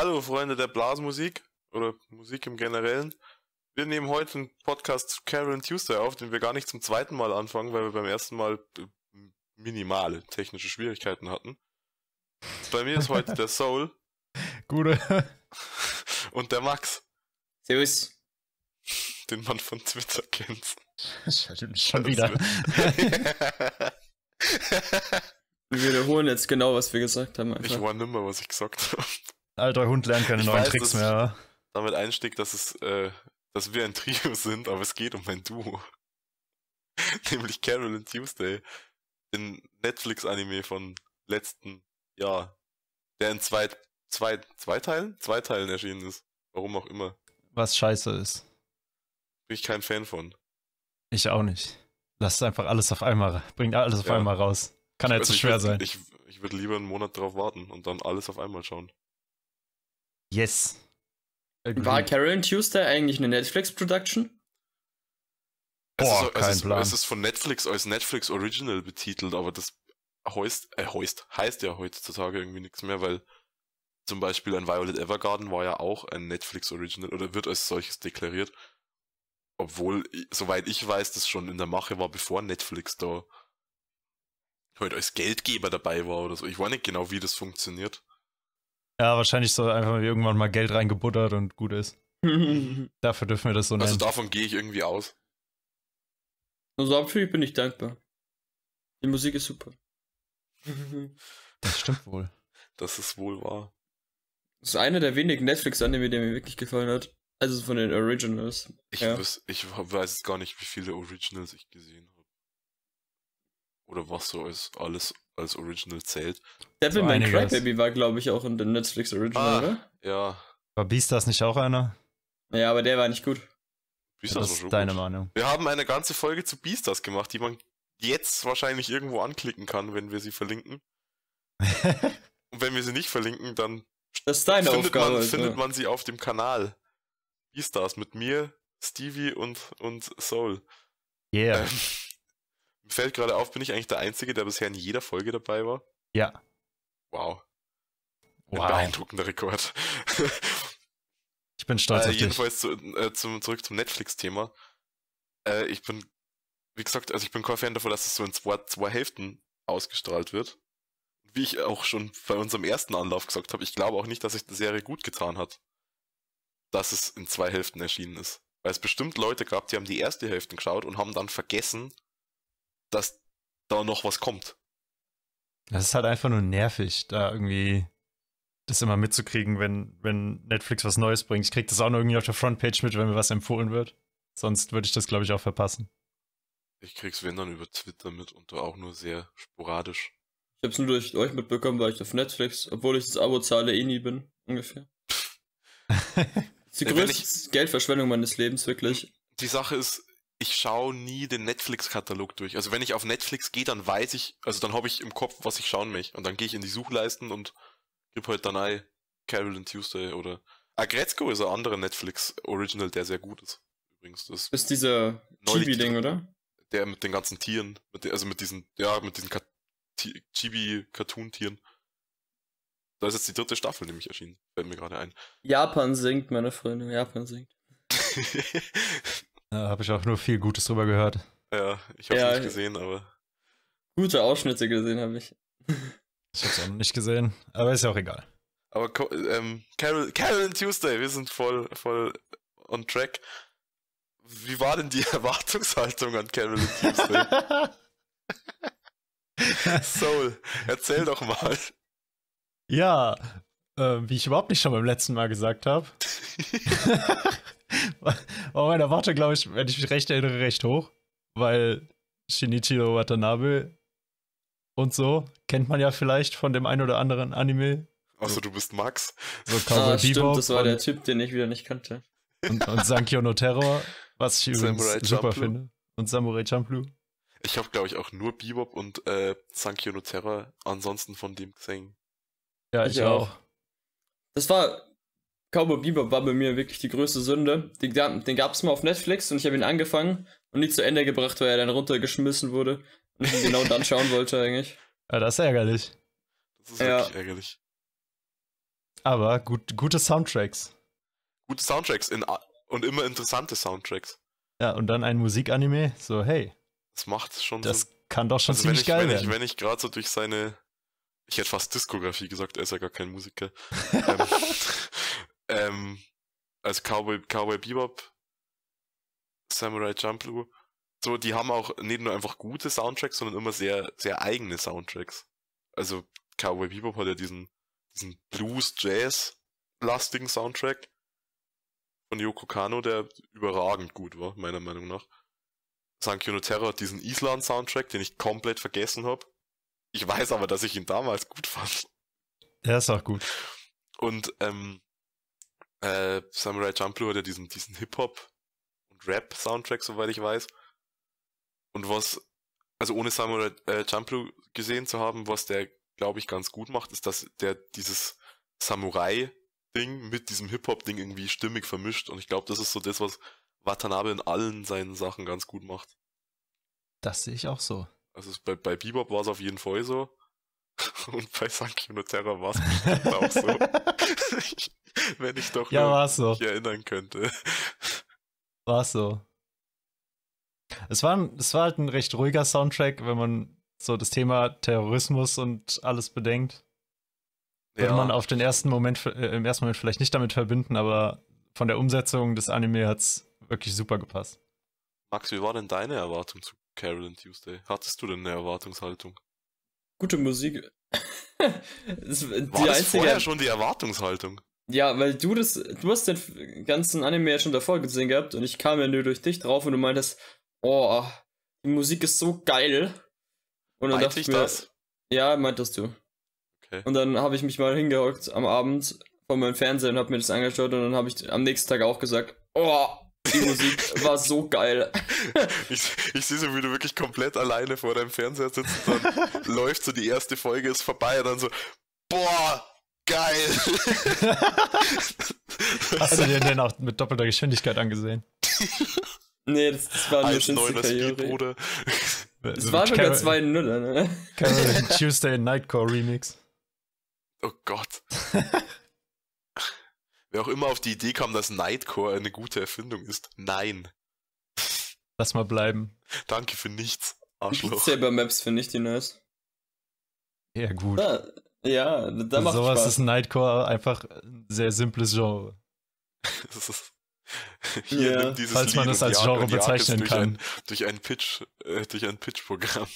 Hallo Freunde der Blasmusik oder Musik im Generellen. Wir nehmen heute einen Podcast Carol and Tuesday auf, den wir gar nicht zum zweiten Mal anfangen, weil wir beim ersten Mal äh, minimale technische Schwierigkeiten hatten. Bei mir ist heute der Soul. Gute. Und der Max. Servus. Den man von Twitter kennt. Schon wieder. wir wiederholen jetzt genau, was wir gesagt haben. Einfach. Ich war nimmer, was ich gesagt habe. Alter Hund lernt keine ich neuen weiß, Tricks mehr. Damit einstieg, dass es, äh, dass wir ein Trio sind, aber es geht um ein Duo. Nämlich Carol und Tuesday. Den Netflix-Anime von letzten Jahr. Der in zwei, zwei, zwei Teilen? Zwei Teilen erschienen ist. Warum auch immer. Was scheiße ist. Bin ich kein Fan von. Ich auch nicht. Lass einfach alles auf einmal, bringt alles auf ja. einmal raus. Kann ja jetzt so schwer sein. Ich, ich würde lieber einen Monat drauf warten und dann alles auf einmal schauen. Yes. Agree. War Carol Tuesday eigentlich eine Netflix-Production? Boah, es, ist, kein es, Plan. es ist von Netflix als Netflix Original betitelt, aber das heißt, äh, heißt, heißt ja heutzutage irgendwie nichts mehr, weil zum Beispiel ein Violet Evergarden war ja auch ein Netflix Original oder wird als solches deklariert. Obwohl, soweit ich weiß, das schon in der Mache war, bevor Netflix da halt als Geldgeber dabei war oder so. Ich weiß nicht genau, wie das funktioniert. Ja, wahrscheinlich so einfach irgendwann mal Geld reingebuttert und gut ist. Dafür dürfen wir das so also nennen. Also davon gehe ich irgendwie aus. Also dafür bin ich dankbar. Die Musik ist super. das stimmt wohl. Das ist wohl wahr. Das ist einer der wenigen Netflix-Anime, der mir wirklich gefallen hat. Also von den Originals. Ich, ja. weiß, ich weiß jetzt gar nicht, wie viele Originals ich gesehen habe. Oder was so als alles als Original zählt. Devilman so Crybaby war, glaube ich, auch in der Netflix Original, ah, oder? Ja. War Beastars nicht auch einer? Ja, aber der war nicht gut. Beastars das ist deine gut. Meinung. Wir haben eine ganze Folge zu Beastars gemacht, die man jetzt wahrscheinlich irgendwo anklicken kann, wenn wir sie verlinken. Und wenn wir sie nicht verlinken, dann das ist deine findet, Aufgabe, man, also. findet man sie auf dem Kanal. Beastars mit mir, Stevie und, und Soul. Yeah. Ähm, fällt gerade auf, bin ich eigentlich der Einzige, der bisher in jeder Folge dabei war? Ja. Wow. wow. Ein beeindruckender Rekord. ich bin stolz äh, auf dich. Jedenfalls zu, äh, zum, zurück zum Netflix-Thema. Äh, ich bin, wie gesagt, also ich bin kein Fan davon, dass es so in zwei, zwei Hälften ausgestrahlt wird. Wie ich auch schon bei unserem ersten Anlauf gesagt habe, ich glaube auch nicht, dass sich die Serie gut getan hat, dass es in zwei Hälften erschienen ist. Weil es bestimmt Leute gab, die haben die erste Hälfte geschaut und haben dann vergessen, dass da noch was kommt. Das ist halt einfach nur nervig, da irgendwie das immer mitzukriegen, wenn, wenn Netflix was Neues bringt. Ich krieg das auch nur irgendwie auf der Frontpage mit, wenn mir was empfohlen wird. Sonst würde ich das, glaube ich, auch verpassen. Ich krieg's wenn dann über Twitter mit und auch nur sehr sporadisch. Ich hab's nur durch euch mitbekommen, weil ich auf Netflix, obwohl ich das Abo zahle, eh nie bin, ungefähr. das ist die größte Geldverschwendung meines Lebens, wirklich. Die Sache ist, ich schaue nie den Netflix-Katalog durch. Also wenn ich auf Netflix gehe, dann weiß ich, also dann habe ich im Kopf, was ich schauen möchte. Und dann gehe ich in die Suchleisten und gebe halt dann ein Carol and Tuesday oder Agretzko ist ein anderer Netflix-Original, der sehr gut ist. Übrigens. Das ist dieser Chibi-Ding, oder? Der mit den ganzen Tieren, mit der, also mit diesen, ja, mit diesen Chibi-Cartoon-Tieren. Da ist jetzt die dritte Staffel nämlich erschienen, fällt mir gerade ein. Japan singt, meine Freunde, Japan singt. Ja, habe ich auch nur viel Gutes drüber gehört. Ja, ich habe ja, nicht gesehen, aber. Gute Ausschnitte gesehen habe ich. Ich habe es auch noch nicht gesehen, aber ist ja auch egal. Aber ähm, Carol, Carol Tuesday, wir sind voll, voll on track. Wie war denn die Erwartungshaltung an Carol Tuesday? Soul, erzähl doch mal. Ja, äh, wie ich überhaupt nicht schon beim letzten Mal gesagt habe. war meine Erwartung, glaube ich, wenn ich mich recht erinnere, recht hoch. Weil Shinichiro Watanabe und so kennt man ja vielleicht von dem ein oder anderen Anime. Außer du bist Max. So ah, stimmt, das war der Typ, den ich wieder nicht kannte. Und, und Sankyo no Terror, was ich übrigens Samurai super Champloo. finde. Und Samurai Champloo. Ich habe, glaube ich, auch nur Bebop und äh, Sankyo no Terror ansonsten von dem gesehen. Ja, ich, ich auch. auch. Das war Cowboy Bebop war bei mir wirklich die größte Sünde. Den, den gab es mal auf Netflix und ich habe ihn angefangen und nie zu Ende gebracht, weil er dann runtergeschmissen wurde und ich ihn genau dann schauen wollte eigentlich. Ja, das ist ärgerlich. Das ist ja. wirklich ärgerlich. Aber gut, gute Soundtracks. Gute Soundtracks in, und immer interessante Soundtracks. Ja, und dann ein Musikanime, so hey. Das macht schon Das so, kann doch schon also ziemlich wenn ich, geil wenn werden. ich, wenn ich gerade so durch seine, ich hätte fast Diskografie gesagt, er ist ja gar kein Musiker. ähm, ähm, als Cowboy, Cowboy Bebop, Samurai Champloo, so, die haben auch nicht nur einfach gute Soundtracks, sondern immer sehr, sehr eigene Soundtracks. Also Cowboy Bebop hat ja diesen, diesen Blues-Jazz-lastigen Soundtrack von Yoko Kano, der überragend gut war, meiner Meinung nach. Sankyo no Terror hat diesen Island-Soundtrack, den ich komplett vergessen habe. Ich weiß aber, dass ich ihn damals gut fand. Der ist auch gut. Und ähm, äh, Samurai Champloo hat ja diesen, diesen Hip-Hop und Rap-Soundtrack, soweit ich weiß. Und was, also ohne Samurai äh, Champloo gesehen zu haben, was der, glaube ich, ganz gut macht, ist, dass der dieses Samurai-Ding mit diesem Hip-Hop-Ding irgendwie stimmig vermischt. Und ich glaube, das ist so das, was Watanabe in allen seinen Sachen ganz gut macht. Das sehe ich auch so. Also es, bei, bei Bebop war es auf jeden Fall so. Und bei Sankyo no Terror war es bestimmt auch so. Wenn ich doch Ja, war's so. mich erinnern könnte. War so. Es war, ein- es war halt ein recht ruhiger Soundtrack, wenn man so das Thema Terrorismus und alles bedenkt. Würde man auf den ersten Moment, äh, im ersten Moment vielleicht nicht damit verbinden, aber von der Umsetzung des Anime hat's wirklich super gepasst. Max, wie war denn deine Erwartung zu Carol and Tuesday? Hattest du denn eine Erwartungshaltung? Gute Musik. das, War das einzige. vorher schon die Erwartungshaltung? Ja, weil du das, du hast den ganzen Anime ja schon davor gesehen gehabt und ich kam ja nur durch dich drauf und du meintest, oh, die Musik ist so geil. Und dann dachte ich ich mir, das? ja, meintest du. Okay. Und dann habe ich mich mal hingehockt am Abend vor meinem Fernseher und habe mir das angeschaut und dann habe ich am nächsten Tag auch gesagt, oh, die Musik war so geil. Ich, ich sehe so, wie du wirklich komplett alleine vor deinem Fernseher sitzt und dann läuft so die erste Folge, ist vorbei und dann so, boah, geil. Hast du dir denn auch mit doppelter Geschwindigkeit angesehen? Nee, das, das war nur 1,9er schönste Speed, Karriere. Bruder. Das war sogar 2 0 ne? Carol Tuesday Nightcore Remix. Oh Gott. Wer auch immer auf die Idee kam, dass Nightcore eine gute Erfindung ist. Nein. Lass mal bleiben. Danke für nichts. Beat Arschloch. Saber Maps finde ich die nice. Ja, gut. Ja, ja da macht Sowas ist Nightcore einfach ein sehr simples Genre. Das ist, hier Ja. nimmt dieses Falls man Lied das als Genre bezeichnen durch kann. Ein, durch ein Pitch, äh, durch ein Pitch-Programm.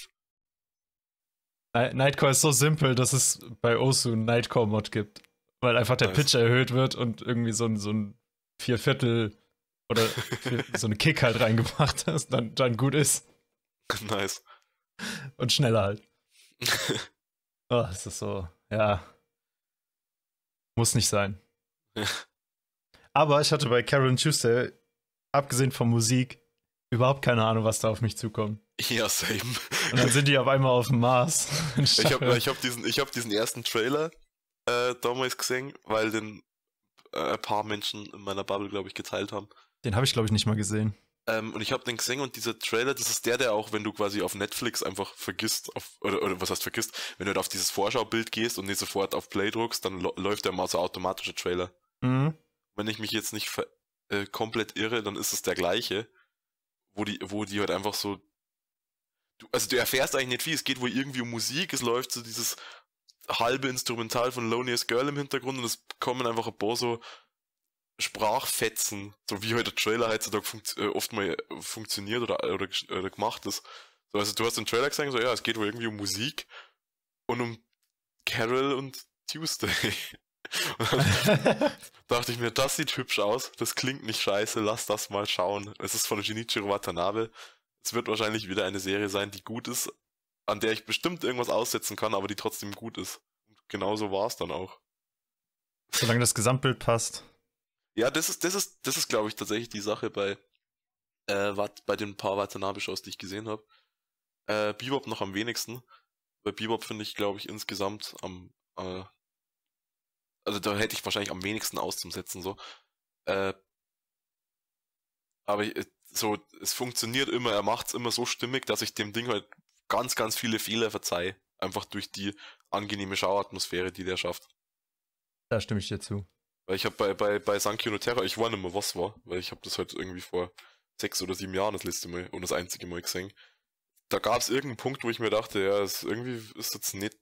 Ni- Nightcore ist so simpel, dass es bei Osu einen Nightcore-Mod gibt. Weil einfach der Nice. Pitch erhöht wird und irgendwie so ein, so ein Vierviertel oder so eine Kick halt reingebracht ist, dann, dann gut ist. nice. Und schneller halt. Oh, es ist so, ja. Muss nicht sein. Ja. Aber ich hatte bei Karen Tuesday, abgesehen von Musik, überhaupt keine Ahnung, was da auf mich zukommt. Ja, same. Und dann sind die auf einmal auf dem Mars. Ich habe ich hab diesen, ich hab diesen ersten Trailer äh, damals gesehen, weil den äh, ein paar Menschen in meiner Bubble, glaube ich, geteilt haben. Den habe ich, glaube ich, nicht mal gesehen. Ähm, und ich habe den gesehen und dieser Trailer, das ist der, der auch, wenn du quasi auf Netflix einfach vergisst, auf, oder, oder was heißt vergisst, wenn du halt auf dieses Vorschaubild gehst und nicht sofort auf Play druckst, dann läuft der mal so automatischer Trailer. Mhm. Wenn ich mich jetzt nicht äh, komplett irre, dann ist es der gleiche, wo die, wo die halt einfach so, du, also du erfährst eigentlich nicht viel, es geht wohl irgendwie um Musik, es läuft so dieses halbe Instrumental von Loneliest Girl im Hintergrund und es kommen einfach ein paar so Sprachfetzen, so wie halt der Trailer heutzutage funkt, äh, oft mal äh, funktioniert oder, oder, oder gemacht ist. So, also du hast den Trailer gesehen, so ja, es geht wohl irgendwie um Musik und um Carol und Tuesday. Und dann dachte ich mir, das sieht hübsch aus, das klingt nicht scheiße, lass das mal schauen. Es ist von Genichiro Watanabe. Es wird wahrscheinlich wieder eine Serie sein, die gut ist, an der ich bestimmt irgendwas aussetzen kann, aber die trotzdem gut ist. Und genauso war es dann auch. Solange das Gesamtbild passt. Ja, das ist, das ist, das ist, glaube ich, tatsächlich die Sache bei, äh, Wat- bei den paar Watanabe-Shows, die ich gesehen habe. Äh, Bebop noch am wenigsten. Bei Bebop finde ich, glaube ich, insgesamt am, äh, also da hätte ich wahrscheinlich am wenigsten auszusetzen, so. Äh, aber ich- so, es funktioniert immer, er macht's immer so stimmig, dass ich dem Ding halt ganz, ganz viele Fehler verzeih. Einfach durch die angenehme Schauatmosphäre, die der schafft. Da stimme ich dir zu. Weil ich habe bei, bei, bei Sankyo no Terra, ich weiß nicht mehr, was war, weil ich habe das halt irgendwie vor sechs oder sieben Jahren das letzte Mal und das einzige Mal gesehen. Da gab es irgendeinen Punkt, wo ich mir dachte, ja, es, irgendwie ist jetzt nicht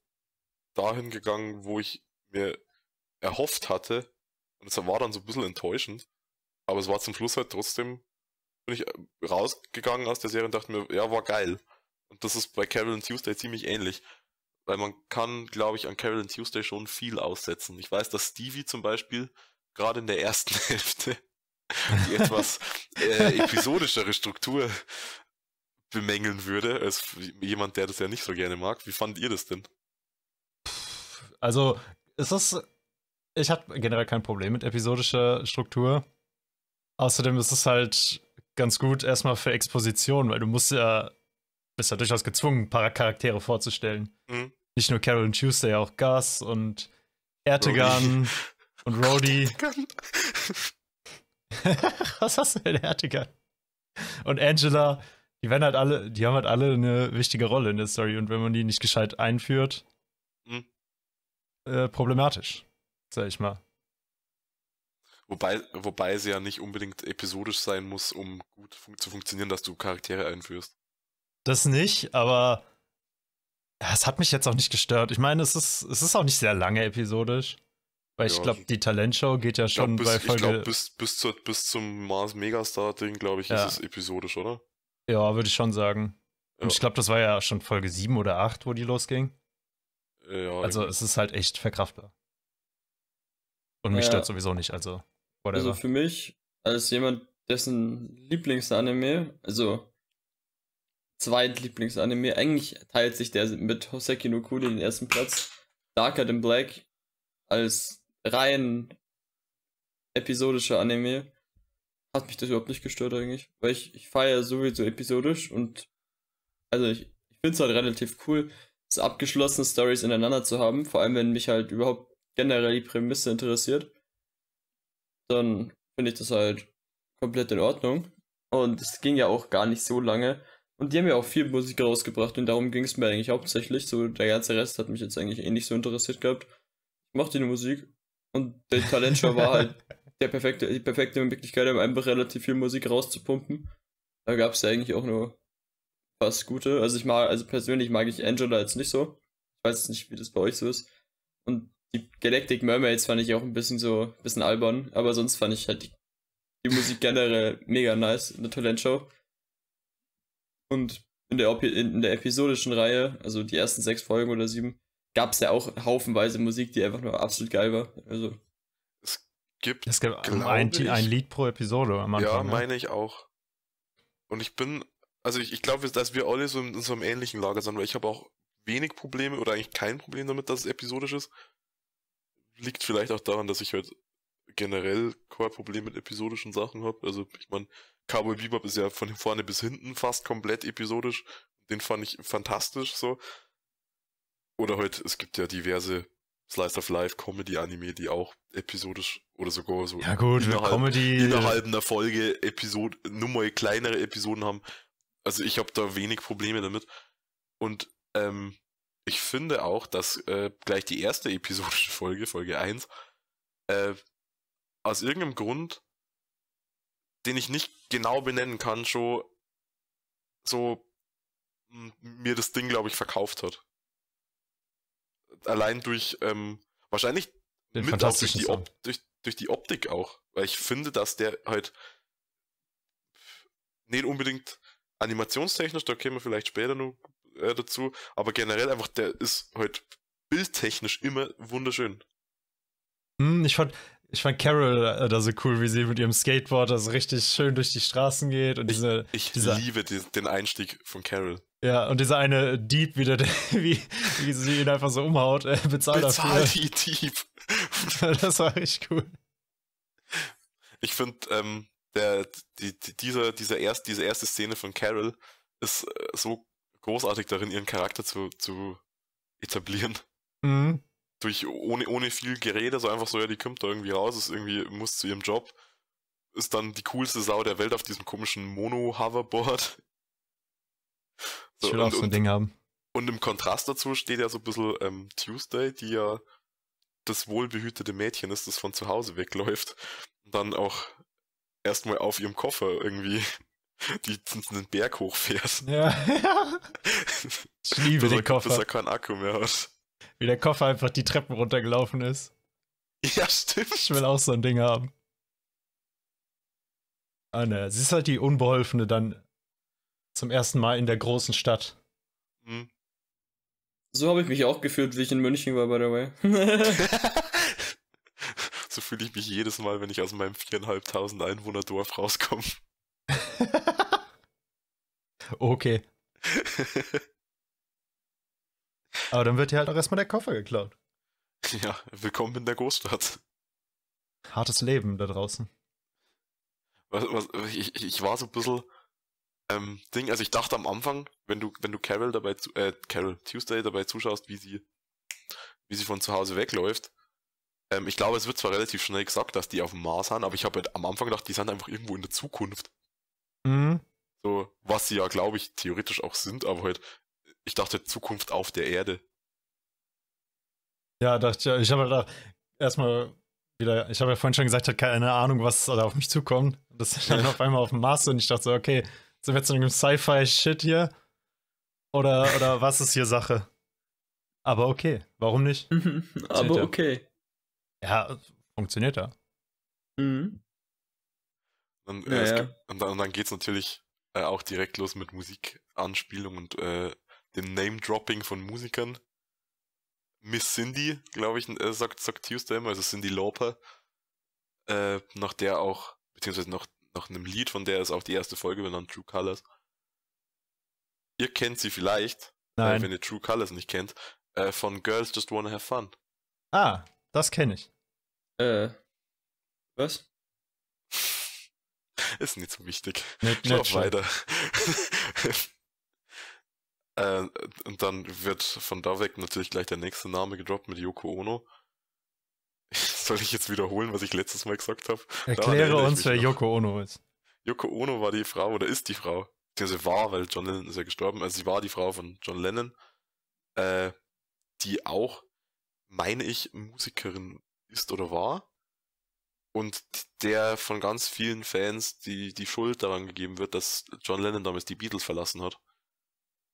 dahin gegangen, wo ich mir erhofft hatte. Und es war dann so ein bisschen enttäuschend. Aber es war zum Schluss halt trotzdem, bin ich äh, rausgegangen aus der Serie und dachte mir, ja, war geil. Und das ist bei Carol and Tuesday ziemlich ähnlich. Weil man kann, glaube ich, an Carol and Tuesday schon viel aussetzen. Ich weiß, dass Stevie zum Beispiel gerade in der ersten Hälfte die etwas äh, episodischere Struktur bemängeln würde, als jemand, der das ja nicht so gerne mag. Wie fandet ihr das denn? Also, ist das. Ich habe generell kein Problem mit episodischer Struktur. Außerdem ist es halt ganz gut erstmal für Exposition, weil du musst ja bist ja durchaus gezwungen, ein paar Charaktere vorzustellen. Mhm. Nicht nur Carol und Tuesday, auch Gus und Ertegan und Rhodey. Was hast du denn, Ertegan? Und Angela, die werden halt alle, die haben halt alle eine wichtige Rolle in der Story und wenn man die nicht gescheit einführt, mhm. äh, problematisch, sag ich mal. Wobei, wobei sie ja nicht unbedingt episodisch sein muss, um gut fun zu funktionieren, dass du Charaktere einführst. Das nicht, aber es hat mich jetzt auch nicht gestört. Ich meine, es ist, es ist auch nicht sehr lange episodisch. Weil ich glaube, die Talentshow geht ja schon bis, bei Folge. Ich glaube, bis, bis, zur, bis zum Mars Megastar-Ding, glaube ich, ja. ist es episodisch, oder? Ja, würde ich schon sagen. Und ja. ich glaube, das war ja schon Folge 7 oder 8, wo die losging. Ja, also, es ist halt echt verkraftbar. Und mich ja. stört sowieso nicht, also. Whatever. Also, für mich, als jemand, dessen Lieblingsanime, also Zweitlieblingsanime. Eigentlich teilt sich der mit Hoseki no Kuni den ersten Platz. Darker Than Black als rein episodischer Anime hat mich das überhaupt nicht gestört eigentlich. Weil ich, ich feiere sowieso episodisch und also ich, ich finde es halt relativ cool, so abgeschlossene Stories ineinander zu haben. Vor allem, wenn mich halt überhaupt generell die Prämisse interessiert. Dann finde ich das halt komplett in Ordnung. Und es ging ja auch gar nicht so lange. Und die haben ja auch viel Musik rausgebracht und darum ging es mir eigentlich hauptsächlich. So, der ganze Rest hat mich jetzt eigentlich eh nicht so interessiert gehabt. Ich mochte die Musik und der Talentshow war halt der perfekte, die perfekte Möglichkeit, um einfach relativ viel Musik rauszupumpen. Da gab es ja eigentlich auch nur fast gute. Also ich mag, also persönlich mag ich Angela jetzt nicht so. Ich weiß nicht, wie das bei euch so ist. Und die Galactic Mermaids fand ich auch ein bisschen so, ein bisschen albern, aber sonst fand ich halt die, die Musik generell mega nice in der Talentshow. Und in der, in der episodischen Reihe, also die ersten sechs Folgen oder sieben, gab es ja auch haufenweise Musik, die einfach nur absolut geil war. Also. Es gibt. Es gibt ein, ein, Lied pro Episode am Anfang. Ja, ne? meine ich auch. Und ich bin, also ich, ich glaube, dass wir alle so in, in so einem ähnlichen Lager sind, weil ich habe auch wenig Probleme oder eigentlich kein Problem damit, dass es episodisch ist. Liegt vielleicht auch daran, dass ich halt generell kein Problem mit episodischen Sachen habe. Also ich meine, Cowboy Bebop ist ja von vorne bis hinten fast komplett episodisch. Den fand ich fantastisch so. Oder halt, es gibt ja diverse Slice of Life Comedy Anime, die auch episodisch oder sogar so ja gut, innerhalb, Comedy innerhalb einer Folge Episode nur mal kleinere Episoden haben. Also ich habe da wenig Probleme damit. Und ähm, ich finde auch, dass äh, gleich die erste episodische Folge, Folge 1, äh, aus irgendeinem Grund, den ich nicht genau benennen kann, schon so mir das Ding, glaube ich, verkauft hat. Allein durch, ähm, wahrscheinlich Den mit auch durch die, Op durch, durch die Optik auch. Weil ich finde, dass der halt nicht unbedingt animationstechnisch, da kämen wir vielleicht später noch äh, dazu, aber generell einfach, der ist halt bildtechnisch immer wunderschön. Hm, ich fand, ich fand Carol äh, da so cool, wie sie mit ihrem Skateboard so richtig schön durch die Straßen geht und diese. Ich, ich dieser, liebe die, den Einstieg von Carol. Ja, und dieser eine Dieb wieder, wie, wie sie ihn einfach so umhaut, äh, bezahlt Bezahl dafür. die Dieb. das war richtig cool. Ich finde, ähm, der, die, die, dieser, dieser erst, diese erste Szene von Carol ist äh, so großartig darin, ihren Charakter zu, zu etablieren. Mhm durch ohne, ohne viel Gerede, so einfach so, ja, die kommt da irgendwie raus, ist irgendwie, muss zu ihrem Job, ist dann die coolste Sau der Welt auf diesem komischen Mono-Hoverboard. So, ich will auch so ein Ding haben. Und im Kontrast dazu steht ja so ein bisschen ähm, Tuesday, die ja das wohlbehütete Mädchen ist, das von zu Hause wegläuft und dann auch erstmal auf ihrem Koffer irgendwie die einen Berg hochfährt. Ja, ja. Ich liebe den Koffer. Bis er keinen Akku mehr hat. Wie der Koffer einfach die Treppen runtergelaufen ist. Ja, stimmt. Ich will auch so ein Ding haben. Ah, ne. Sie ist halt die Unbeholfene dann zum ersten Mal in der großen Stadt. Hm. So habe ich mich auch gefühlt, wie ich in München war, by the way. so fühle ich mich jedes Mal, wenn ich aus meinem viereinhalbtausend Einwohner Dorf rauskomme. okay. Aber dann wird dir halt auch erstmal der Koffer geklaut. Ja, willkommen in der Großstadt. Hartes Leben da draußen. Was, was, ich, ich war so ein bisschen ähm, Ding, also ich dachte am Anfang, wenn du, wenn du Carol dabei, zu, äh, Carol Tuesday dabei zuschaust, wie sie, wie sie von zu Hause wegläuft, ähm, ich glaube, es wird zwar relativ schnell gesagt, dass die auf dem Mars sind, aber ich habe halt am Anfang gedacht, die sind einfach irgendwo in der Zukunft. Mhm. So, was sie ja, glaube ich, theoretisch auch sind, aber halt, ich dachte Zukunft auf der Erde. Ja, dachte ich, ich habe halt erstmal wieder, ich habe ja vorhin schon gesagt, ich hatte keine Ahnung, was da auf mich zukommt. Das ist dann auf einmal auf dem Mars und ich dachte so, okay, sind wir jetzt in einem Sci-Fi-Shit hier? Oder, oder was ist hier Sache? Aber okay, warum nicht? Aber ja. okay. Ja, funktioniert ja. Mhm. Und, äh, ja, gibt, und, dann, dann geht's natürlich äh, auch direkt los mit Musikanspielung und äh, dem Name-Dropping von Musikern. Miss Cindy, glaube ich, äh, sagt, sagt Tuesday immer, also Cindy Lauper, äh, nach der auch, beziehungsweise nach, nach einem Lied, von der ist auch die erste Folge benannt, True Colors. Ihr kennt sie vielleicht, äh, wenn ihr True Colors nicht kennt, äh, von Girls Just Wanna Have Fun. Ah, das kenne ich. Äh, was? Ist nicht so wichtig. Nicht, nicht weiter. äh, und dann wird von da weg natürlich gleich der nächste Name gedroppt mit Yoko Ono. Soll ich jetzt wiederholen, was ich letztes Mal gesagt habe? Erkläre uns, wer Yoko Ono ist. Yoko Ono war die Frau oder ist die Frau. Beziehungsweise war, weil John Lennon ist ja gestorben. Also sie war die Frau von John Lennon. Äh, die auch, meine ich, Musikerin ist oder war. Und der von ganz vielen Fans die, die Schuld daran gegeben wird, dass John Lennon damals die Beatles verlassen hat.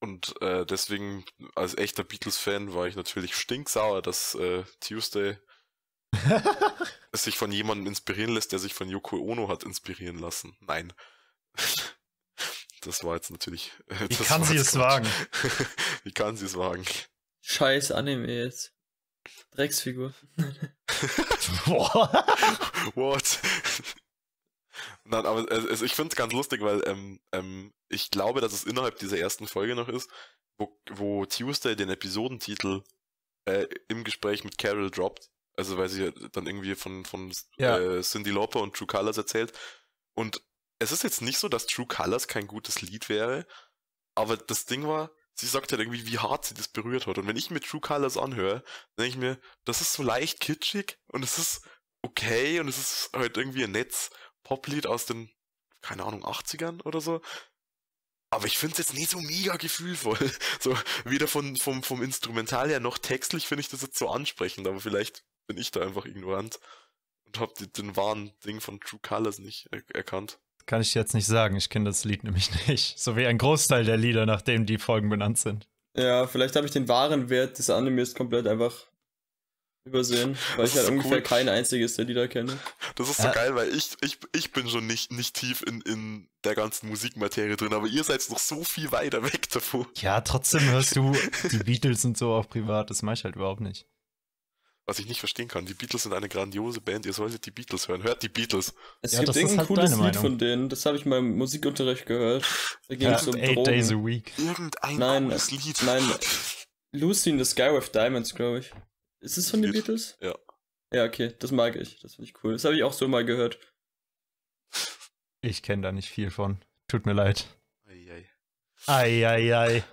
Und äh, deswegen, als echter Beatles-Fan, war ich natürlich stinksauer, dass äh, Tuesday sich von jemandem inspirieren lässt, der sich von Yoko Ono hat inspirieren lassen. Nein. Das war jetzt natürlich. Wie kann sie es wagen? Wie kann sie es wagen? Scheiß Anime jetzt. Drecksfigur. What? Nein, aber also ich finde es ganz lustig, weil ähm, ähm, ich glaube, dass es innerhalb dieser ersten Folge noch ist, wo, wo Tuesday den Episodentitel äh, im Gespräch mit Carol droppt. Also weil sie dann irgendwie von, von ja. äh, Cindy Lauper und True Colors erzählt. Und es ist jetzt nicht so, dass True Colors kein gutes Lied wäre, aber das Ding war, sie sagt halt irgendwie, wie hart sie das berührt hat. Und wenn ich mir True Colors anhöre, denke ich mir, das ist so leicht kitschig und es ist okay und es ist halt irgendwie ein Netz Poplied aus den, keine Ahnung, 80ern oder so. Aber ich finde es jetzt nicht so mega gefühlvoll. So, weder von, vom, vom Instrumental her noch textlich finde ich das jetzt so ansprechend, aber vielleicht bin ich da einfach ignorant und habe den wahren Ding von True Colors nicht er erkannt. Kann ich jetzt nicht sagen, ich kenne das Lied nämlich nicht. So wie ein Großteil der Lieder, nachdem die Folgen benannt sind. Ja, vielleicht habe ich den wahren Wert des Animes komplett einfach übersehen, weil das ich halt so ungefähr cool. kein einziges der Lieder kenne. Das ist so ja. geil, weil ich, ich, ich bin schon nicht, nicht tief in, in der ganzen Musikmaterie drin, aber ihr seid noch so viel weiter weg davon. Ja, trotzdem hörst du die Beatles und so auch privat, das mache ich halt überhaupt nicht. Was ich nicht verstehen kann, die Beatles sind eine grandiose Band, ihr solltet die Beatles hören. Hört die Beatles. Es ja, gibt irgendein halt cooles Lied Meinung. von denen, das habe ich mal im Musikunterricht gehört. Da ging es um Eight Drogen. Days a Week. Irgendein nein, cooles Lied. Nein, Lucy in the Sky with Diamonds, glaube ich. Ist es von den Beatles? Ja. Ja, okay, das mag ich. Das finde ich cool. Das habe ich auch so mal gehört. Ich kenne da nicht viel von. Tut mir leid. Eieiei. Eieiei.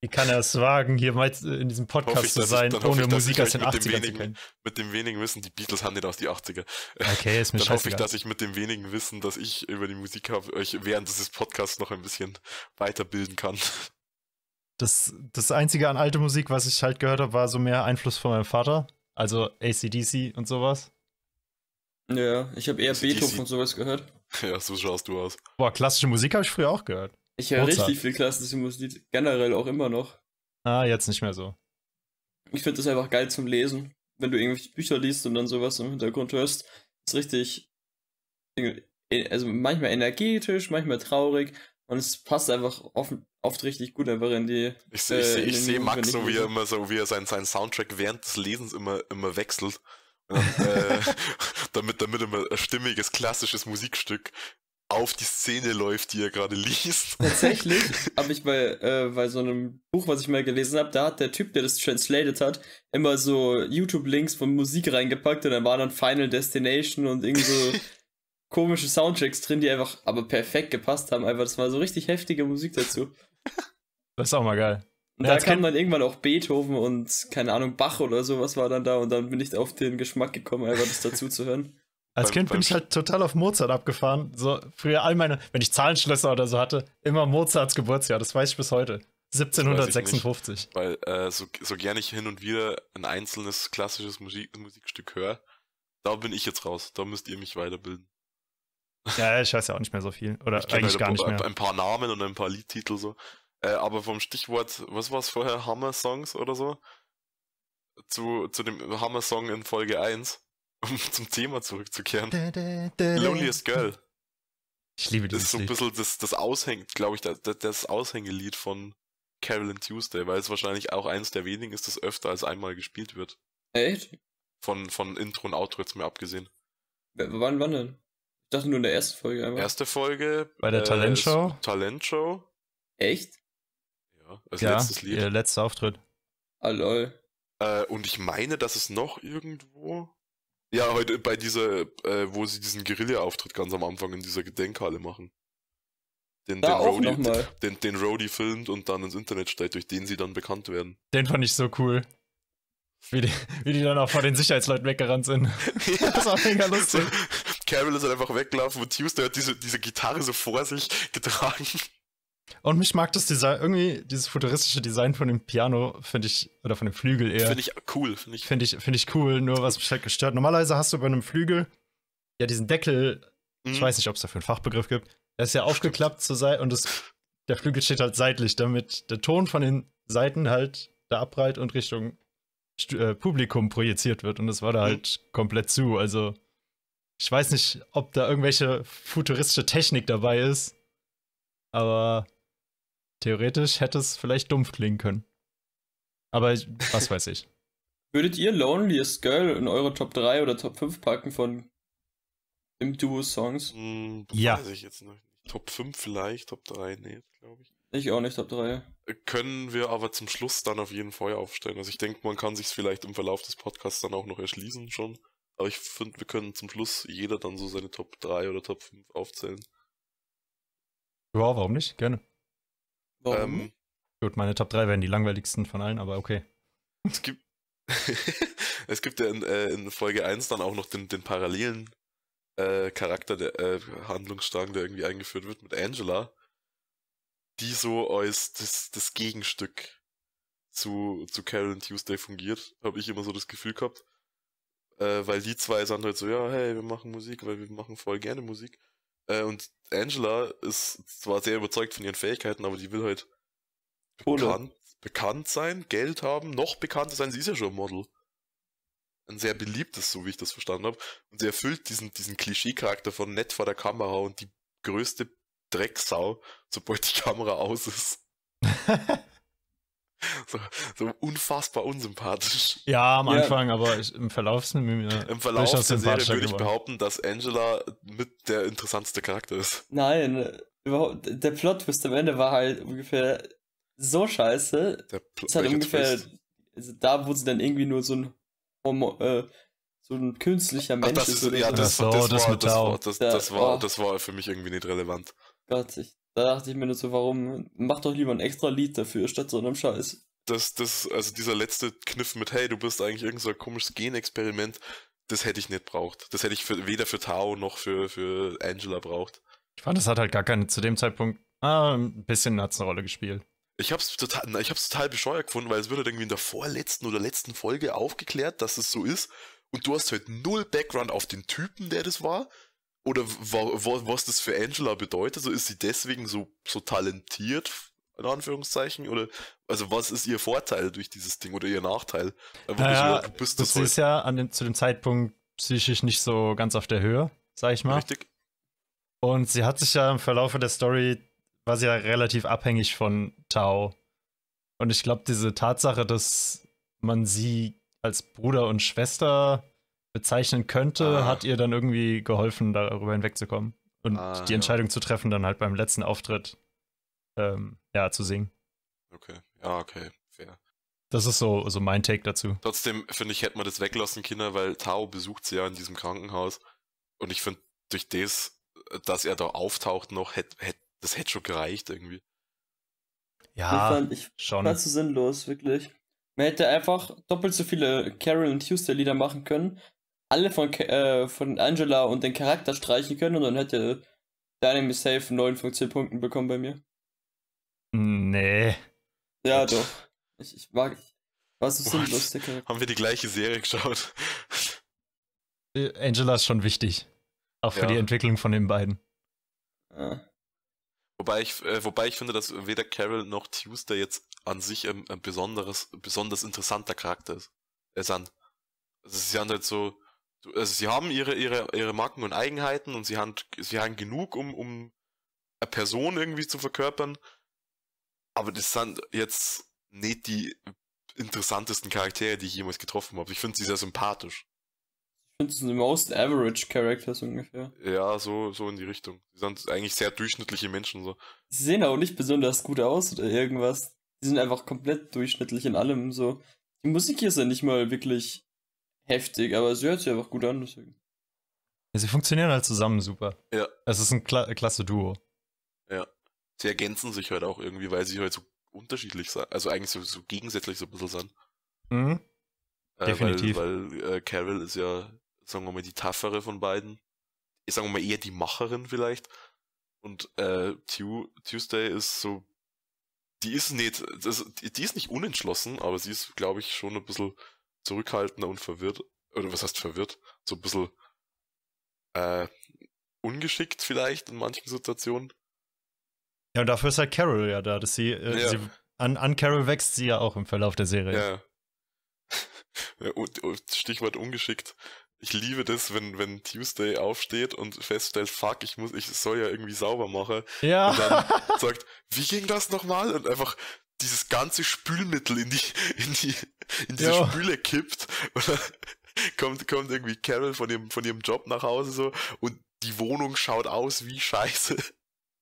Wie kann er es wagen, hier mal in diesem Podcast ich, zu sein, ich, ohne ich, Musik aus den 80ern zu kennen? Mit dem wenigen Wissen, die Beatles haben nicht aus die 80er. Okay, ist mir Dann hoffe ich, dass ich mit dem wenigen Wissen, das ich über die Musik habe, euch während dieses Podcasts noch ein bisschen weiterbilden kann. Das, das Einzige an alte Musik, was ich halt gehört habe, war so mehr Einfluss von meinem Vater. Also ACDC und sowas. Ja, ich habe eher Beethoven und sowas gehört. Ja, so schaust du aus. Boah, klassische Musik habe ich früher auch gehört. Ich höre richtig viel klassische Musik, generell auch immer noch. Ah, jetzt nicht mehr so. Ich finde das einfach geil zum Lesen. Wenn du irgendwelche Bücher liest und dann sowas im Hintergrund hörst, ist richtig. Also manchmal energetisch, manchmal traurig. Und es passt einfach oft, oft richtig gut einfach in die. Ich sehe äh, ich seh Max so, wie er immer so, wie er seinen, seinen Soundtrack während des Lesens immer, immer wechselt. Dann, äh, damit, damit immer ein stimmiges, klassisches Musikstück auf die Szene läuft, die er gerade liest. Tatsächlich habe ich bei, äh, bei so einem Buch, was ich mal gelesen habe, da hat der Typ, der das translated hat, immer so YouTube-Links von Musik reingepackt und dann war dann Final Destination und irgendwie so komische Soundtracks drin, die einfach aber perfekt gepasst haben. Einfach, das war so richtig heftige Musik dazu. Das ist auch mal geil. Und ja, da kam dann irgendwann auch Beethoven und keine Ahnung, Bach oder sowas war dann da und dann bin ich auf den Geschmack gekommen, einfach das dazu zu hören. Als Kind bin ich halt total auf Mozart abgefahren. So früher all meine, wenn ich Zahlenschlösser oder so hatte, immer Mozarts Geburtsjahr. Das weiß ich bis heute. 1756. Nicht, weil äh, so, so gerne ich hin und wieder ein einzelnes klassisches Musik, Musikstück höre, da bin ich jetzt raus. Da müsst ihr mich weiterbilden. Ja, ich weiß ja auch nicht mehr so viel. Oder eigentlich halt gar nicht mehr. Ein paar Namen und ein paar Liedtitel so. Äh, aber vom Stichwort, was war es vorher? Hammer-Songs oder so? Zu, zu dem Hammer-Song in Folge 1 um zum Thema zurückzukehren. Da, da, da, Loneliest Girl. Ich liebe dieses Das ist so ein bisschen das, das Aushängt, glaube ich, das, das Aushängelied von Carolyn Tuesday, weil es wahrscheinlich auch eins der wenigen ist, das öfter als einmal gespielt wird. Echt? Von, von Intro und Outro jetzt mehr abgesehen. W wann, wann denn? Ich dachte nur in der ersten Folge einfach. Erste Folge. Bei der äh, Talentshow? Talentshow. Echt? Ja, als ja, letztes Lied. Ihr letzter Auftritt. Ah, lol. Äh, und ich meine, dass es noch irgendwo ja, heute bei dieser, äh, wo sie diesen Guerilla-Auftritt ganz am Anfang in dieser Gedenkhalle machen. Den, den, Rody, den, den Rody filmt und dann ins Internet stellt, durch den sie dann bekannt werden. Den fand ich so cool. Wie die, wie die dann auch vor den Sicherheitsleuten weggerannt sind. Ja. Das war mega lustig. Carol ist halt einfach weggelaufen und Tuesday hat diese, diese Gitarre so vor sich getragen. Und mich mag das Design, irgendwie dieses futuristische Design von dem Piano, finde ich, oder von dem Flügel eher. Finde ich cool, finde ich. Finde ich, find ich cool, nur was mich halt gestört. Normalerweise hast du bei einem Flügel ja diesen Deckel, mhm. ich weiß nicht, ob es dafür einen Fachbegriff gibt, der ist ja aufgeklappt zur Seite und das, der Flügel steht halt seitlich, damit der Ton von den Seiten halt da abbreit und Richtung äh, Publikum projiziert wird. Und das war da mhm. halt komplett zu. Also, ich weiß nicht, ob da irgendwelche futuristische Technik dabei ist, aber Theoretisch hätte es vielleicht dumpf klingen können. Aber was weiß ich. Würdet ihr Loneliest Girl in eure Top 3 oder Top 5 packen von im Duo-Songs? Hm, ja. Weiß ich jetzt noch nicht. Top 5 vielleicht, Top 3, nee, glaube ich. Ich auch nicht, Top 3. Äh, können wir aber zum Schluss dann auf jeden Fall aufstellen. Also ich denke, man kann sich vielleicht im Verlauf des Podcasts dann auch noch erschließen schon. Aber ich finde, wir können zum Schluss jeder dann so seine Top 3 oder Top 5 aufzählen. Ja, warum nicht? Gerne. Warum? Ähm, Gut, meine Top 3 wären die langweiligsten von allen, aber okay. Es gibt, es gibt ja in, äh, in, Folge 1 dann auch noch den, den parallelen äh, Charakter, der äh, Handlungsstrang, der irgendwie eingeführt wird mit Angela, die so als das, das Gegenstück zu, zu Carol Tuesday fungiert, habe ich immer so das Gefühl gehabt. Äh, weil die zwei sind halt so, ja, hey, wir machen Musik, weil wir machen voll gerne Musik. Äh, und Angela ist zwar sehr überzeugt von ihren Fähigkeiten, aber die will halt bekannt, bekannt sein, Geld haben, noch bekannter sein. Sie ist ja schon ein Model. Ein sehr beliebtes, so wie ich das verstanden habe. Und sie erfüllt diesen, diesen Klischee-Charakter von nett vor der Kamera und die größte Drecksau, sobald die Kamera aus ist. So, so, unfassbar unsympathisch. Ja, am Anfang, aber ich, im Verlauf sind wir mir Im Verlauf der Serie würde ich behaupten, dass Angela mit der interessanteste Charakter ist. Nein, überhaupt, der Plot-Twist am Ende war halt ungefähr so scheiße. Der Pl es hat ungefähr also da, wo sie dann irgendwie nur so ein Homo, äh, so ein künstlicher Mensch Ach, das ist. Ja, das, so, das, das, war, das, war, das, das, war, das war für mich irgendwie nicht relevant. Gott, ich da dachte ich mir nur so, warum mach doch lieber ein extra Lied dafür, statt so einem Scheiß. Das, das, also dieser letzte Kniff mit, hey, du bist eigentlich irgendein so komisches Genexperiment, das hätte ich nicht braucht. Das hätte ich für, weder für Tao noch für, für Angela braucht. Ich fand, das hat halt gar keine, zu dem Zeitpunkt, ah, ein bisschen hat es eine Rolle gespielt. Ich hab's total, ich hab's total bescheuert gefunden, weil es wird halt irgendwie in der vorletzten oder letzten Folge aufgeklärt, dass es so ist. Und du hast halt null Background auf den Typen, der das war. Oder was das für Angela bedeutet. So ist sie deswegen so, so talentiert, in Anführungszeichen? Oder also was ist ihr Vorteil durch dieses Ding oder ihr Nachteil? Naja, so, du bist das, das ist ja an dem, zu dem Zeitpunkt psychisch nicht so ganz auf der Höhe, sag ich mal. Richtig. Und sie hat sich ja im Verlauf der Story, war sie ja relativ abhängig von Tao. Und ich glaube, diese Tatsache, dass man sie als Bruder und Schwester bezeichnen könnte, ah. hat ihr dann irgendwie geholfen, darüber hinwegzukommen. Und ah, die Entscheidung ja. zu treffen, dann halt beim letzten Auftritt ähm, ja, zu singen. Okay, ja, okay, fair. Das ist so, so mein Take dazu. Trotzdem finde ich, hätte man das weglassen Kinder, weil Tao besucht sie ja in diesem Krankenhaus. Und ich finde, durch das, dass er da auftaucht noch, hätte, hätte, das hätte schon gereicht irgendwie. Ja, ich fand, ich schon. Fand so sinnlos, wirklich. Man hätte einfach doppelt so viele Carol und Tuesday Lieder machen können, alle von, äh, von Angela und den Charakter streichen können und dann hätte Dynamic Safe 9 von 10 Punkten bekommen bei mir. Nee. Ja, doch. Ich, ich mag. Was ist denn der Charakter? Haben wir die gleiche Serie geschaut? Äh, Angela ist schon wichtig. Auch für ja. die Entwicklung von den beiden. Ja. Wobei ich, äh, wobei ich finde, dass weder Carol noch Tuesday jetzt an sich ein, ein besonderes, besonders interessanter Charakter ist. Er sind. Also sie haben halt so, also sie haben ihre, ihre, ihre Marken und Eigenheiten und sie haben, sie haben genug, um, um eine Person irgendwie zu verkörpern, aber das sind jetzt nicht die interessantesten Charaktere, die ich jemals getroffen habe. Ich finde sie sehr sympathisch. Ich finde sie most average Characters ungefähr. Ja, so, so in die Richtung. Sie sind eigentlich sehr durchschnittliche Menschen so. Sie sehen auch nicht besonders gut aus oder irgendwas. Sie sind einfach komplett durchschnittlich in allem so. Die Musik hier ist ja nicht mal wirklich heftig, aber sie hört sich einfach gut an, deswegen. Ja, sie funktionieren halt zusammen super. Ja. Es ist ein Kla klasse Duo. Ja sie ergänzen sich halt auch irgendwie, weil sie halt so unterschiedlich sind. Also eigentlich so, so gegensätzlich so ein bisschen sind. Mhm. Äh, Definitiv. Weil, weil äh, Carol ist ja, sagen wir mal, die taffere von beiden. Ich sage mal eher die Macherin vielleicht. Und äh, Tuesday ist so, die ist nicht, das, die ist nicht unentschlossen, aber sie ist, glaube ich, schon ein bisschen zurückhaltender und verwirrt. Oder was heißt verwirrt? So ein bisschen äh, ungeschickt vielleicht in manchen Situationen. Ja, und dafür ist halt Carol ja da, dass sie, äh, ja. sie an, an Carol wächst sie ja auch im Verlauf der Serie. Ja. und, und Stichwort ungeschickt. Ich liebe das, wenn, wenn Tuesday aufsteht und feststellt, fuck, ich muss, ich soll ja irgendwie sauber machen. Ja. Und dann sagt, wie ging das nochmal? Und einfach dieses ganze Spülmittel in die, in die, in diese jo. Spüle kippt. Und dann kommt, kommt irgendwie Carol von ihrem, von ihrem Job nach Hause so und die Wohnung schaut aus wie Scheiße.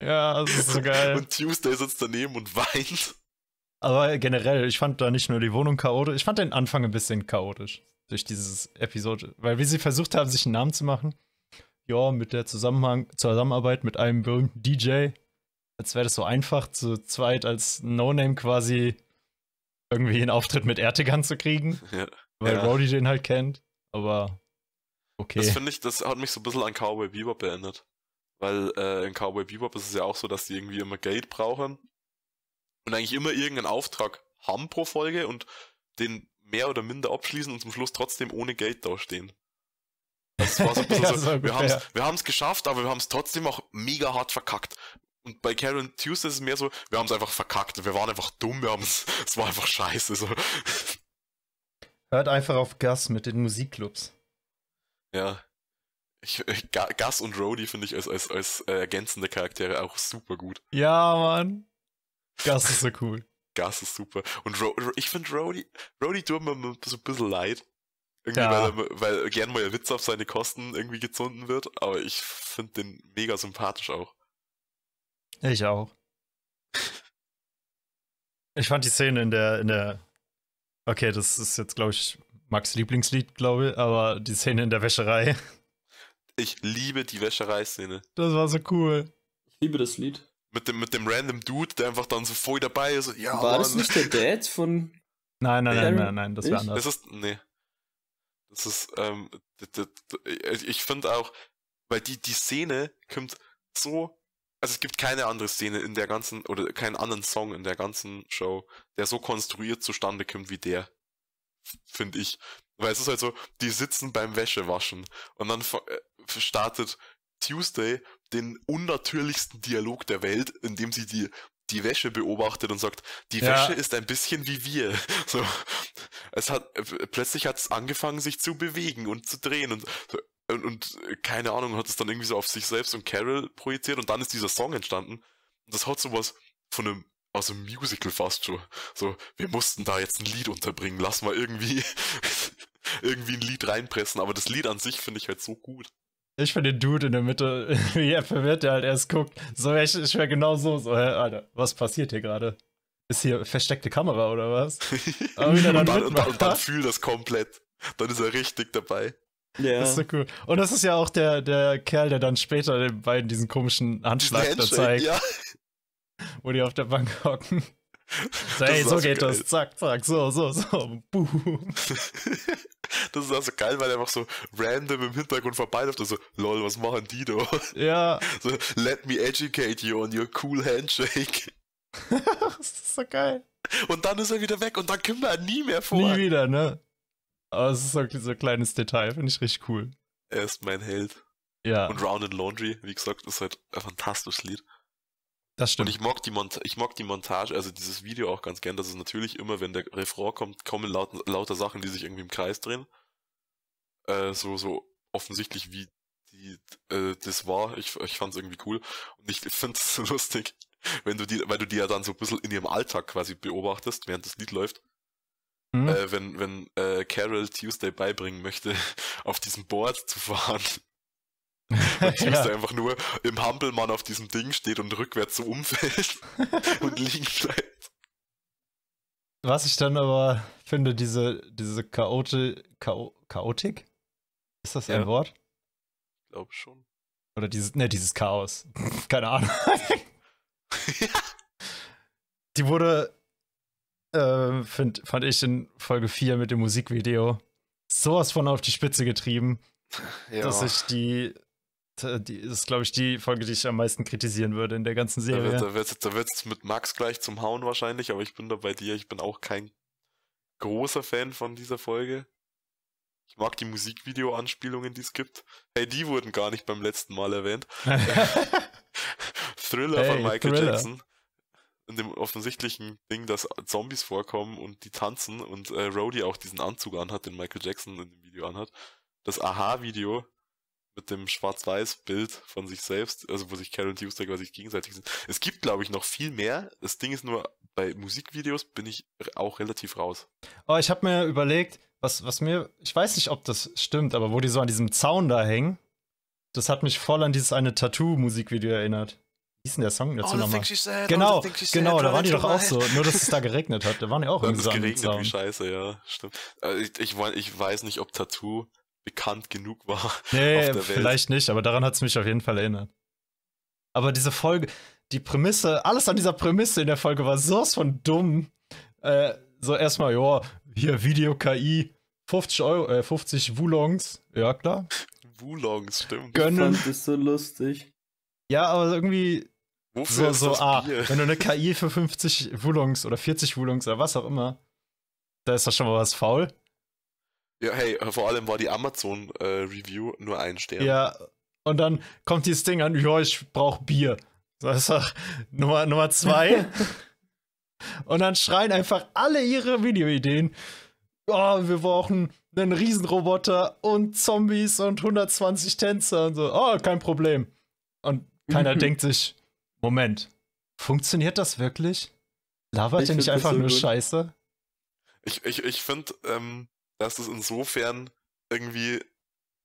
Ja, das ist so geil. Und Tuesday sitzt daneben und weint. Aber generell, ich fand da nicht nur die Wohnung chaotisch, ich fand den Anfang ein bisschen chaotisch durch dieses Episode. Weil wie sie versucht haben, sich einen Namen zu machen, ja, mit der Zusammenhang, Zusammenarbeit mit einem berühmten DJ, als wäre das so einfach, zu zweit als No-Name quasi irgendwie einen Auftritt mit Ertegan zu kriegen. Ja. Weil ja. Rowdy den halt kennt. Aber okay. Das finde ich, das hat mich so ein bisschen an Cowboy Bebop erinnert. Weil äh, in Cowboy Bebop ist es ja auch so, dass die irgendwie immer Geld brauchen und eigentlich immer irgendeinen Auftrag haben pro Folge und den mehr oder minder abschließen und zum Schluss trotzdem ohne Geld dastehen. Das war so ein bisschen ja, so, wir haben's, wir haben's geschafft, aber wir haben es trotzdem auch mega hart verkackt. Und bei Karen Tuesday ist es mehr so, wir haben es einfach verkackt, wir waren einfach dumm, wir haben's, es war einfach scheiße. So. Hört einfach auf Gas mit den Musikclubs. Ja. Ich, Gus und Rhodey finde ich als, als, als äh, ergänzende Charaktere auch super gut. Ja, Mann. Gus ist so cool. Gus ist super. Und Ro ich finde Rhodey, Rhodey tut mir so ein bisschen leid. Irgendwie, ja. weil, er, weil gern mal ein Witz auf seine Kosten irgendwie gezunden wird, aber ich finde den mega sympathisch auch. Ich auch. ich fand die Szene in der, in der, okay, das ist jetzt, glaube ich, Max Lieblingslied, glaube ich, aber die Szene in der Wäscherei, ich liebe die Wäscherei-Szene. Das war so cool. Ich liebe das Lied. Mit dem, mit dem random Dude, der einfach dann so voll dabei ist. Ja, war Mann. das nicht der Dad von. Nein, nein, nein, nein, nein, das wäre anders. Das ist, nee. Das ist, ähm, ich finde auch, weil die, die Szene kommt so also es gibt keine andere Szene in der ganzen, oder keinen anderen Song in der ganzen Show, der so konstruiert zustande kommt wie der. Finde ich. Weil es ist halt so, die sitzen beim Wäschewaschen und dann äh, startet Tuesday den unnatürlichsten Dialog der Welt, in dem sie die die Wäsche beobachtet und sagt, die ja. Wäsche ist ein bisschen wie wir. So, es hat äh, plötzlich hat es angefangen, sich zu bewegen und zu drehen und und, und keine Ahnung, hat es dann irgendwie so auf sich selbst und Carol projiziert und dann ist dieser Song entstanden. Und das hat sowas von einem aus einem Musical fast schon. So, wir mussten da jetzt ein Lied unterbringen, lass mal irgendwie irgendwie ein Lied reinpressen, aber das Lied an sich finde ich halt so gut. Ich finde den Dude in der Mitte, wie er verwirrt, der halt erst guckt. So, ich, ich wäre genau so, so, hä, Alter, was passiert hier gerade? Ist hier versteckte Kamera oder was? Und, dann, und, dann, und dann fühlt das komplett. Dann ist er richtig dabei. Ja. Das ist so cool. Und das ist ja auch der, der Kerl, der dann später den beiden diesen komischen Handschlag da zeigt. Ja. Wo die auf der Bank hocken. So, hey, so geht geil. das. Zack, zack, so, so, so. Boom. Das ist also geil, weil er einfach so random im Hintergrund vorbeiläuft und so, lol, was machen die da? Ja. So, let me educate you on your cool handshake. das ist so geil. Und dann ist er wieder weg und dann kommt er nie mehr vor. Nie wieder, ne? Aber es ist so, so ein kleines Detail, finde ich richtig cool. Er ist mein Held. Ja. Und Round and Laundry, wie gesagt, ist halt ein fantastisches Lied. Das stimmt. Und ich mag die, Mont ich mag die Montage, also dieses Video auch ganz gern, dass es natürlich immer, wenn der Refrain kommt, kommen laut lauter Sachen, die sich irgendwie im Kreis drehen. Äh, so, so offensichtlich wie die, äh, das war. Ich, ich fand es irgendwie cool. Und ich finde es so lustig, wenn du die, weil du die ja dann so ein bisschen in ihrem Alltag quasi beobachtest, während das Lied läuft. Mhm. Äh, wenn wenn äh, Carol Tuesday beibringen möchte, auf diesem Board zu fahren. Und Tuesday ja. einfach nur im Hampelmann auf diesem Ding steht und rückwärts so umfällt und liegen bleibt. Was ich dann aber finde, diese, diese Chaote, Chao Chaotik? Ist das ein Wort? Ich glaube schon. Oder dieses, ne, dieses Chaos. Keine Ahnung. Die wurde äh, find, fand ich in Folge 4 mit dem Musikvideo sowas von auf die Spitze getrieben, ja. dass ich die, die ist, glaube ich, die Folge, die ich am meisten kritisieren würde in der ganzen Serie. Da wird es da wird's mit Max gleich zum Hauen wahrscheinlich, aber ich bin da bei dir. Ich bin auch kein großer Fan von dieser Folge. Ich mag die Musikvideo-Anspielungen, die es gibt. Hey, die wurden gar nicht beim letzten Mal erwähnt. Thriller hey, von Michael Thriller. Jackson in dem offensichtlichen Ding, dass Zombies vorkommen und die tanzen und äh, Rhodey auch diesen Anzug anhat, den Michael Jackson in dem Video anhat. Das Aha-Video mit dem Schwarz-Weiß-Bild von sich selbst, also wo sich Carol und Tuesday quasi gegenseitig sind. Es gibt, glaube ich, noch viel mehr. Das Ding ist nur, bei Musikvideos bin ich auch relativ raus. Oh, ich habe mir überlegt, was, was mir, ich weiß nicht, ob das stimmt, aber wo die so an diesem Zaun da hängen, das hat mich voll an dieses eine Tattoo-Musikvideo erinnert. Wie ist denn der Song dazu nochmal? Genau, genau, da waren die doch auch so. Nur, dass es da geregnet hat. Da waren die auch irgendwie so geregnet wie scheiße, ja, stimmt. Also ich, ich, ich weiß nicht, ob Tattoo bekannt genug war. Nee, vielleicht nicht, aber daran hat es mich auf jeden Fall erinnert. Aber diese Folge, die Prämisse, alles an dieser Prämisse in der Folge war sowas von dumm. Äh, so erstmal, ja, hier Video-KI, 50 Euro, äh, 50 Wulongs, ja klar. Wulongs, stimmt. Gönnen. Ich fand das so lustig. Ja, aber irgendwie, Wofür so, so ah, wenn du eine KI für 50 Wulungs oder 40 Wulungs oder was auch immer, da ist doch schon mal was faul. Ja, hey, vor allem war die Amazon-Review äh, nur ein Stern. Ja, und dann kommt dieses Ding an, ja, ich brauch Bier. Das ist doch Nummer, Nummer zwei. und dann schreien einfach alle ihre Videoideen. Oh, wir brauchen einen Riesenroboter und Zombies und 120 Tänzer und so. Oh, kein Problem. Und keiner denkt sich, Moment, funktioniert das wirklich? Labert ihr nicht einfach so nur gut. Scheiße? Ich, ich, ich finde, ähm, dass das insofern irgendwie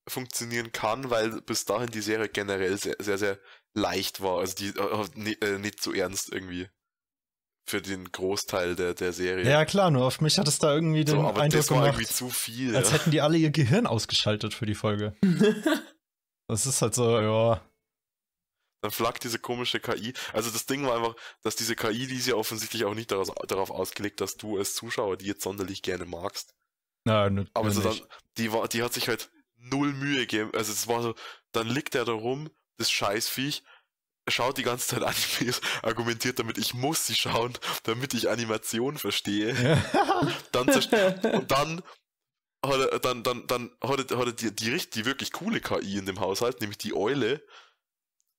funktionieren kann, weil bis dahin die Serie generell sehr, sehr, sehr leicht war. Also die äh, äh, nicht so ernst irgendwie für den Großteil der, der Serie. Ja, klar, nur auf mich hat es da irgendwie den so, aber Eindruck das war gemacht, irgendwie zu viel. Als ja. hätten die alle ihr Gehirn ausgeschaltet für die Folge. das ist halt so, ja dann flaggt diese komische KI. Also das Ding war einfach, dass diese KI, die ist ja offensichtlich auch nicht daraus, darauf ausgelegt, dass du als Zuschauer die jetzt sonderlich gerne magst. Nein, Aber also dann, die war, die hat sich halt null Mühe gegeben. Also es war so, dann liegt er da rum, das Scheißviech, schaut die ganze Zeit Animes, argumentiert damit, ich muss sie schauen, damit ich Animation verstehe. dann und dann hat er, dann, dann, dann hat er, hat er die, die, die wirklich coole KI in dem Haushalt, nämlich die Eule,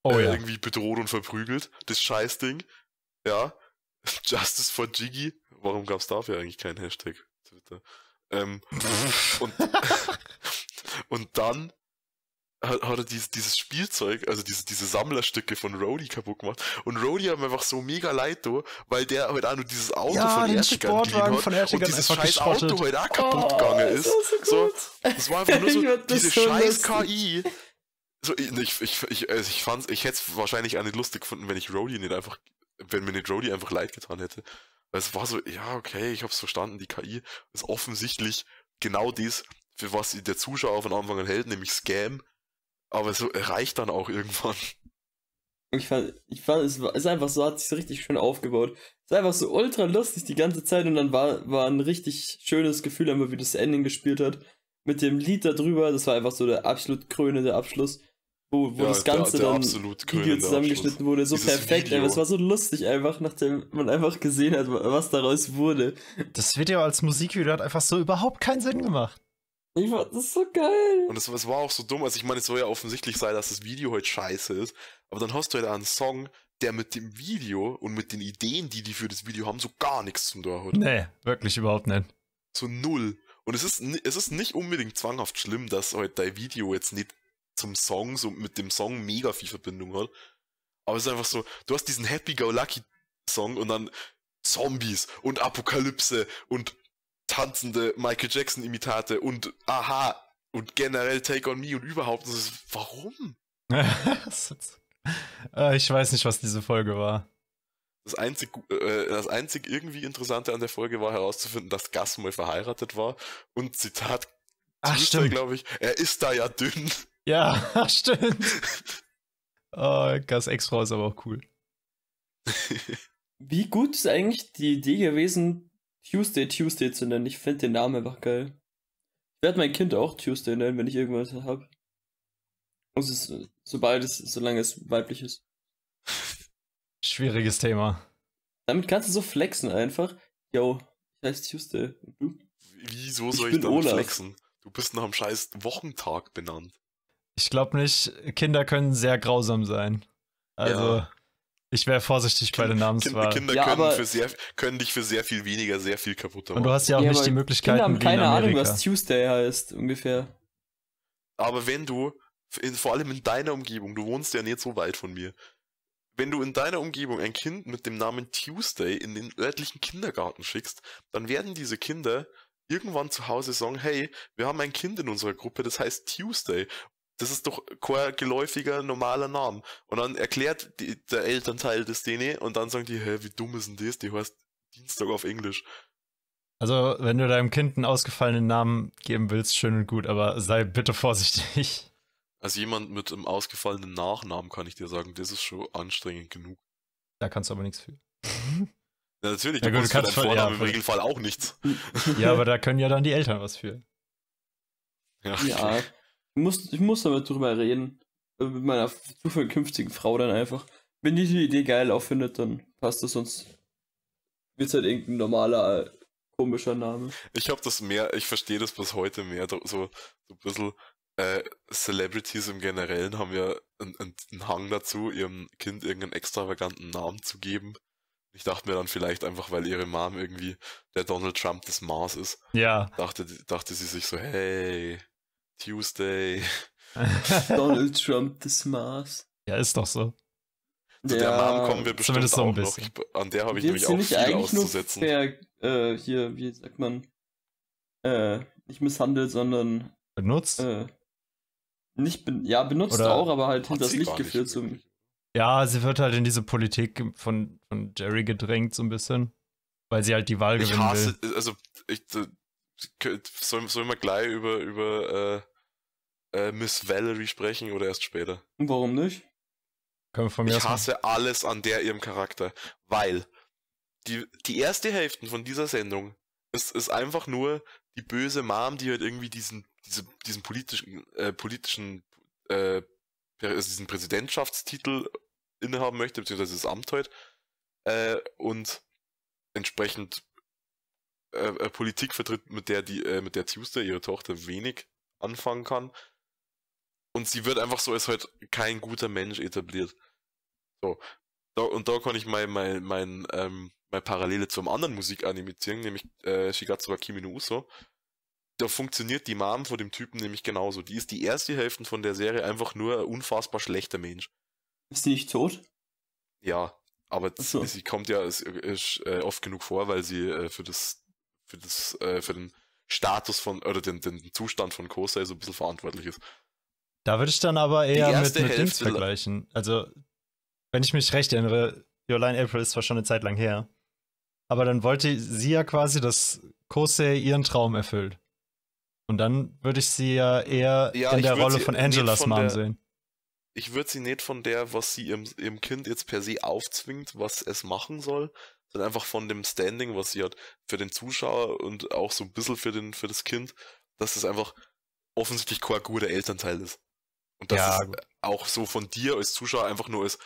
oh, äh, ja. irgendwie bedroht und verprügelt. Das Scheißding. Ja. Justice for Jiggy. Warum gab es dafür eigentlich keinen Hashtag? Twitter. Ähm, und, und dann hat, hat er dieses, dieses Spielzeug, also diese, diese Sammlerstücke von Rody kaputt gemacht. Und Rody hat mir einfach so mega leid, do, weil der halt auch nur dieses Auto ja, von Ertigan geliehen hat und dieses scheiß Auto halt auch kaputt oh, gegangen ist. So, so, das war einfach nur so diese so scheiß KI. So, ich, ich, ich, also ich fand's, ich hätte es wahrscheinlich auch nicht lustig gefunden, wenn ich Rody nicht einfach, wenn mir nicht Rody einfach leid getan hätte. Weil es war so, ja, okay, ich hab's verstanden, die KI ist offensichtlich genau das, für was der Zuschauer von Anfang an hält, nämlich Scam aber so reicht dann auch irgendwann. Ich fand, ich fand, es war, ist einfach so, hat sich so richtig schön aufgebaut. Es ist einfach so ultra lustig die ganze Zeit und dann war, war ein richtig schönes Gefühl, einmal wie das Ending gespielt hat. Mit dem Lied da drüber, das war einfach so der absolut krönende Abschluss. Wo, wo ja, das Ganze der, der dann Video zusammengeschnitten Abschluss. wurde. So Dieses perfekt, ey. Es war so lustig einfach, nachdem man einfach gesehen hat, was daraus wurde. Das Video als Musikvideo hat einfach so überhaupt keinen Sinn gemacht. Ich fand das so geil. Und es, war auch so dumm. Also ich meine, es soll ja offensichtlich sein, dass das Video heute scheiße ist. Aber dann hast du halt einen Song, der mit dem Video und mit den Ideen, die die für das Video haben, so gar nichts zum tun hat. Nee, wirklich überhaupt nicht. So null. Und es ist, es ist nicht unbedingt zwanghaft schlimm, dass halt dein Video jetzt nicht zum Song, so mit dem Song mega viel Verbindung hat. Aber es ist einfach so, du hast diesen Happy-Go-Lucky-Song und dann Zombies und Apokalypse und tanzende Michael Jackson-Imitate und aha und generell Take on Me und überhaupt. Das ist, warum? Äh, ich weiß nicht, was diese Folge war. Das einzig, äh, das einzig irgendwie Interessante an der Folge war herauszufinden, dass Gus mal verheiratet war und Zitat Ach, stimmt. glaube ich, er ist da ja dünn. Ja, stimmt. oh, Gus Ex-Frau ist aber auch cool. Wie gut ist eigentlich die Idee gewesen, Tuesday Tuesday zu nennen. Ich finde den Namen einfach geil. Ich werde mein Kind auch Tuesday nennen, wenn ich irgendwas habe. Es ist, sobald es, solange es weiblich ist. Schwieriges Thema. Damit kannst du so flexen einfach. Yo, ich heiße Tuesday. Und du? Wieso soll ich, ich damit flexen? Du bist nach einem scheiß Wochentag benannt. Ich glaube nicht, Kinder können sehr grausam sein. Also, ja. Ich wäre vorsichtig kind, bei der Namenswahl. Kinder ja, können, für sehr, können dich für sehr viel weniger sehr viel kaputt machen. Und du hast ja auch ja, nicht die Möglichkeit. Kinder haben keine Ahnung, was Tuesday heißt, ungefähr. Aber wenn du, in, vor allem in deiner Umgebung, du wohnst ja nicht so weit von mir, wenn du in deiner Umgebung ein Kind mit dem Namen Tuesday in den örtlichen Kindergarten schickst, dann werden diese Kinder irgendwann zu Hause sagen, hey, wir haben ein Kind in unserer Gruppe, das heißt Tuesday. Das ist doch kein geläufiger, normaler Name. Und dann erklärt die, der Elternteil das denen und dann sagen die, hä, wie dumm ist denn das? Die heißt Dienstag auf Englisch. Also, wenn du deinem Kind einen ausgefallenen Namen geben willst, schön und gut, aber sei bitte vorsichtig. Als jemand mit einem ausgefallenen Nachnamen kann ich dir sagen, das ist schon anstrengend genug. Da kannst du aber nichts für. Ja, natürlich, ja, du, gut, kannst für deinen Vornamen ja, im Regelfall auch nichts. Ja, aber da können ja dann die Eltern was für. Ja, ja ich muss, ich muss damit drüber reden. Äh, mit meiner zukünftigen Frau dann einfach. Wenn die die Idee geil auffindet, dann passt das, sonst wird es halt irgendein normaler, komischer Name. Ich habe das mehr, ich verstehe das bis heute mehr, so, so ein bisschen äh, Celebrities im Generellen haben ja einen, einen Hang dazu, ihrem Kind irgendeinen extravaganten Namen zu geben. Ich dachte mir dann vielleicht einfach, weil ihre Mom irgendwie der Donald Trump des Mars ist. Ja. Dachte, dachte sie sich so, hey, Tuesday. Donald Trump des Mars. Ja, ist doch so. Zu ja, der Mom kommen wir bestimmt so auch noch. Ich, an der habe ich nämlich auch viel auszusetzen. Fair, äh, hier, wie sagt man, äh, nicht misshandelt, sondern benutzt. Äh, nicht ben ja, benutzt Oder auch, aber halt hinters Licht geführt. So. Ja, sie wird halt in diese Politik von, von Jerry gedrängt, so ein bisschen. Weil sie halt die Wahl ich gewinnen hasse, will. Also, ich, Sollen, sollen wir gleich über, über äh, äh, Miss Valerie sprechen oder erst später? Warum nicht? ich hasse alles an der ihrem Charakter, weil die, die erste Hälfte von dieser Sendung ist, ist einfach nur die böse Mom, die halt irgendwie diesen, diese, diesen politischen, äh, politischen, äh, also diesen Präsidentschaftstitel innehaben möchte, beziehungsweise das Amt halt. Äh, und entsprechend äh, äh, Politik vertritt, mit der die, äh, mit der Tuesday, ihre Tochter, wenig anfangen kann. Und sie wird einfach so als halt kein guter Mensch etabliert. So. Da, und da kann ich mein, mein, mein, ähm, meine Parallele zum anderen Musikanime ziehen, nämlich äh, Shigatsu Kimi no Uso. Da funktioniert die Mom von dem Typen nämlich genauso. Die ist die erste Hälfte von der Serie einfach nur ein unfassbar schlechter Mensch. Ist die nicht tot? Ja, aber so. sie kommt ja ist, ist, äh, oft genug vor, weil sie äh, für das für das äh, für den Status von oder den, den Zustand von Kosei so ein bisschen verantwortlich ist. Da würde ich dann aber eher mit, mit Dings vergleichen. Also, wenn ich mich recht erinnere, Your Line April ist zwar schon eine Zeit lang her, aber dann wollte sie ja quasi, dass Kosei ihren Traum erfüllt. Und dann würde ich sie ja eher ja, in der Rolle von Angelas von Mom der, sehen. Ich würde sie nicht von der, was sie ihrem, ihrem Kind jetzt per se aufzwingt, was es machen soll, sondern einfach von dem Standing, was sie hat für den Zuschauer und auch so ein bisschen für, den, für das Kind, dass es einfach offensichtlich kein guter Elternteil ist. Und dass ja, es auch so von dir als Zuschauer einfach nur als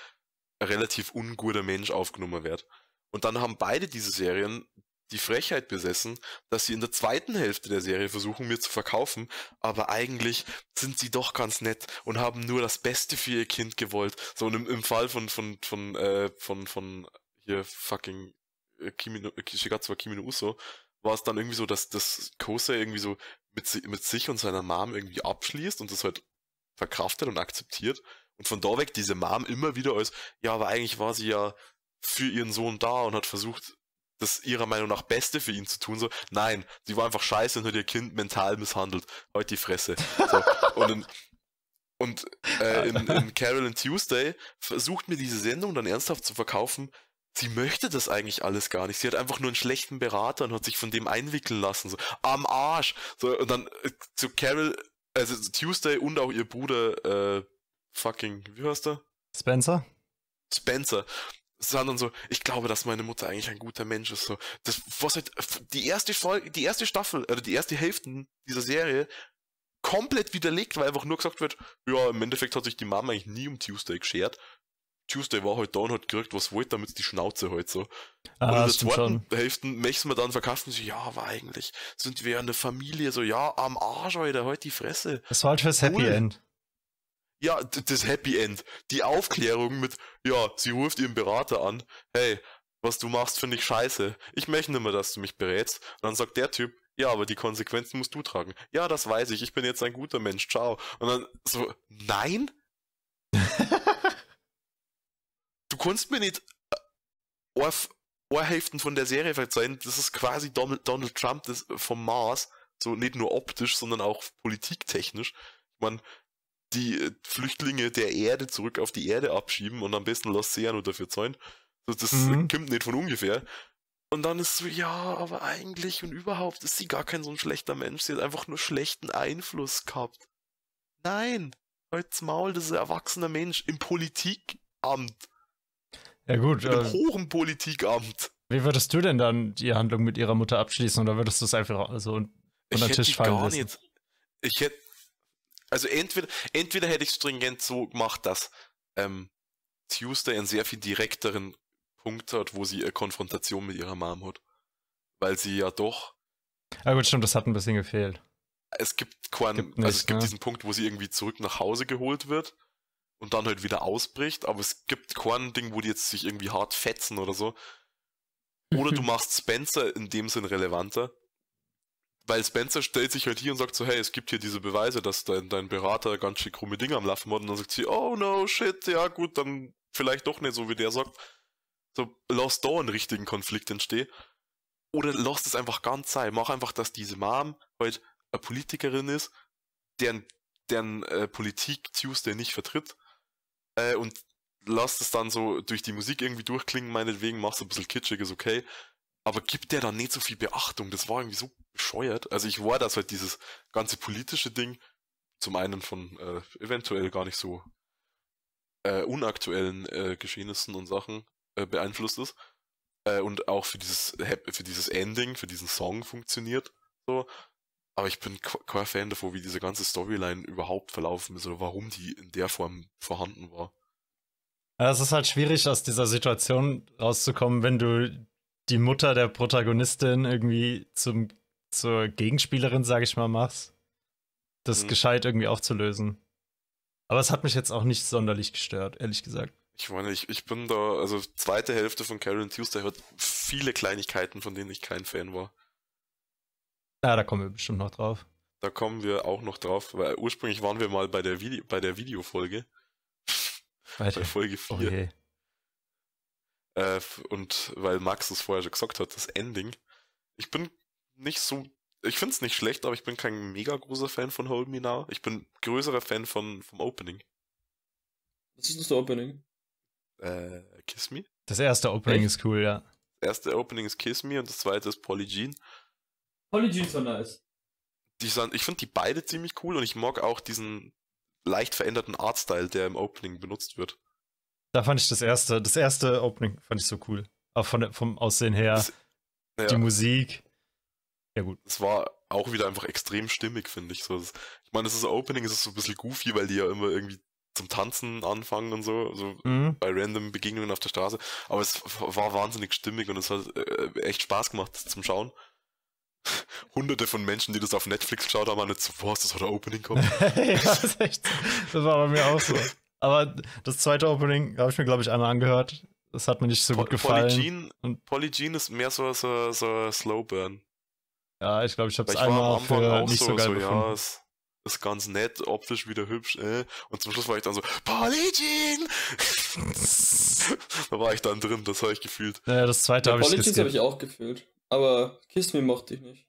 relativ unguter Mensch aufgenommen wird. Und dann haben beide diese Serien die Frechheit besessen, dass sie in der zweiten Hälfte der Serie versuchen, mir zu verkaufen, aber eigentlich sind sie doch ganz nett und haben nur das Beste für ihr Kind gewollt. So und im, im Fall von von von äh, von von hier fucking äh, Kimi Shigatsu Kimi no Uso war es dann irgendwie so, dass das Kosei irgendwie so mit, mit sich und seiner Mom irgendwie abschließt und das halt verkraftet und akzeptiert und von da weg diese Mom immer wieder als, ja, aber eigentlich war sie ja für ihren Sohn da und hat versucht, das ihrer Meinung nach Beste für ihn zu tun. So, nein, sie war einfach scheiße und hat ihr Kind mental misshandelt. Heute die Fresse. So, und in, und äh, in, in Carol and Tuesday versucht mir diese Sendung dann ernsthaft zu verkaufen, sie möchte das eigentlich alles gar nicht. Sie hat einfach nur einen schlechten Berater und hat sich von dem einwickeln lassen. So, am Arsch. So, und dann äh, zu Carol, also Tuesday und auch ihr Bruder, äh, fucking, wie heißt der? Spencer? Spencer. Sondern so, ich glaube, dass meine Mutter eigentlich ein guter Mensch ist. So, das, was halt, die erste Folge, die erste Staffel, oder die erste Hälfte dieser Serie komplett widerlegt, weil einfach nur gesagt wird, ja, im Endeffekt hat sich die Mama eigentlich nie um Tuesday geschert. Tuesday war halt da und hat gekriegt, was wollte, damit die Schnauze halt so. Ah, und in der zweiten schon. Hälfte möchten wir dann verkaufen, so, ja, aber eigentlich sind wir eine Familie, so, ja, am Arsch, Alter, halt die Fresse. Das war halt fürs Happy End. Ja, das Happy End. Die Aufklärung mit, ja, sie ruft ihren Berater an, hey, was du machst, finde ich scheiße. Ich möchte nicht mehr, dass du mich berätst. Und dann sagt der Typ, ja, aber die Konsequenzen musst du tragen. Ja, das weiß ich, ich bin jetzt ein guter Mensch, ciao. Und dann so, nein? du kannst mir nicht äh, Hälften von der Serie verzeihen, das ist quasi Donald, Donald Trump das vom Mars, so nicht nur optisch, sondern auch politiktechnisch. Ich meine, die äh, Flüchtlinge der Erde zurück auf die Erde abschieben und am besten Los Seano dafür zahlen. So, das mhm. kommt nicht von ungefähr. Und dann ist so, ja, aber eigentlich und überhaupt ist sie gar kein so ein schlechter Mensch. Sie hat einfach nur schlechten Einfluss gehabt. Nein, halt's Maul, das ist ein erwachsener Mensch im Politikamt. Ja gut. Im äh, hohen Politikamt. Wie würdest du denn dann die Handlung mit ihrer Mutter abschließen oder würdest du es einfach so unter den Tisch fallen lassen? Nicht, ich hätte, also entweder, entweder hätte ich stringent so gemacht, dass ähm, Tuesday einen sehr viel direkteren Punkt hat, wo sie eine Konfrontation mit ihrer Mom hat. Weil sie ja doch. Ja gut, stimmt, das hat ein bisschen gefehlt. Es gibt keinen, gibt nicht, also es gibt ne? diesen Punkt, wo sie irgendwie zurück nach Hause geholt wird und dann halt wieder ausbricht, aber es gibt kein Ding, wo die jetzt sich irgendwie hart fetzen oder so. Oder du machst Spencer in dem Sinn relevanter. Weil Spencer stellt sich halt hier und sagt so, hey, es gibt hier diese Beweise, dass dein, dein Berater ganz schön krumme Dinge am Laufen hat. Und dann sagt sie, oh no, shit, ja gut, dann vielleicht doch nicht so, wie der sagt. So, lass da einen richtigen Konflikt entstehen. Oder lass es einfach ganz sein. Mach einfach, dass diese Mom halt eine Politikerin ist, deren, deren äh, Politik Tuesday nicht vertritt äh, und lasst es dann so durch die Musik irgendwie durchklingen, meinetwegen, mach's ein bisschen kitschig, ist okay. Aber gibt der dann nicht so viel Beachtung? Das war irgendwie so bescheuert. Also ich war, dass halt dieses ganze politische Ding zum einen von äh, eventuell gar nicht so äh, unaktuellen äh, Geschehnissen und Sachen äh, beeinflusst ist. Äh, und auch für dieses für dieses Ending, für diesen Song funktioniert. So. Aber ich bin kein Fan davon, wie diese ganze Storyline überhaupt verlaufen ist oder warum die in der Form vorhanden war. es ist halt schwierig, aus dieser Situation rauszukommen, wenn du die Mutter der Protagonistin irgendwie zum, zur Gegenspielerin, sag ich mal, machst. Das mhm. gescheit irgendwie aufzulösen. Aber es hat mich jetzt auch nicht sonderlich gestört, ehrlich gesagt. Ich meine, ich, ich bin da, also zweite Hälfte von Karen Tuesday hat viele Kleinigkeiten, von denen ich kein Fan war. Ja, da kommen wir bestimmt noch drauf. Da kommen wir auch noch drauf, weil ursprünglich waren wir mal bei der, Vide bei der Videofolge. Bei, bei Folge 4. Okay. Äh, und weil Max es vorher schon gesagt hat, das Ending. Ich bin nicht so. Ich finde es nicht schlecht, aber ich bin kein mega großer Fan von Hold Me Now. Ich bin größerer Fan von, vom Opening. Was ist das Opening? Äh, Kiss Me. Das erste Opening Echt? ist cool, ja. Das erste Opening ist Kiss Me und das zweite ist Polygen. Polygen ist so nice. Die sind, ich finde die beide ziemlich cool und ich mag auch diesen leicht veränderten Artstyle, der im Opening benutzt wird. Da fand ich das erste, das erste Opening fand ich so cool. Auch von, vom Aussehen her, das, ja. die Musik. Ja, gut. Es war auch wieder einfach extrem stimmig, finde ich. So, das, ich meine, das ist Opening, es ist so ein bisschen goofy, weil die ja immer irgendwie zum Tanzen anfangen und so, so mhm. bei random Begegnungen auf der Straße. Aber es war wahnsinnig stimmig und es hat äh, echt Spaß gemacht zum Schauen. Hunderte von Menschen, die das auf Netflix geschaut haben, waren jetzt so, was, das hat ein Opening kommt. ja, das ist echt, das war bei mir auch so. Aber das zweite Opening habe ich mir, glaube ich, einmal angehört. Das hat mir nicht so po gut gefallen. Polygen, und Polygen ist mehr so, so, so Slow Burn. Ja, ich glaube, ich habe es einmal für nicht so, so geil so, gefunden. Ja, es, ist ganz nett, optisch wieder hübsch, äh. Und zum Schluss war ich dann so, Polygen! da war ich dann drin, das habe ich gefühlt. Ja, das zweite ja, habe ich habe ich auch gefühlt. Aber Kiss Me mochte ich nicht.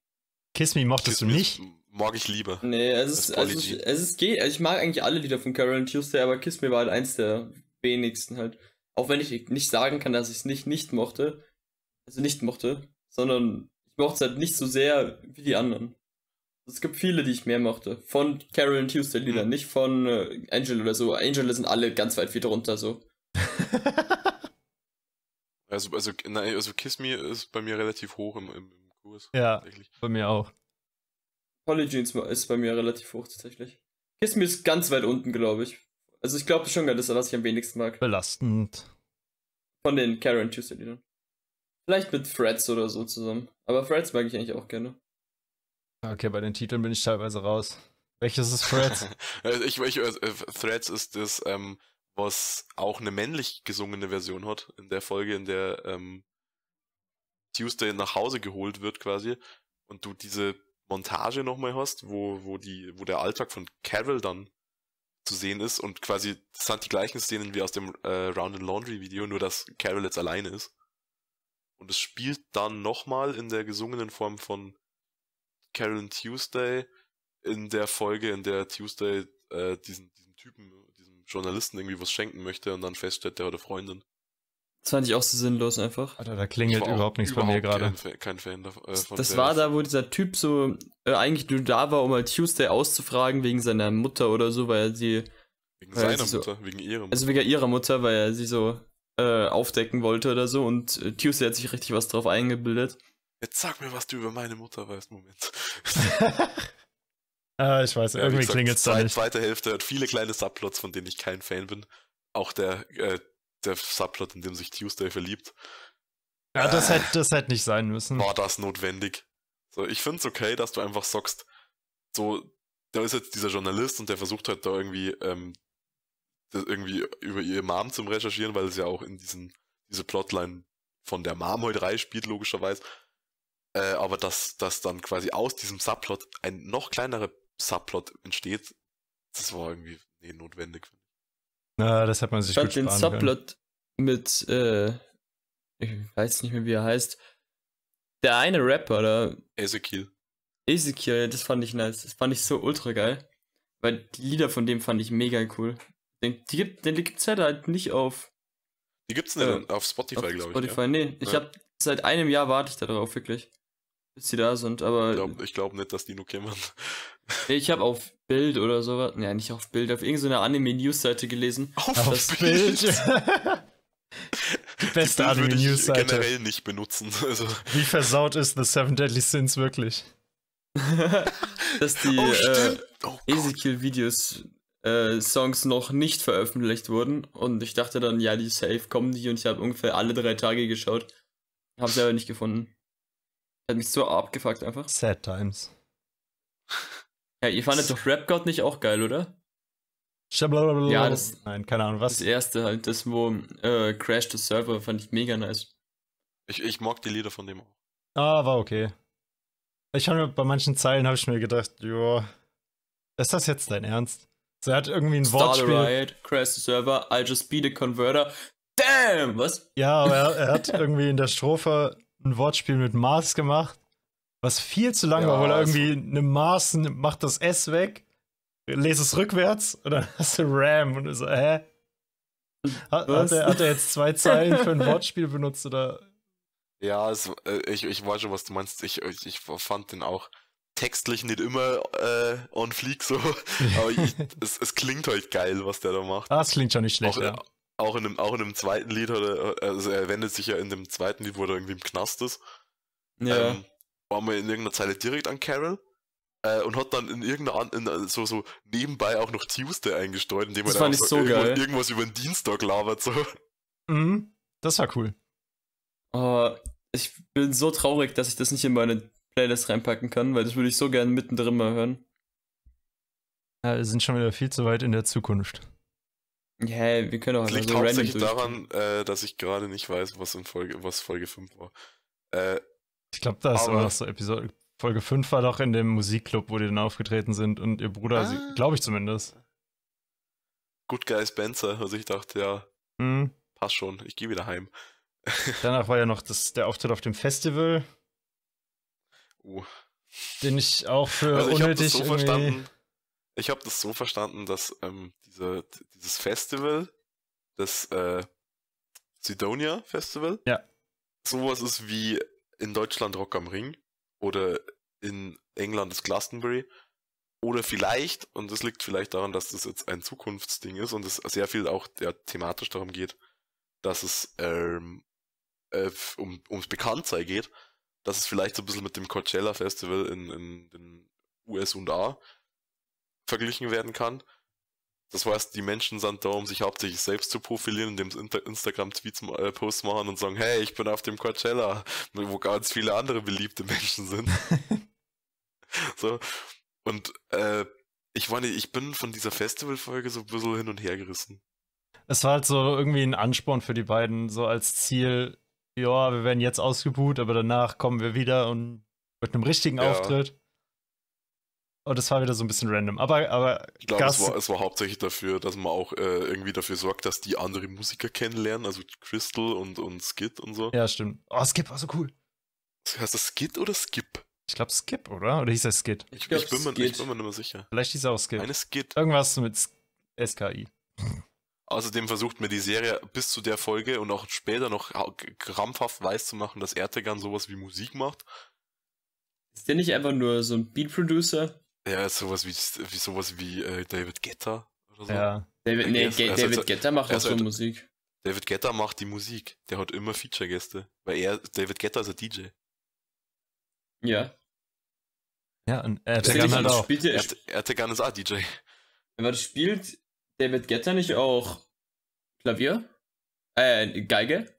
Kiss Me mochtest Kiss du nicht? Mag ich lieber. Nee, es ist, also, es ist geht. Also ich mag eigentlich alle Lieder von Carol Tuesday, aber Kiss Me war halt eins der wenigsten halt. Auch wenn ich nicht sagen kann, dass ich es nicht nicht mochte. Also nicht mochte, sondern ich mochte es halt nicht so sehr wie die anderen. Es gibt viele, die ich mehr mochte. Von Carol Tuesday Liedern, mhm. nicht von äh, Angel oder so. Angel sind alle ganz weit wieder runter so. also, also, nein, also Kiss Me ist bei mir relativ hoch im, im, im Kurs. Ja, bei mir auch. Polygenes ist bei mir relativ hoch tatsächlich. Kiss Me ist ganz weit unten, glaube ich. Also ich glaube schon, das ist was ich am wenigsten mag. Belastend. Von den Karen Tuesday Liedern. Vielleicht mit Threads oder so zusammen. Aber Threads mag ich eigentlich auch gerne. Okay, bei den Titeln bin ich teilweise raus. Welches ist Threads? ich, ich, äh, Threads ist das, ähm, was auch eine männlich gesungene Version hat, in der Folge, in der ähm, Tuesday nach Hause geholt wird quasi und du diese Montage nochmal hast, wo, wo, die, wo der Alltag von Carol dann zu sehen ist und quasi, das sind die gleichen Szenen wie aus dem äh, Round and Laundry Video, nur dass Carol jetzt alleine ist. Und es spielt dann nochmal in der gesungenen Form von Carolyn Tuesday in der Folge, in der Tuesday äh, diesen, diesen Typen, diesem Journalisten irgendwie was schenken möchte und dann feststellt, der hat eine Freundin. Das fand ich auch so sinnlos einfach. Alter, da klingelt überhaupt nichts bei mir gerade. Kein, kein, Fan davon. Äh, das war da, wo dieser Typ so äh, eigentlich nur da war, um halt Tuesday auszufragen wegen seiner Mutter oder so, weil er sie. Wegen seiner Mutter, so, wegen ihrer Mutter. Also wegen ihrer Mutter, weil er sie so äh, aufdecken wollte oder so und äh, Tuesday hat sich richtig was drauf eingebildet. Jetzt sag mir, was du über meine Mutter weißt. Moment. äh, ich weiß, ja, irgendwie klingelt es da nicht. zweite Hälfte hat viele kleine Subplots, von denen ich kein Fan bin. Auch der, äh, der Subplot, in dem sich Tuesday verliebt. Ja, das äh, hätte das hätte nicht sein müssen. War das notwendig? So, ich find's okay, dass du einfach sagst, so, da ist jetzt dieser Journalist und der versucht halt da irgendwie, ähm, irgendwie über ihr Mom zum Recherchieren, weil es ja auch in diesen, diese Plotline von der Mom heute halt spielt, logischerweise. Äh, aber dass, dass dann quasi aus diesem Subplot ein noch kleinerer Subplot entsteht, das war irgendwie nee, notwendig. Na, das hat man sich ich gut den Subplot können. mit, äh, ich weiß nicht mehr, wie er heißt. Der eine Rapper, oder? Ezekiel. Ezekiel, das fand ich nice. Das fand ich so ultra geil. Weil die Lieder von dem fand ich mega cool. Den, die gibt, den gibt's halt nicht auf. Die gibt's nicht äh, auf Spotify, glaube ich. Spotify, ja. nee. Ich ja. hab seit einem Jahr warte ich da drauf, wirklich bis sie da sind, aber. Ich glaube glaub nicht, dass die nur kämen. Ich habe auf Bild oder sowas, ja, nicht auf Bild, auf irgendeine Anime-News-Seite gelesen. Auf, auf Bild? die beste Anime-News-Seite. generell nicht benutzen. Also. Wie versaut ist The Seven Deadly Sins wirklich? dass die oh, äh, oh, Ezekiel-Videos äh, Songs noch nicht veröffentlicht wurden. Und ich dachte dann, ja, die safe kommen die und ich habe ungefähr alle drei Tage geschaut. Habe sie aber nicht gefunden. Hat mich so abgefuckt einfach. Sad times. Ja, ihr fandet doch Rap God nicht auch geil, oder? Ja, das. Nein, keine Ahnung, was. Das erste halt, das, wo äh, Crash the Server fand ich mega nice. Ich, ich mag die Lieder von dem auch. Ah, war okay. Ich habe bei manchen Zeilen habe ich mir gedacht, jo, ist das jetzt dein Ernst? So, er hat irgendwie ein Start Wortspiel. Riot, crash the server, I'll just be the converter. Damn, was? Ja, aber er, er hat irgendwie in der Strophe ein Wortspiel mit Mars gemacht, was viel zu lang ja, war, weil er irgendwie eine Mars macht das S weg, lese es rückwärts und dann hast du Ram und so, hä? Hat, hat, er, hat er jetzt zwei Zeilen für ein Wortspiel benutzt oder ja, es, äh, ich, ich weiß schon, was du meinst. Ich, ich, ich fand den auch textlich nicht immer äh, on fleek so, aber ich, es, es klingt halt geil, was der da macht. Ah, es klingt schon nicht schlecht, auch, ja. Auch in, einem, auch in einem zweiten Lied, oder, also er wendet sich ja in dem zweiten Lied, wo er irgendwie im Knast ist. Ja. Ähm, war mal in irgendeiner Zeile direkt an Carol äh, und hat dann in irgendeiner in, so, so nebenbei auch noch Tuesday eingestreut, indem er dann so irgendwas, irgendwas, über den Dienstag labert. So. Mhm, das war cool. Uh, ich bin so traurig, dass ich das nicht in meine Playlist reinpacken kann, weil das würde ich so gerne mittendrin mal hören. Ja, wir sind schon wieder viel zu weit in der Zukunft. Ja, hey, wir können auch Das liegt so hauptsächlich daran, äh, dass ich gerade nicht weiß, was in Folge, was Folge 5 war. Äh, ich glaube, da ist immer noch so Episode. Folge 5 war doch in dem Musikclub, wo die dann aufgetreten sind und ihr Bruder, ah. glaube ich zumindest. Good Guy Spencer, also ich dachte, ja, hm. passt schon, ich gehe wieder heim. Danach war ja noch das, der Auftritt auf dem Festival. Uh. Den ich auch für also ich unnötig hab so verstanden. Ich habe das so verstanden, dass ähm, diese, dieses Festival, das äh, Sidonia Festival, ja. sowas ist wie in Deutschland Rock am Ring oder in England das Glastonbury. Oder vielleicht, und das liegt vielleicht daran, dass das jetzt ein Zukunftsding ist und es sehr viel auch ja, thematisch darum geht, dass es ähm, äh, um, ums Bekanntsein geht, dass es vielleicht so ein bisschen mit dem Coachella Festival in, in den USA verglichen werden kann. Das heißt, die Menschen sind da, um sich hauptsächlich selbst zu profilieren, indem sie Instagram-Tweets äh, Posts machen und sagen, hey, ich bin auf dem Coachella, wo ganz viele andere beliebte Menschen sind. so. Und äh, ich meine, ich bin von dieser Festivalfolge so ein bisschen hin und her gerissen. Es war halt so irgendwie ein Ansporn für die beiden, so als Ziel, ja, wir werden jetzt ausgebuht, aber danach kommen wir wieder und mit einem richtigen ja. Auftritt. Und das war wieder so ein bisschen random. Aber, aber ich glaube, es war, es war hauptsächlich dafür, dass man auch äh, irgendwie dafür sorgt, dass die andere Musiker kennenlernen, also Crystal und, und Skid und so. Ja, stimmt. Oh, Skip war so cool. Heißt das Skid oder Skip? Ich glaube Skip, oder? Oder hieß er Skid? Ich, ich, ich, bin, mir, ich bin mir nicht mehr sicher. Vielleicht hieß er auch Skip. Eine Skid. Irgendwas mit SKI. Außerdem versucht mir die Serie bis zu der Folge und auch später noch krampfhaft weiß zu machen, dass Ertegan sowas wie Musik macht. Ist der nicht einfach nur so ein Beat-Producer? Ja, sowas wie, wie sowas wie äh, David Guetta oder so. Ja. David, nee, David also, Guetta macht auch so halt, Musik. David Guetta macht die Musik. Der hat immer Feature-Gäste. Weil er, David Guetta ist ein DJ. Ja. Ja, und Ertegan halt auch. Spielt er, Ertegan ist auch DJ. Aber das spielt David Guetta nicht auch Klavier? Äh, Geige?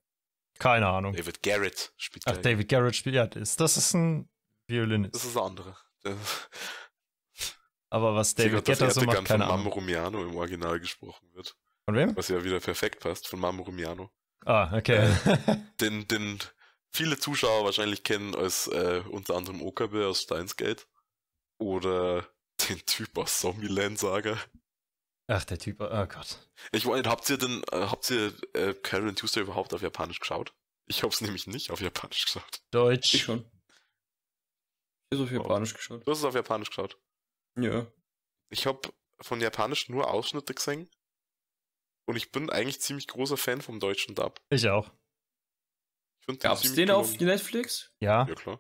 Keine Ahnung. David Garrett spielt Geige. Ach, David Garrett spielt, ja, das, das ist ein Violinist. Das ist ein anderer. Aber was David Guetta so macht, keine von Mamma Rumiano im Original gesprochen wird. Von wem? Was ja wieder perfekt passt, von Mamma Rumiano. Ah, okay. Äh, den, den viele Zuschauer wahrscheinlich kennen als äh, unter anderem Okabe aus Steinsgate. Oder den Typ aus Zombieland Saga. Ach, der Typ, oh Gott. Ich meine, habt ihr denn, äh, habt ihr äh, Carol Tuesday überhaupt auf Japanisch geschaut? Ich hab's nämlich nicht auf Japanisch geschaut. Deutsch. Ich schon. Ich habe auf Japanisch geschaut. Du hast es auf Japanisch geschaut? Ja. Ich hab von Japanisch nur Ausschnitte gesehen. Und ich bin eigentlich ziemlich großer Fan vom deutschen Dub. Ich auch. Ich Gab's den, den auf Netflix? Ja. Ja, klar.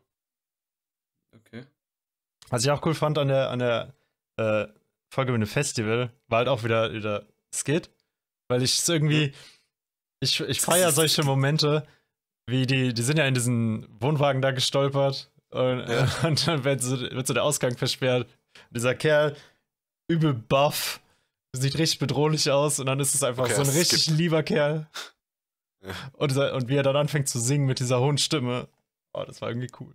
Okay. Was ich auch cool fand an der, an der äh, Folge mit einem Festival war halt auch wieder, wieder Skit, weil ich es irgendwie, ich, ich feiere solche Momente, wie die, die sind ja in diesen Wohnwagen da gestolpert und, ja. und dann wird so, wird so der Ausgang versperrt. Dieser Kerl, übel buff, sieht richtig bedrohlich aus und dann ist es einfach okay, so ein richtig gibt... lieber Kerl. Ja. Und, und wie er dann anfängt zu singen mit dieser hohen Stimme. Oh, das war irgendwie cool.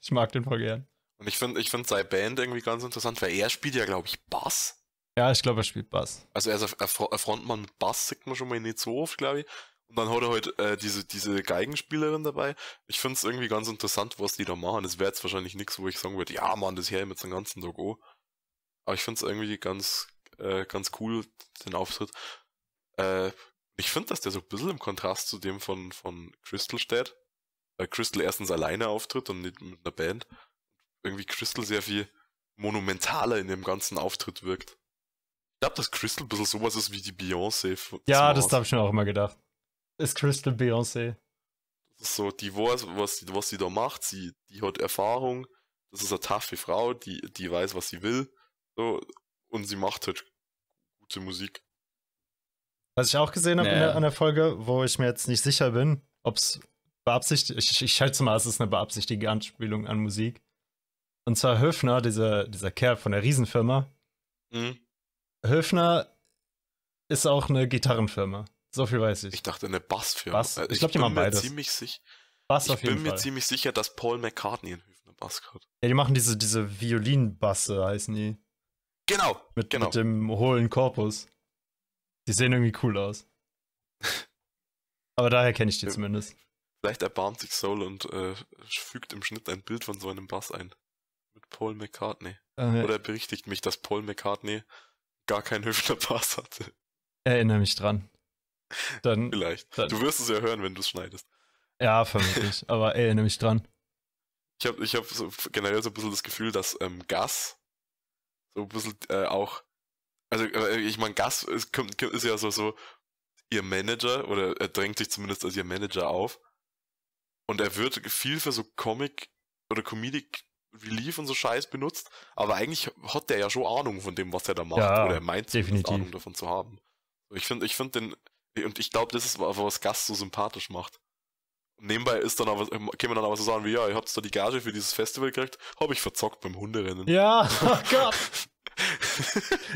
Ich mag den voll gern. Und ich finde ich find seine Band irgendwie ganz interessant, weil er spielt ja, glaube ich, Bass. Ja, ich glaube, er spielt Bass. Also er ist ein Frontmann mit Bass, sagt man schon mal nicht so oft, glaube ich. Und dann hat er halt äh, diese, diese Geigenspielerin dabei. Ich finde es irgendwie ganz interessant, was die da machen. Das wäre jetzt wahrscheinlich nichts, wo ich sagen würde, ja, Mann, das her mit seinem ganzen Logo. Aber ich finde es irgendwie ganz, äh, ganz cool, den Auftritt. Äh, ich finde, dass der so ein bisschen im Kontrast zu dem von, von Crystal steht. Weil Crystal erstens alleine auftritt und nicht mit einer Band. Irgendwie Crystal sehr viel monumentaler in dem ganzen Auftritt wirkt. Ich glaube, dass Crystal ein bisschen sowas ist wie die Beyoncé. Ja, das habe ich mir auch immer gedacht ist Crystal Beyoncé. Das ist so, die weiß, was, was sie da macht, sie, die hat Erfahrung, das ist eine taffe Frau, die, die weiß, was sie will, so, und sie macht halt gute Musik. Was ich auch gesehen habe naja. an der Folge, wo ich mir jetzt nicht sicher bin, ob es beabsichtigt, ich, ich schätze mal, es ist eine beabsichtigte Anspielung an Musik. Und zwar Höfner, dieser, dieser Kerl von der Riesenfirma. Mhm. Höfner ist auch eine Gitarrenfirma. So viel weiß ich. Ich dachte eine Bassfirma. Bass? Ich, ich glaube, die machen beides. Ziemlich sich, Bass ich bin mir Fall. ziemlich sicher, dass Paul McCartney in Hüfner Bass hat. Ja, die machen diese, diese Violinbasse, heißen die. Genau. Mit, genau. mit dem hohlen Korpus. Die sehen irgendwie cool aus. Aber daher kenne ich die zumindest. Vielleicht erbarmt sich Soul und äh, fügt im Schnitt ein Bild von so einem Bass ein. Mit Paul McCartney. Okay. Oder er berichtigt mich, dass Paul McCartney gar keinen Hüfner Bass hatte. Erinnere mich dran. Dann, Vielleicht. Dann, du wirst es ja hören, wenn du es schneidest. Ja, vermutlich. aber erinnere mich dran. Ich habe ich hab so generell so ein bisschen das Gefühl, dass ähm, Gas so ein bisschen äh, auch. Also, äh, ich meine, Gas ist, ist ja so, so ihr Manager oder er drängt sich zumindest als ihr Manager auf. Und er wird viel für so Comic oder Comedic Relief und so Scheiß benutzt, aber eigentlich hat der ja schon Ahnung von dem, was er da macht. Ja, oder er meint definitiv Ahnung davon zu haben. Ich finde ich find den und ich glaube, das ist was Gast so sympathisch macht. Und nebenbei ist dann aber, kann man dann aber so sagen wie, ja, ich hab's da die Gage für dieses Festival gekriegt, habe ich verzockt beim Hunderennen. Ja, oh Gott.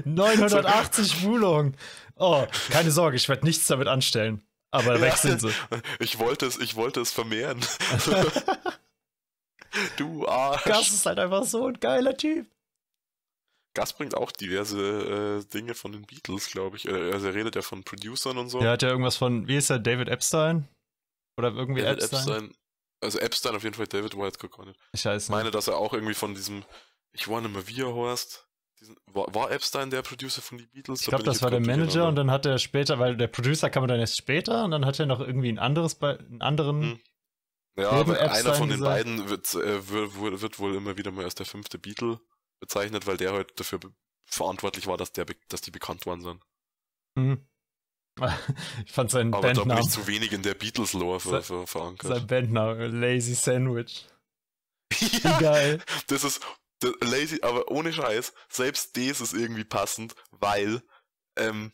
980 Wohnungen. Oh, keine Sorge, ich werde nichts damit anstellen. Aber weg sind sie. Ich wollte es, ich wollte es vermehren. du Arsch. Gas ist halt einfach so ein geiler Typ. Gas bringt auch diverse äh, Dinge von den Beatles, glaube ich. Äh, also er redet ja von Producern und so. Er hat ja irgendwas von, wie ist er, David Epstein? Oder irgendwie David Epstein? Epstein? Also Epstein auf jeden Fall, David White gar nicht. Ich weiß nicht. Ich meine, dass er auch irgendwie von diesem, ich mehr wie er heißt. War, war, Epstein der Producer von den Beatles? Ich glaube, das war der Manager und dann hat er später, weil der Producer kam dann erst später und dann hat er noch irgendwie ein anderes, einen anderen. Hm. Ja, aber einer von den gesagt. beiden wird, äh, wird, wird, wohl immer wieder mal als der fünfte Beatle bezeichnet, weil der halt dafür verantwortlich war, dass, der, dass die bekannt worden sind. Mhm. Ich fand seinen Aber Bandnamen. Aber nicht zu wenig in der Beatles-Lore ver ver verankert. Sein Bandname, Lazy Sandwich. ja, geil. Das ist Lazy, aber ohne Scheiß, selbst das ist irgendwie passend, weil, ähm,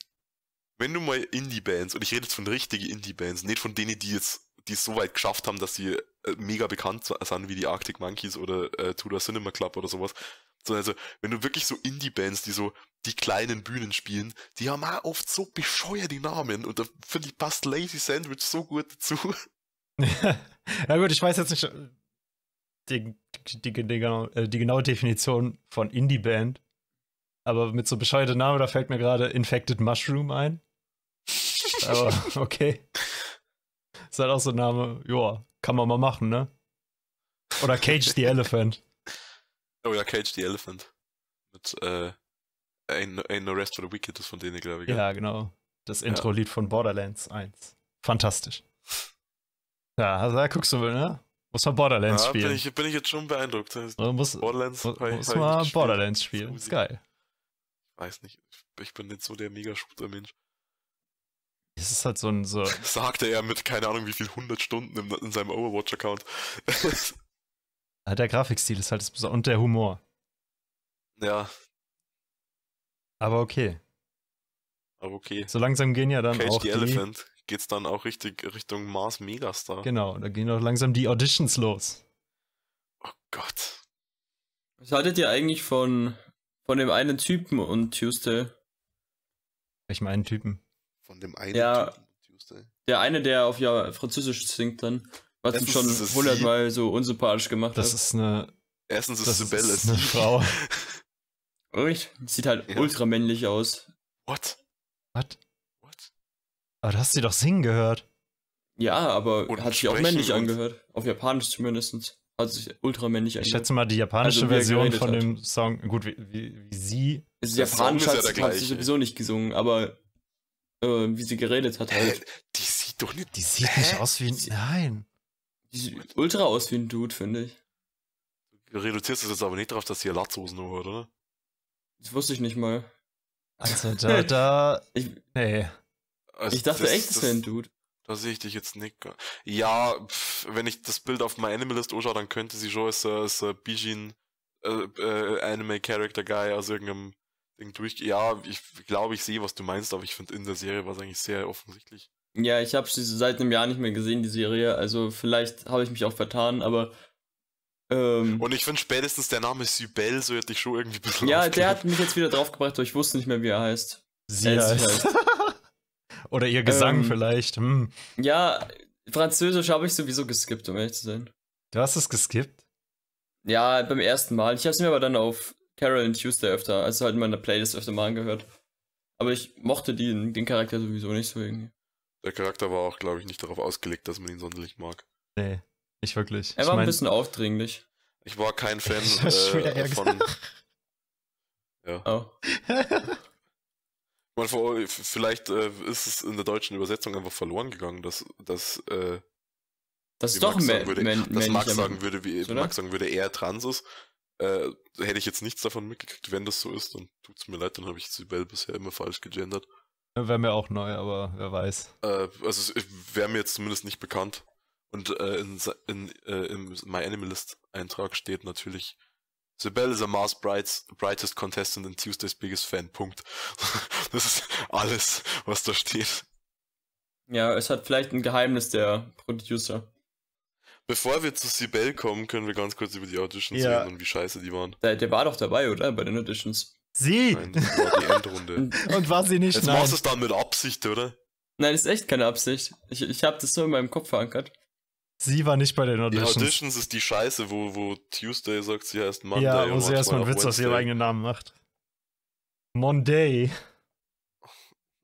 wenn du mal Indie-Bands, und ich rede jetzt von richtigen Indie-Bands, nicht von denen, die jetzt, die es so weit geschafft haben, dass sie äh, mega bekannt sind, wie die Arctic Monkeys oder äh, Tudor Cinema Club oder sowas, so, also, wenn du wirklich so Indie-Bands, die so die kleinen Bühnen spielen, die haben auch oft so bescheuert die Namen und da finde ich passt Lazy Sandwich so gut dazu. ja gut, ich weiß jetzt nicht die, die, die, die, äh, die genaue Definition von Indie-Band, aber mit so bescheuerten Namen, da fällt mir gerade Infected Mushroom ein. aber okay. Ist halt auch so ein Name, joa, kann man mal machen, ne? Oder Cage the Elephant. Oh ja, Cage the Elephant. Mit äh, Ain't, Ain't No Rest for the Wicked, das von denen, glaube ich. Ja, ja genau. Das Intro-Lied von Borderlands 1. Fantastisch. Ja, also da guckst du, ne? Muss man Borderlands ja, spielen. Bin ich, bin ich jetzt schon beeindruckt. muss, Borderlands muss, muss mal Borderlands spielen. Ist geil. Ich weiß nicht. Ich bin nicht so der Mega-Shooter-Mensch. Es ist halt so ein. So Sagte er mit keine Ahnung wie viel 100 Stunden in, in seinem Overwatch-Account. der Grafikstil ist halt das Besondere. Und der Humor. Ja. Aber okay. Aber okay. So langsam gehen ja dann Cage auch the die... Elephant geht's dann auch richtig Richtung Mars Megastar. Genau, da gehen auch langsam die Auditions los. Oh Gott. Was haltet ihr eigentlich von, von dem einen Typen und Tuesday? Ich meine einen Typen. Von dem einen ja, Typen Tuesday. Der eine, der auf ja Französisch singt dann. Was ihn schon hundertmal so unsympathisch gemacht das hat. Das ist eine. Erstens ist das Sibelle ist eine Frau. Ruhig. Sieht halt ja. ultra männlich aus. What? What? What? Aber du hast sie doch singen gehehört. Ja, aber und hat sich auch männlich angehört. Auf Japanisch zumindest. Hat sich ultra männlich angehört. Ich schätze mal, die japanische also, Version von hat. dem Song, gut, wie, wie, wie sie. Also Japanisch hat, ja hat sie sowieso nicht gesungen, aber äh, wie sie geredet hat halt. Die sieht doch nicht. Die sieht Hä? nicht aus wie ein. Nein. Die sieht ultra aus wie ein Dude, finde ich. Du reduzierst es jetzt aber nicht darauf, dass sie Latzhosen hat, oder? Das wusste ich nicht mal. Also da, da. ich, nee. Also ich dachte das, echt, das wäre ein Dude. Da sehe ich dich jetzt nicht. Ja, pff, wenn ich das Bild auf My Animalist anschaue, dann könnte sie schon als, als uh, Bijin äh, äh, Anime Character Guy aus irgendeinem Ding durch. Ja, ich glaube, ich sehe, was du meinst, aber ich finde in der Serie war es eigentlich sehr offensichtlich. Ja, ich habe sie seit einem Jahr nicht mehr gesehen, die Serie. Also vielleicht habe ich mich auch vertan, aber ähm, und ich finde spätestens der Name Sybel, so hätte ich schon irgendwie ein bisschen Ja, der hat mich jetzt wieder draufgebracht, aber ich wusste nicht mehr, wie er heißt. Sie äh, heißt. heißt. Oder ihr Gesang ähm, vielleicht. Hm. Ja, Französisch habe ich sowieso geskippt, um ehrlich zu sein. Du hast es geskippt? Ja, beim ersten Mal. Ich habe es mir aber dann auf Carol and Tuesday öfter, also halt in meiner Playlist öfter mal angehört. Aber ich mochte den, den Charakter sowieso nicht so irgendwie. Der Charakter war auch, glaube ich, nicht darauf ausgelegt, dass man ihn sonderlich mag. Nee. Nicht wirklich. Er war ich mein, ein bisschen aufdringlich. Ich war kein Fan äh, von. Ja. Oh. meine, vielleicht äh, ist es in der deutschen Übersetzung einfach verloren gegangen, dass, dass äh, das ist doch Max sagen würde, dass Max sagen würde, wie oder? Max sagen würde, er trans ist. Äh, hätte ich jetzt nichts davon mitgekriegt, wenn das so ist, dann tut's mir leid, dann habe ich Sibel bisher immer falsch gegendert. Wäre mir auch neu, aber wer weiß. Äh, also wäre mir jetzt zumindest nicht bekannt. Und äh, in, in, äh, im My Animalist Eintrag steht natürlich Sibel is a Mars Brights, brightest contestant and Tuesday's biggest fan. Punkt. das ist alles, was da steht. Ja, es hat vielleicht ein Geheimnis der Producer. Bevor wir zu Sibel kommen, können wir ganz kurz über die Auditions ja. reden und wie scheiße die waren. Der, der war doch dabei, oder? Bei den Auditions. Sie! Nein, das war die Endrunde. und war sie nicht? Jetzt machst du es dann mit Absicht, oder? Nein, das ist echt keine Absicht. Ich, ich habe das so in meinem Kopf verankert. Sie war nicht bei den Auditions. Die Auditions ist die Scheiße, wo, wo Tuesday sagt, sie heißt Monday. Ja, wo sie erstmal einen Witz aus ihrem eigenen Namen macht. Monday.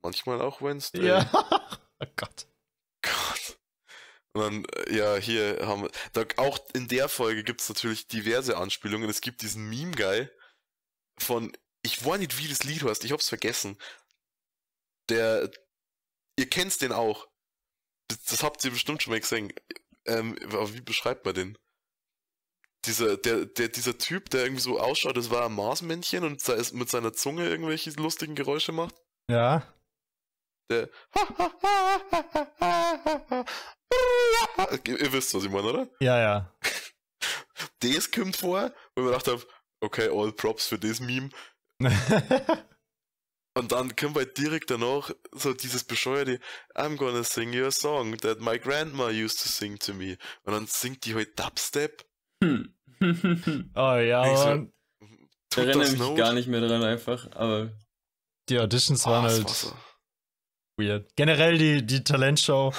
Manchmal auch Wednesday. Ja. oh Gott. Gott. Und dann, äh, ja, hier haben wir, da, auch in der Folge gibt es natürlich diverse Anspielungen. Es gibt diesen Meme-Guy von, ich weiß nicht, wie das Lied heißt, ich hab's vergessen. Der, ihr kennt's den auch. Das, das habt ihr bestimmt schon mal gesehen. Ähm, wie beschreibt man den? Dieser, der, der, dieser Typ, der irgendwie so ausschaut, das war ein Marsmännchen und mit seiner Zunge irgendwelche lustigen Geräusche macht. Ja. Der. Ihr wisst, was ich meine, oder? Ja, ja. Das kommt vor, wo ich mir gedacht habe, okay, all props für das Meme. Und dann kommt halt direkt danach so dieses bescheuerte I'm gonna sing you a song that my grandma used to sing to me. Und dann singt die halt Dubstep. Hm. oh ja, so, Ich erinnere mich not? gar nicht mehr dran einfach, aber... Die Auditions waren oh, halt war so. weird. Generell die, die Talentshow.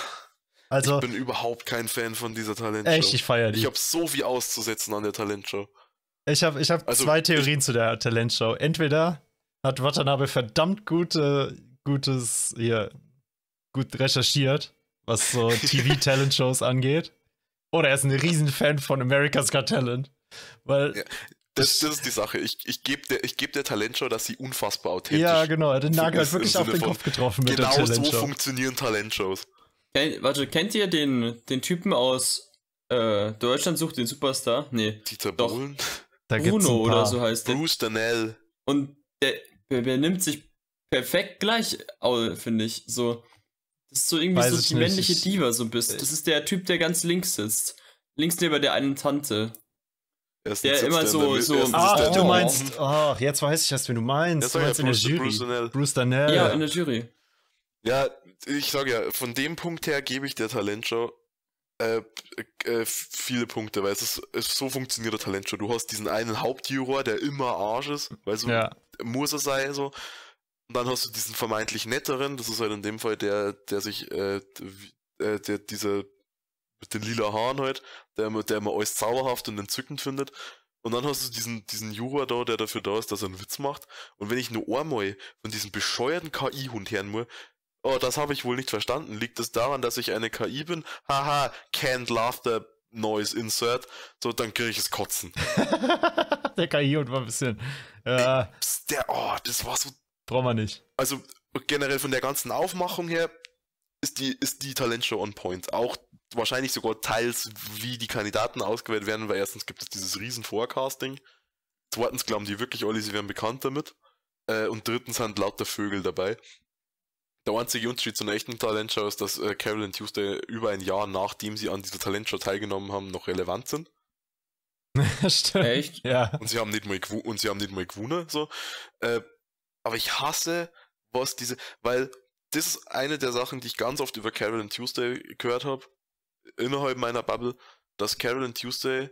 Also, ich bin überhaupt kein Fan von dieser Talentshow. Echt, ich feiere die. Ich habe so viel auszusetzen an der Talentshow. Ich habe ich hab also, zwei Theorien ich, zu der Talentshow. Entweder hat Watanabe verdammt gute, gutes, hier, gut recherchiert, was so TV-Talent-Shows angeht. Oder er ist ein Riesenfan von America's Got Talent. Weil. Ja, das, das, ist die Sache. Ich, ich gebe der, geb der Talentshow, dass sie unfassbar authentisch Ja, genau. Er hat den Nagel halt wirklich auf den Kopf getroffen mit genau der Talentshow. Genau so funktionieren Talentshows. Kennt, warte, kennt ihr den, den Typen aus äh, Deutschland sucht den Superstar? Nee. Dieter Bohlen? Bruno oder so heißt der. Bruce Danell. Und der, der nimmt sich perfekt gleich, finde ich. So, das ist so irgendwie Weiß so die nicht. männliche Diva so bist. Das ist der Typ, der ganz links sitzt. Links neben der einen Tante. Erstens der immer so, so. Ah, du meinst, oh, jetzt weiß ich erst, wen du meinst. Du meinst ja, in Bruce, der Jury. Bruce Danell. Bruce Danell. Ja, in der Jury. Ja, ich sage ja, von dem Punkt her gebe ich der Talentshow äh, äh, viele Punkte, weil es ist, es so funktioniert der Talentshow. Du hast diesen einen Hauptjuror, der immer Arsch ist, weil so ja. muss er sein, so. Und dann hast du diesen vermeintlich netteren, das ist halt in dem Fall der, der sich, äh, äh der, dieser, mit den lila Haaren halt, der, der immer alles zauberhaft und entzückend findet. Und dann hast du diesen, diesen Jura da, der dafür da ist, dass er einen Witz macht. Und wenn ich nur einmal von diesem bescheuerten KI-Hund hören muss, oh, das habe ich wohl nicht verstanden. Liegt es daran, dass ich eine KI bin? Haha, can't laughter noise insert. So, dann kriege ich es kotzen. der KI-Hund war ein bisschen. Ja. Ey, pst, der, oh, das war so. Brauchen wir nicht. Also, generell von der ganzen Aufmachung her ist die, ist die Talentshow on point. Auch wahrscheinlich sogar teils, wie die Kandidaten ausgewählt werden, weil erstens gibt es dieses riesen Forecasting. Zweitens glauben die wirklich alle, sie werden bekannt damit. Äh, und drittens sind lauter Vögel dabei. Der einzige Unterschied zu einer echten Talentshow ist, dass äh, Carol und Tuesday über ein Jahr nachdem sie an dieser Talentshow teilgenommen haben, noch relevant sind. Stimmt. Echt? Ja. Und sie haben nicht mal, und sie haben nicht mal gewonnen, so. Äh, aber ich hasse, was diese, weil das ist eine der Sachen, die ich ganz oft über Carol and Tuesday gehört habe, innerhalb meiner Bubble, dass Carol and Tuesday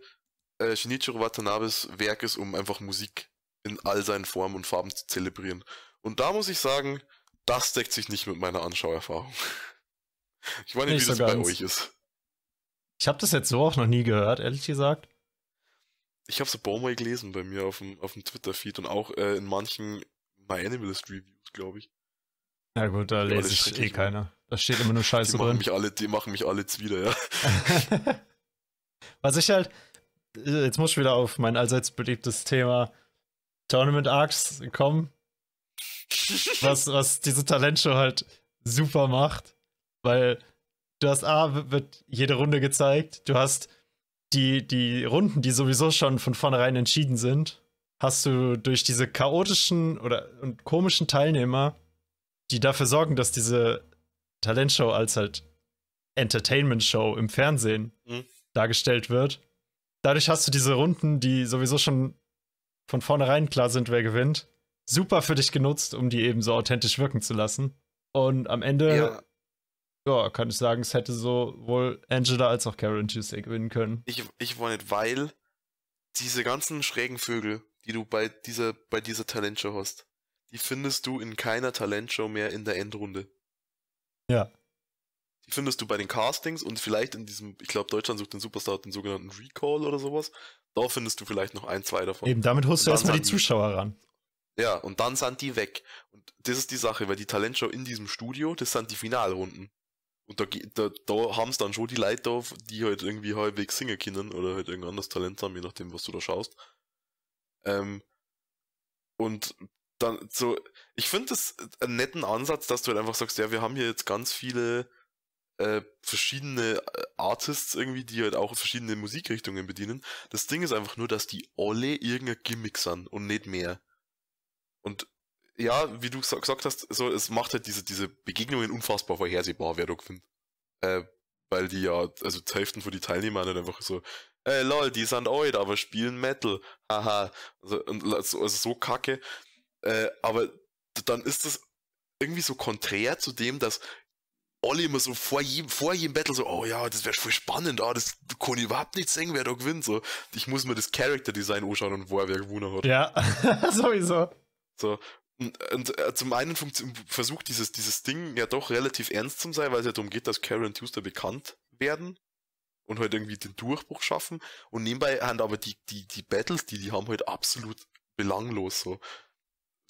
äh, Shinichiro Watanabes Werk ist, um einfach Musik in all seinen Formen und Farben zu zelebrieren. Und da muss ich sagen, das deckt sich nicht mit meiner Anschauerfahrung. Ich weiß nicht, nicht wie so das ganz. bei euch ist. Ich habe das jetzt so auch noch nie gehört, ehrlich gesagt. Ich habe so Mal gelesen bei mir auf dem, auf dem Twitter-Feed und auch äh, in manchen My Animalist Reviews, glaube ich. Na gut, da lese ich eh keiner. Da steht immer nur Scheiße die machen drin. Mich alle, die machen mich alle jetzt wieder, ja. Was ich halt, jetzt muss ich wieder auf mein allseits beliebtes Thema Tournament Arcs kommen. Was, was diese Talentshow halt super macht. Weil du hast A, wird jede Runde gezeigt. Du hast die, die Runden, die sowieso schon von vornherein entschieden sind, hast du durch diese chaotischen oder und komischen Teilnehmer die dafür sorgen, dass diese Talentshow als halt Entertainment-Show im Fernsehen mhm. dargestellt wird. Dadurch hast du diese Runden, die sowieso schon von vornherein klar sind, wer gewinnt, super für dich genutzt, um die eben so authentisch wirken zu lassen. Und am Ende, ja, ja kann ich sagen, es hätte sowohl Angela als auch Karen Tuesday gewinnen können. Ich, ich wollte nicht, weil diese ganzen schrägen Vögel, die du bei dieser, bei dieser Talentshow hast, die findest du in keiner Talentshow mehr in der Endrunde. Ja. Die findest du bei den Castings und vielleicht in diesem, ich glaube, Deutschland sucht den Superstar, den sogenannten Recall oder sowas. Da findest du vielleicht noch ein, zwei davon. Eben, damit holst du erstmal die Zuschauer ran. Ja, und dann sind die weg. Und das ist die Sache, weil die Talentshow in diesem Studio, das sind die Finalrunden. Und da, da, da haben es dann schon die Leute da, die halt irgendwie halbwegs singen können oder halt irgendein anderes Talent haben, je nachdem, was du da schaust. Ähm, und dann so, ich finde das einen netten Ansatz, dass du halt einfach sagst, ja, wir haben hier jetzt ganz viele äh, verschiedene äh, Artists irgendwie, die halt auch verschiedene Musikrichtungen bedienen. Das Ding ist einfach nur, dass die alle irgendein Gimmick sind und nicht mehr. Und ja, wie du gesagt hast, so, es macht halt diese, diese Begegnungen unfassbar vorhersehbar, wer du gewinnt. Äh, weil die ja, also die Hälften von die Teilnehmer halt einfach so, ey lol, die sind alt, aber spielen Metal. Haha. Also, also, also so kacke. Äh, aber dann ist das irgendwie so konträr zu dem, dass alle immer so vor jedem, vor jedem Battle so, oh ja, das wäre voll spannend, ah, das kann ich überhaupt nicht sehen, wer da gewinnt. So, ich muss mir das Character Design anschauen und wo er wer gewonnen hat. Ja, sowieso. So. Und, äh, zum einen versucht dieses, dieses Ding ja doch relativ ernst zu sein, weil es ja darum geht, dass Karen und Tuesday bekannt werden und halt irgendwie den Durchbruch schaffen. Und nebenbei haben aber die, die, die Battles, die die haben halt absolut belanglos so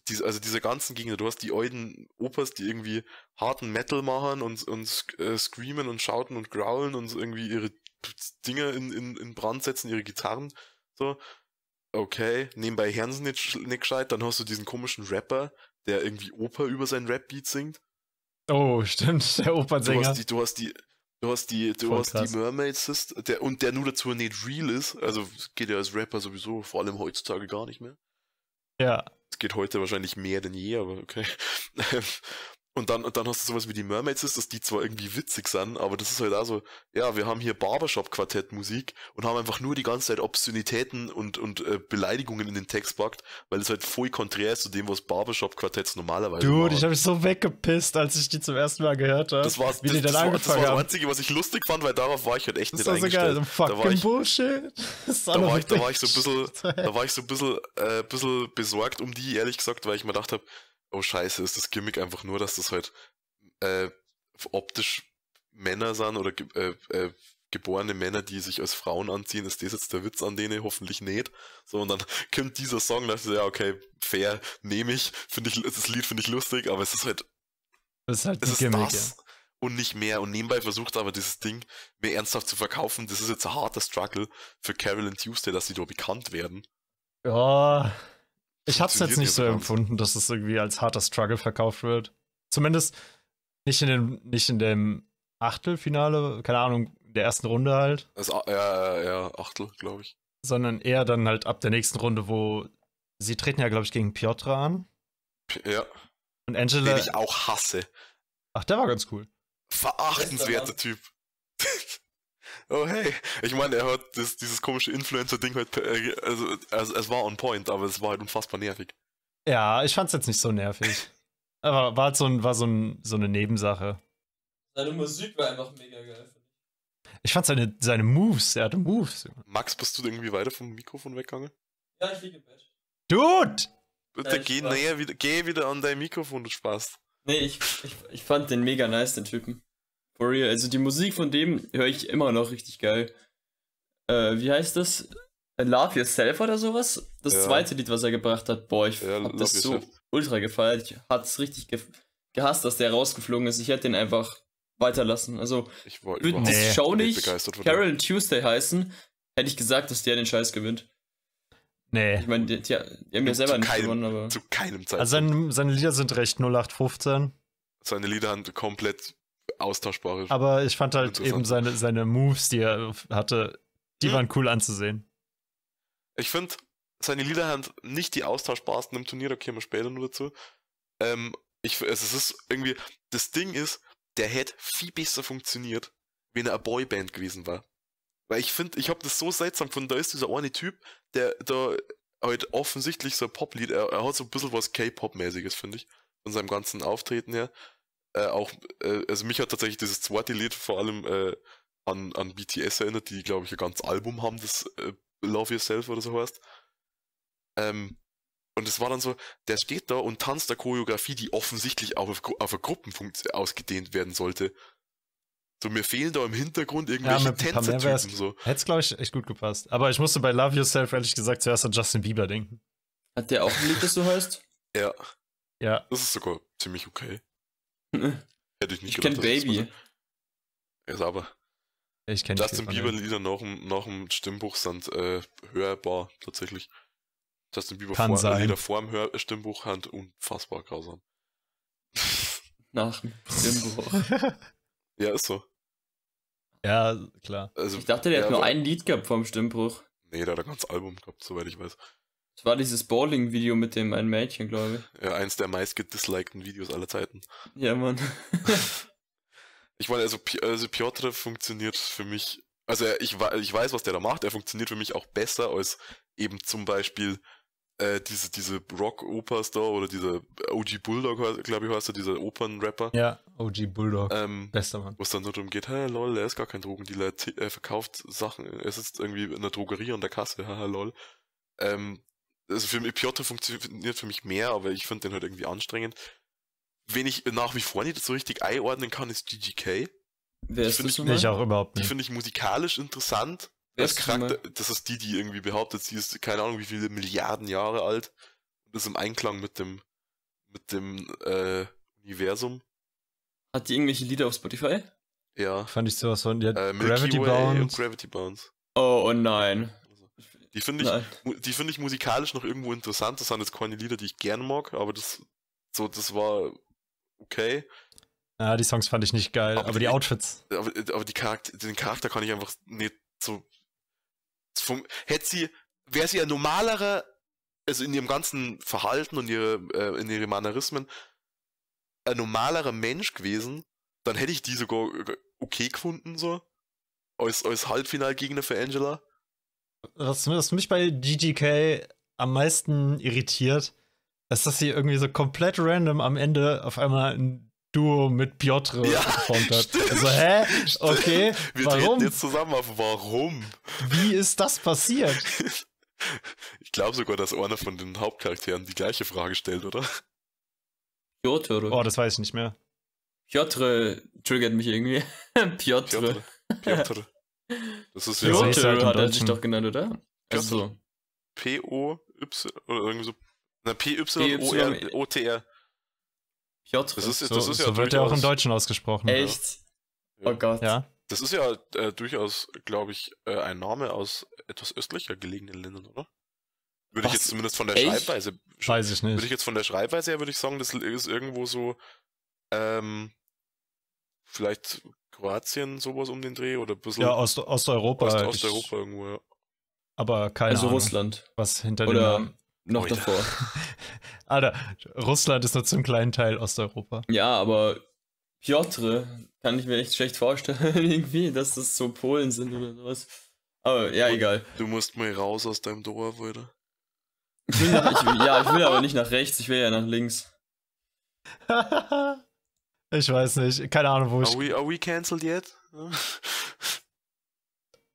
diese, also diese ganzen Gegner, du hast die alten Opas, die irgendwie harten Metal machen und, und äh, screamen und schauten und growlen und irgendwie ihre Dinge in, in, in Brand setzen, ihre Gitarren, so. Okay, nebenbei sie nicht, nicht gescheit, dann hast du diesen komischen Rapper, der irgendwie Oper über sein Rap-Beat singt. Oh, stimmt, der Opernsänger. Du hast die, du hast die, du hast die, du hast die Mermaid Sister, der, und der nur dazu nicht real ist, also geht ja als Rapper sowieso, vor allem heutzutage gar nicht mehr. Ja. Es geht heute wahrscheinlich mehr denn je, aber okay. Und dann, und dann hast du sowas wie die Mermaids ist, dass die zwar irgendwie witzig sind, aber das ist halt auch so, ja, wir haben hier Barbershop-Quartett-Musik und haben einfach nur die ganze Zeit Obszönitäten und, und äh, Beleidigungen in den Text packt, weil es halt voll konträr ist zu dem, was Barbershop-Quartetts normalerweise Dude, machen. ich habe mich so weggepisst, als ich die zum ersten Mal gehört habe. Das war, wie das, die dann das, war, das war das Einzige, was ich lustig fand, weil darauf war ich halt echt das nicht war eingestellt. So geil, so fucking da Bullshit. Da war, ich, da war ich so ein bisschen, da war ich so ein bisschen, äh, bisschen besorgt um die, ehrlich gesagt, weil ich mir gedacht habe, oh scheiße, ist das Gimmick einfach nur, dass das halt äh, optisch Männer sind oder äh, äh, geborene Männer, die sich als Frauen anziehen, ist das jetzt der Witz an denen? Hoffentlich nicht. So, und dann kommt dieser Song, da ich so, ja, okay, fair, nehme ich, finde ich, das Lied finde ich lustig, aber es ist halt, das ist halt es ist Gimmick, das ja. und nicht mehr. Und nebenbei versucht aber dieses Ding mir ernsthaft zu verkaufen. Das ist jetzt ein harter Struggle für Carol und Tuesday, dass sie da bekannt werden. Ja, ich hab's jetzt nicht so empfunden, dass es irgendwie als harter Struggle verkauft wird. Zumindest nicht in dem, nicht in dem Achtelfinale, keine Ahnung, der ersten Runde halt. Das, ja, ja, ja, Achtel, glaube ich. Sondern eher dann halt ab der nächsten Runde, wo sie treten ja, glaube ich, gegen Piotr an. Ja. Und Angela. Den ich auch hasse. Ach, der war ganz cool. Verachtenswerter Typ. oh hey, ich meine, er hat das, dieses komische Influencer-Ding halt, also, also es war on point, aber es war halt unfassbar nervig. Ja, ich fand's jetzt nicht so nervig. aber war halt so, ein, war so, ein, so eine Nebensache. Seine Musik war einfach mega geil. Ich fand seine, seine Moves, er hatte Moves. Max, bist du irgendwie weiter vom Mikrofon weggegangen? Ja, ich liege im Bett. Dude! Bitte ja, geh näher wieder, geh wieder an dein Mikrofon, du Spaß. Nee, ich, ich, ich fand den mega nice, den Typen. For real. Also die Musik von dem höre ich immer noch richtig geil. Äh, wie heißt das? Love Yourself oder sowas? Das ja. zweite Lied, was er gebracht hat. Boah, ich ja, hab das so ultra gefeiert. Ich hat's richtig ge gehasst, dass der rausgeflogen ist. Ich hätte den einfach weiterlassen. Also, ich würde die Show nicht Carol Tuesday heißen, hätte ich gesagt, dass der den Scheiß gewinnt. Nee. Ich meine, die, die, die, haben ja selber nicht keinem, gewonnen, aber. Zu keinem Zeitpunkt. Also seine, seine Lieder sind recht 0815. Seine Lieder sind komplett austauschbar. Aber ich fand halt eben seine, seine Moves, die er hatte, die hm. waren cool anzusehen. Ich finde, seine Lieder haben nicht die austauschbarsten im Turnier, da kommen wir später nur dazu. Ähm, ich, also es ist irgendwie, das Ding ist, der hätte viel besser funktioniert, wenn er eine Boyband gewesen war. Weil ich finde, ich habe das so seltsam gefunden, da ist dieser eine Typ, der da halt offensichtlich so ein Poplied, er, er hat so ein bisschen was K-Pop-mäßiges, finde ich, von seinem ganzen Auftreten her. Äh, auch, äh, also mich hat tatsächlich dieses zweite Lied vor allem äh, an, an BTS erinnert, die, glaube ich, ein ganzes Album haben, das äh, Love Yourself oder so heißt. Ähm, und es war dann so, der steht da und tanzt der Choreografie, die offensichtlich auch auf, auf eine Gruppenfunktion ausgedehnt werden sollte. So, mir fehlen da im Hintergrund irgendwelche ja, Tänzertypen. So. Hätte es, glaube ich, echt gut gepasst. Aber ich musste bei Love Yourself ehrlich gesagt zuerst an Justin Bieber denken. Hat der auch ein Lied, das du heißt? Ja. Ja. Das ist sogar ziemlich okay. Hätte ich nicht ich gedacht. Ich kenn Baby. Ja, ist aber. Ich kenne Justin Bieber Lieder nach dem, nach dem Stimmbuch sind äh, hörbar, tatsächlich. Justin Bieber Kann vor, sein. Lieder vor dem Hör Stimmbuch hand unfassbar grausam. Nach dem Stimmbuch. ja, ist so. Ja, klar. Also, ich dachte, der ja, hat nur ein Lied gehabt vom Stimmbruch. Nee, der hat ein ganzes Album gehabt, soweit ich weiß. Das war dieses Bowling-Video mit dem einen Mädchen, glaube ich. Ja, eins der meist gedislikten Videos aller Zeiten. Ja, Mann. ich meine, also, also Piotr funktioniert für mich, also ich, ich weiß, was der da macht, er funktioniert für mich auch besser als eben zum Beispiel äh, diese, diese Rock-Opas da oder dieser OG Bulldog, glaube ich, heißt er, dieser Opernrapper. Ja, OG Bulldog. Ähm, Bester Mann. Wo es dann so darum geht, hey lol, er ist gar kein Drogendealer, er verkauft Sachen, er sitzt irgendwie in der Drogerie an der Kasse, haha lol. Ähm, also für mich, Piotr funktioniert für mich mehr, aber ich finde den halt irgendwie anstrengend. Wen ich nach wie vor nicht so richtig einordnen kann, ist GGK. Wer ist das ich, ich auch überhaupt nicht. Die finde ich musikalisch interessant, als Charakter, das ist die, die irgendwie behauptet, sie ist keine Ahnung wie viele Milliarden Jahre alt und ist im Einklang mit dem mit dem äh, Universum. Hat die irgendwelche Lieder auf Spotify? Ja. Fand ich sowas von. Ja, äh, Gravity Bounce. Gravity Bounce. Oh, oh nein. Die finde ich, die finde ich musikalisch noch irgendwo interessant. Das sind jetzt keine Lieder, die ich gerne mag, aber das, so, das war okay. Ja, die Songs fand ich nicht geil, aber, aber die, die, Outfits. Aber, aber die Charakter, den Charakter kann ich einfach nicht so vom, hätte sie, wäre sie ein normalere, also in ihrem ganzen Verhalten und ihre, äh, in ihren Mannerismen, ein normalerer Mensch gewesen, dann hätte ich die sogar okay gefunden, so. Als, als Halbfinalgegner für Angela. Was, was mich bei GGK am meisten irritiert, ist, dass sie irgendwie so komplett random am Ende auf einmal ein Duo mit Piotr ja, geformt hat. Stimmt. Also, hä? Okay. Wir warum? jetzt zusammen auf warum? Wie ist das passiert? Ich glaube sogar, dass einer von den Hauptcharakteren die gleiche Frage stellt, oder? Piotr. Oh, das weiß ich nicht mehr. Piotr triggert mich irgendwie. Piotr. Piotr. Das ist Piotr ja halt hat er sich doch genannt, oder? Also. P-O-Y oder irgendwie so. Na, P-Y-O-T-R. Piotr. Das ist, das so, ist ja so wird er auch im Deutschen ausgesprochen. Echt? Ja. Oh Gott. Ja. Das ist ja äh, durchaus, glaube ich, äh, ein Name aus etwas östlicher gelegenen Ländern, oder? Würde ich jetzt zumindest von der Echt? Schreibweise. Weiß ich nicht. Würde ich jetzt von der Schreibweise her, würde ich sagen, das ist irgendwo so, ähm, vielleicht Kroatien, sowas um den Dreh oder ein bisschen. Ja, Ost Osteuropa. Ost Osteuropa ich, irgendwo, ja. Aber keine also Ahnung. Russland. Was hinter Oder dem noch Oida. davor. Alter, Russland ist nur zum kleinen Teil Osteuropa. Ja, aber Piotr kann ich mir echt schlecht vorstellen, irgendwie, dass das so Polen sind oder sowas. Aber ja, egal. Du musst mal raus aus deinem Dorf, oder? Ich will nach, ich, ja, ich will aber nicht nach rechts, ich will ja nach links. ich weiß nicht, keine Ahnung, wo ich. Are we, are we cancelled yet?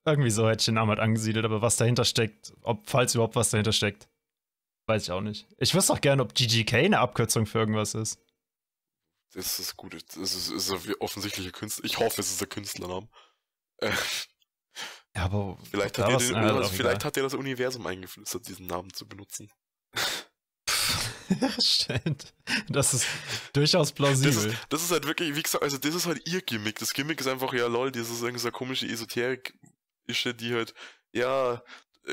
Irgendwie so hätte ich den Namen halt angesiedelt, aber was dahinter steckt, ob, falls überhaupt was dahinter steckt, weiß ich auch nicht. Ich wüsste auch gerne, ob GGK eine Abkürzung für irgendwas ist. Das ist gut. Das ist, ist ein offensichtlicher Künstler. Ich hoffe, es ist ein Künstlername. Äh, ja, aber vielleicht, hat er, den, also vielleicht hat er das Universum eingeflüstert, diesen Namen zu benutzen. Stimmt. Das ist durchaus plausibel. Das ist, das ist, halt wirklich, wie gesagt, also das ist halt ihr Gimmick. Das Gimmick ist einfach, ja lol, das ist irgendwie so eine komische Esoterik-Ische, die halt, ja,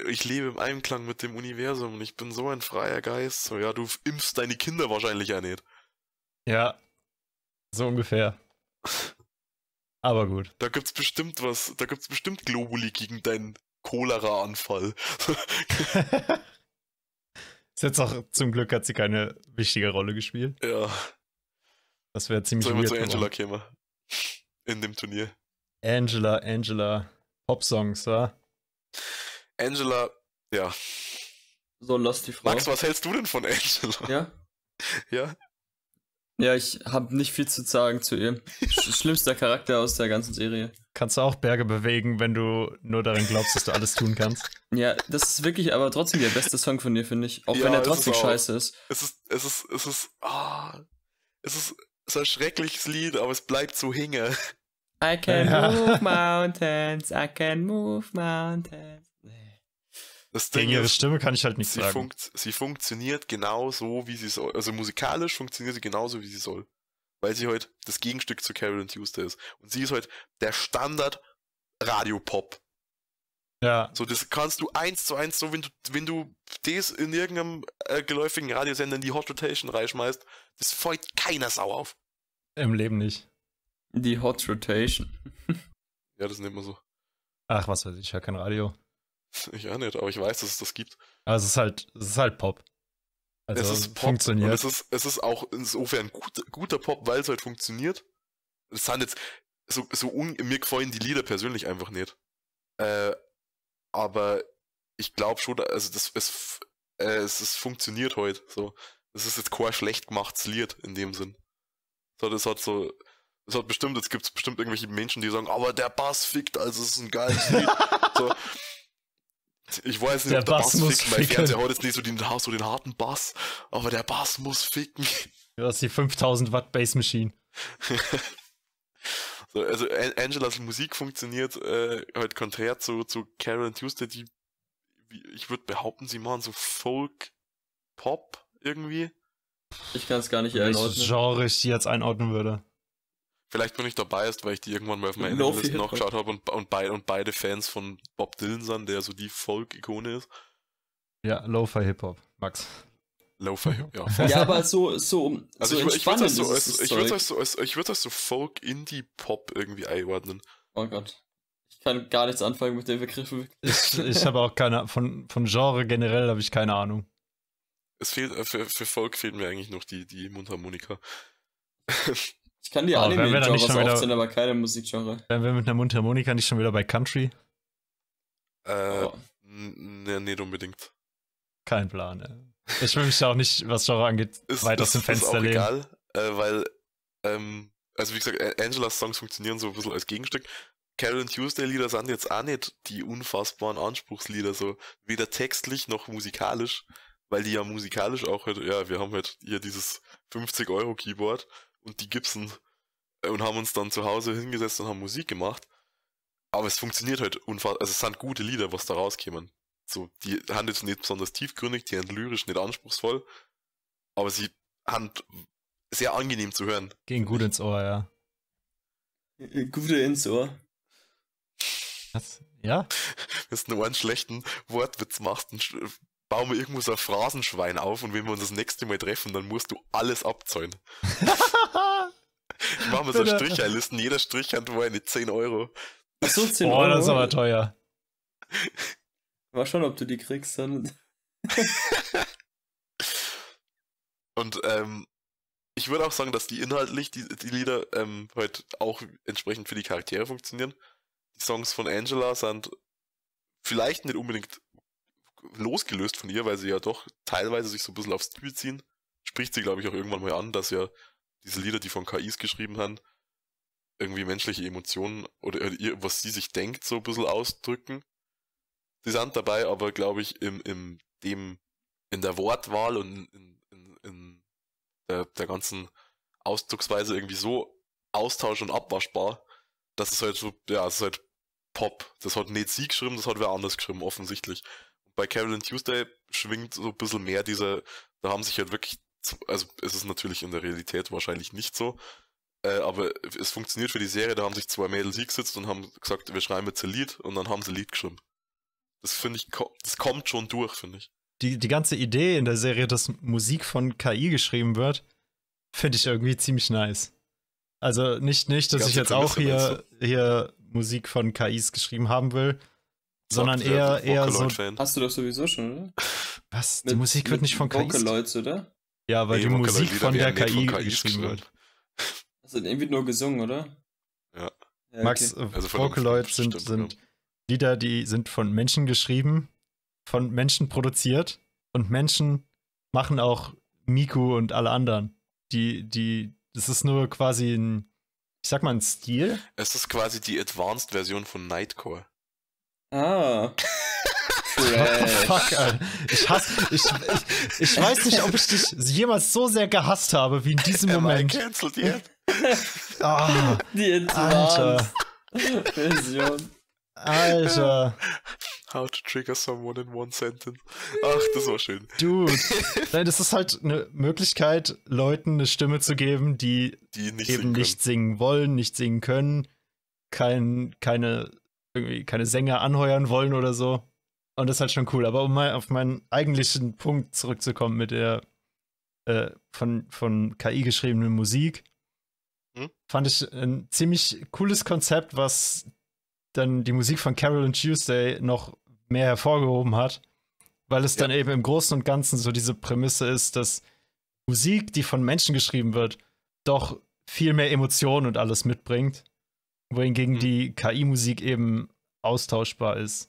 ich lebe im Einklang mit dem Universum und ich bin so ein freier Geist. So, ja, du impfst deine Kinder wahrscheinlich ja nicht. Ja, so ungefähr. Aber gut. Da gibt's bestimmt was, da gibt's bestimmt Globuli gegen deinen Cholera-Anfall. Ist jetzt auch, zum Glück hat sie keine wichtige Rolle gespielt. Ja. Das wäre ziemlich Sollen wir zu Angela käme? In dem Turnier. Angela, Angela. Pop-Songs, wa? Angela, ja. So lost die Frau. Max, was hältst du denn von Angela? Ja? Ja? Ja, ich habe nicht viel zu sagen zu ihr. Schlimmster Charakter aus der ganzen Serie. Kannst du auch Berge bewegen, wenn du nur daran glaubst, dass du alles tun kannst? Ja, das ist wirklich aber trotzdem der beste Song von dir, finde ich. Auch ja, wenn er trotzdem ist scheiße ist. Es ist, es ist, es ist, ah, es ist, es ist ein schreckliches Lied, aber es bleibt so hinge. I can ja. move mountains, I can move mountains. Das Ding Gegen ihre ist, Stimme kann ich halt nicht sie sagen. Funkt, sie funktioniert genau so, wie sie soll. Also musikalisch funktioniert sie genauso, wie sie soll. Weil sie halt das Gegenstück zu Carolyn Tuesday ist. Und sie ist halt der Standard Radiopop. Ja. So, das kannst du eins zu eins, so wenn du, wenn du das in irgendeinem äh, geläufigen Radiosender in die Hot Rotation reinschmeißt, das freut keiner Sau auf. Im Leben nicht. Die Hot Rotation. ja, das nennt man so. Ach, was weiß ich, ich höre kein Radio. Ich auch nicht, aber ich weiß, dass es das gibt. Aber es ist halt, es ist halt Pop. Also es ist Pop funktioniert. Und es ist, es ist auch insofern gut, guter Pop, weil es halt funktioniert. Es sind jetzt so, so un, mir gefallen die Lieder persönlich einfach nicht. Äh, aber ich glaube schon, also das es, äh, es, es funktioniert heute. So, das ist jetzt kein schlecht gemachtes Lied in dem Sinn. So, das hat so, das hat bestimmt, jetzt gibt es bestimmt irgendwelche Menschen, die sagen, aber der Bass fickt, also es ist ein geiles Lied. so, ich weiß nicht, der ob der Bass, Bass muss ficken. Mein Fernseher hat jetzt nicht so den, so den harten Bass, aber der Bass muss ficken. Du hast die 5000 Watt Bass Machine. so, also Angelas Musik funktioniert äh, halt konträr zu, zu Carol Tuesday, die, ich würde behaupten, sie machen so Folk, Pop irgendwie. Ich kann es gar nicht einordnen. Welches Genre ich die jetzt einordnen würde. Vielleicht bin ich dabei ist, weil ich die irgendwann mal auf meiner no Liste noch geschaut habe und, und, beid, und beide Fans von Bob Dylan sind, der so die Folk-Ikone ist. Ja, Lo-Fi Hip-Hop, Max. Lo-Fi, ja. ja, aber so, so, also so ich, ich würde das so, als, ich würde das so, als, ich würde das so Folk-Indie-Pop irgendwie einordnen. Oh Gott. Ich kann gar nichts anfangen mit den Begriffen. Ich, ich habe auch keine, von, von Genre generell habe ich keine Ahnung. Es fehlt, äh, für, für Folk fehlt mir eigentlich noch die, die Mundharmonika. Ich kann die Anime-Genres aufzählen, aber keine Musikgenre. Wären wir mit einer Mundharmonika nicht schon wieder bei Country? Äh, oh. ne, nicht unbedingt. Kein Plan, ey. Ich will mich da auch nicht, was Genre angeht, ist, weit aus dem Fenster ist auch lehnen. egal, äh, weil, ähm, also wie gesagt, Angelas Songs funktionieren so ein bisschen als Gegenstück. Carol Tuesday Lieder sind jetzt auch nicht die unfassbaren Anspruchslieder, so weder textlich noch musikalisch, weil die ja musikalisch auch halt, ja, wir haben halt hier dieses 50 Euro Keyboard und die Gibson äh, und haben uns dann zu Hause hingesetzt und haben Musik gemacht. Aber es funktioniert halt unfassbar, also es sind gute Lieder, was da rauskämen. So, die haben jetzt nicht besonders tiefgründig, die sind lyrisch nicht anspruchsvoll, aber sie haben sehr angenehm zu hören. Gehen gut ins Ohr, ja. Gute ins Ohr. Was? Ja? Wenn du einen schlechten Wortwitz machst, dann bauen wir irgendwo so ein Phrasenschwein auf und wenn wir uns das nächste Mal treffen, dann musst du alles abzahlen. ich mache mir so Stricherlisten, jeder Strich hat wohl eine 10 Euro. Achso, 10 Boah, Euro. das ist aber teuer. War schon, ob du die kriegst dann. und ähm, ich würde auch sagen, dass die inhaltlich, die, die Lieder, ähm, halt auch entsprechend für die Charaktere funktionieren. Die Songs von Angela sind vielleicht nicht unbedingt losgelöst von ihr, weil sie ja doch teilweise sich so ein bisschen aufs Stil ziehen. Spricht sie, glaube ich, auch irgendwann mal an, dass ja diese Lieder, die von KIs geschrieben haben, irgendwie menschliche Emotionen oder ihr, was sie sich denkt, so ein bisschen ausdrücken. Sie sind dabei, aber glaube ich, im, im, dem, in der Wortwahl und in, in, in der, der ganzen Ausdrucksweise irgendwie so austausch- und abwaschbar, dass es halt so, ja, es ist halt Pop. Das hat nicht sie geschrieben, das hat wer anders geschrieben, offensichtlich. Bei Carolyn Tuesday schwingt so ein bisschen mehr diese, da haben sich halt wirklich, also es ist natürlich in der Realität wahrscheinlich nicht so, äh, aber es funktioniert für die Serie, da haben sich zwei Mädels hingesetzt und haben gesagt, wir schreiben jetzt ein Lied und dann haben sie ein Lied geschrieben. Das finde ich, das kommt schon durch, finde ich. Die, die ganze Idee in der Serie, dass Musik von KI geschrieben wird, finde ich irgendwie ziemlich nice. Also nicht, nicht dass ich jetzt auch hier, hier Musik von KIs geschrieben haben will, sondern eher, eher so. Hast du doch sowieso schon, oder? Was? Die mit, Musik wird nicht von KI. Vocaloids, oder? Ja, weil nee, die Musik von der KI, KI geschrieben wird. Also irgendwie nur gesungen, oder? Ja. ja Max, okay. also Vocaloids sind, sind Lieder, die sind von Menschen geschrieben, von Menschen produziert und Menschen machen auch Miku und alle anderen. Die, die, das ist nur quasi ein, ich sag mal, ein Stil. Es ist quasi die Advanced-Version von Nightcore. Ah. Fuck, Alter. Ich hasse, ich, ich, ich weiß nicht, ob ich dich jemals so sehr gehasst habe wie in diesem Moment. cancelled yet? oh, die Advanced Version. Alter. How to trigger someone in one sentence. Ach, das war schön. Dude. Nein, das ist halt eine Möglichkeit, Leuten eine Stimme zu geben, die, die nicht eben singen nicht singen wollen, nicht singen können, kein, keine, irgendwie keine Sänger anheuern wollen oder so. Und das ist halt schon cool. Aber um mal auf meinen eigentlichen Punkt zurückzukommen mit der äh, von, von KI geschriebenen Musik, hm? fand ich ein ziemlich cooles Konzept, was dann die Musik von Carol und Tuesday noch mehr hervorgehoben hat, weil es ja. dann eben im Großen und Ganzen so diese Prämisse ist, dass Musik, die von Menschen geschrieben wird, doch viel mehr Emotionen und alles mitbringt, wohingegen mhm. die KI-Musik eben austauschbar ist.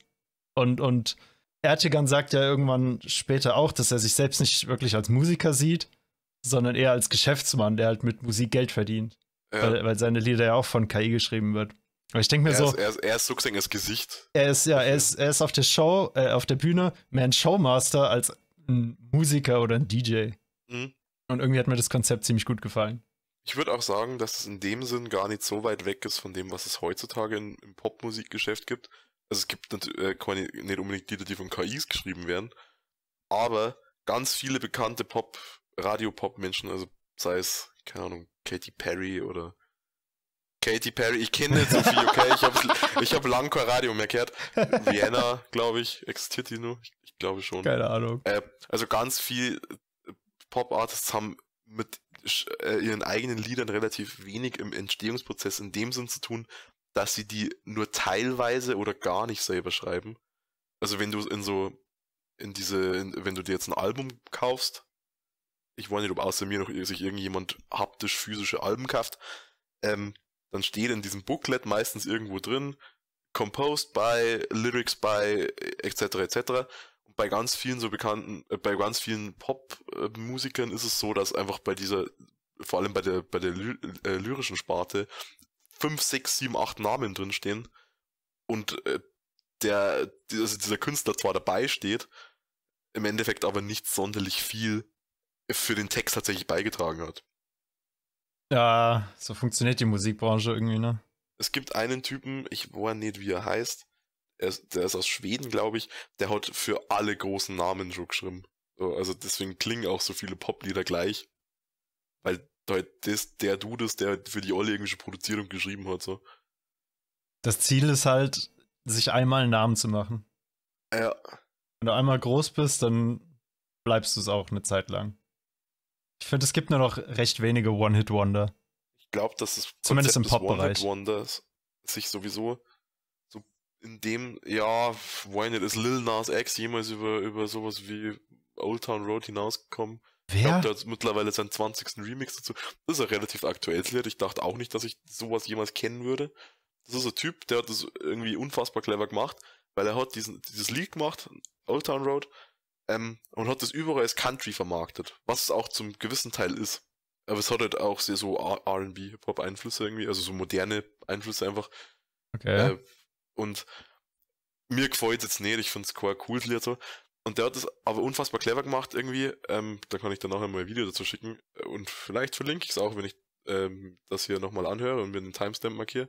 Und, und Ertegan sagt ja irgendwann später auch, dass er sich selbst nicht wirklich als Musiker sieht, sondern eher als Geschäftsmann, der halt mit Musik Geld verdient. Ja. Weil, weil seine Lieder ja auch von KI geschrieben wird. Aber ich denke mir er so. Ist, er, ist, er ist sozusagen das Gesicht. Er ist, ja, er ist, er ist auf der Show, äh, auf der Bühne mehr ein Showmaster als ein Musiker oder ein DJ. Mhm. Und irgendwie hat mir das Konzept ziemlich gut gefallen. Ich würde auch sagen, dass es in dem Sinn gar nicht so weit weg ist von dem, was es heutzutage in, im Popmusikgeschäft gibt. Also es gibt natürlich äh, nicht unbedingt Lieder, die von KIs geschrieben werden, aber ganz viele bekannte Pop, Radio-Pop-Menschen, also sei es, keine Ahnung, Katy Perry oder Katy Perry, ich kenne nicht so viel, okay? Ich habe ich hab lang kein Radio mehr gehört. Vienna, glaube ich, existiert die nur? Ich, ich, glaube schon. Keine Ahnung. Äh, also ganz viel Pop-Artists haben mit ihren eigenen Liedern relativ wenig im Entstehungsprozess in dem Sinn zu tun, dass sie die nur teilweise oder gar nicht selber schreiben. Also wenn du in so, in diese, in, wenn du dir jetzt ein Album kaufst, ich weiß nicht, ob außer mir noch sich irgendjemand haptisch physische Alben kauft, ähm, dann steht in diesem Booklet meistens irgendwo drin, composed by, lyrics by, etc. etc. Und bei ganz vielen so bekannten, äh, bei ganz vielen Pop-Musikern ist es so, dass einfach bei dieser, vor allem bei der, bei der ly äh, lyrischen Sparte, 5, 6, 7, 8 Namen drin stehen und äh, der, also dieser Künstler zwar dabei steht, im Endeffekt aber nicht sonderlich viel für den Text tatsächlich beigetragen hat. Ja, so funktioniert die Musikbranche irgendwie, ne? Es gibt einen Typen, ich weiß nicht, wie er heißt. Er ist, der ist aus Schweden, glaube ich. Der hat für alle großen Namen schon geschrieben. also deswegen klingen auch so viele Poplieder gleich. Weil das, der Dude ist, der für die alle irgendwie produziert und geschrieben hat. So. Das Ziel ist halt, sich einmal einen Namen zu machen. Ja. Wenn du einmal groß bist, dann bleibst du es auch eine Zeit lang. Ich finde, es gibt nur noch recht wenige One-Hit-Wonder. Ich glaube, dass es zumindest im Pop-Bereich sich sowieso so in dem, ja, why nicht ist Lil Nas X jemals über, über sowas wie Old Town Road hinausgekommen? Wer? Ich glaube, der hat mittlerweile seinen 20. Remix dazu. Das ist ein relativ aktuelles Lied. Ich dachte auch nicht, dass ich sowas jemals kennen würde. Das ist ein Typ, der hat das irgendwie unfassbar clever gemacht, weil er hat diesen, dieses Lied gemacht, Old Town Road, ähm, und hat das überall als Country vermarktet, was es auch zum gewissen Teil ist. Aber es hat halt auch sehr so RB, Hip-Hop-Einflüsse irgendwie, also so moderne Einflüsse einfach. Okay. Äh, und mir gefällt es jetzt nicht, ich finde es kein cooles Lied so. Und der hat das aber unfassbar clever gemacht irgendwie. Ähm, da kann ich dann nachher mal ein Video dazu schicken. Und vielleicht verlinke ich es auch, wenn ich ähm, das hier nochmal anhöre und mir den Timestamp markiere.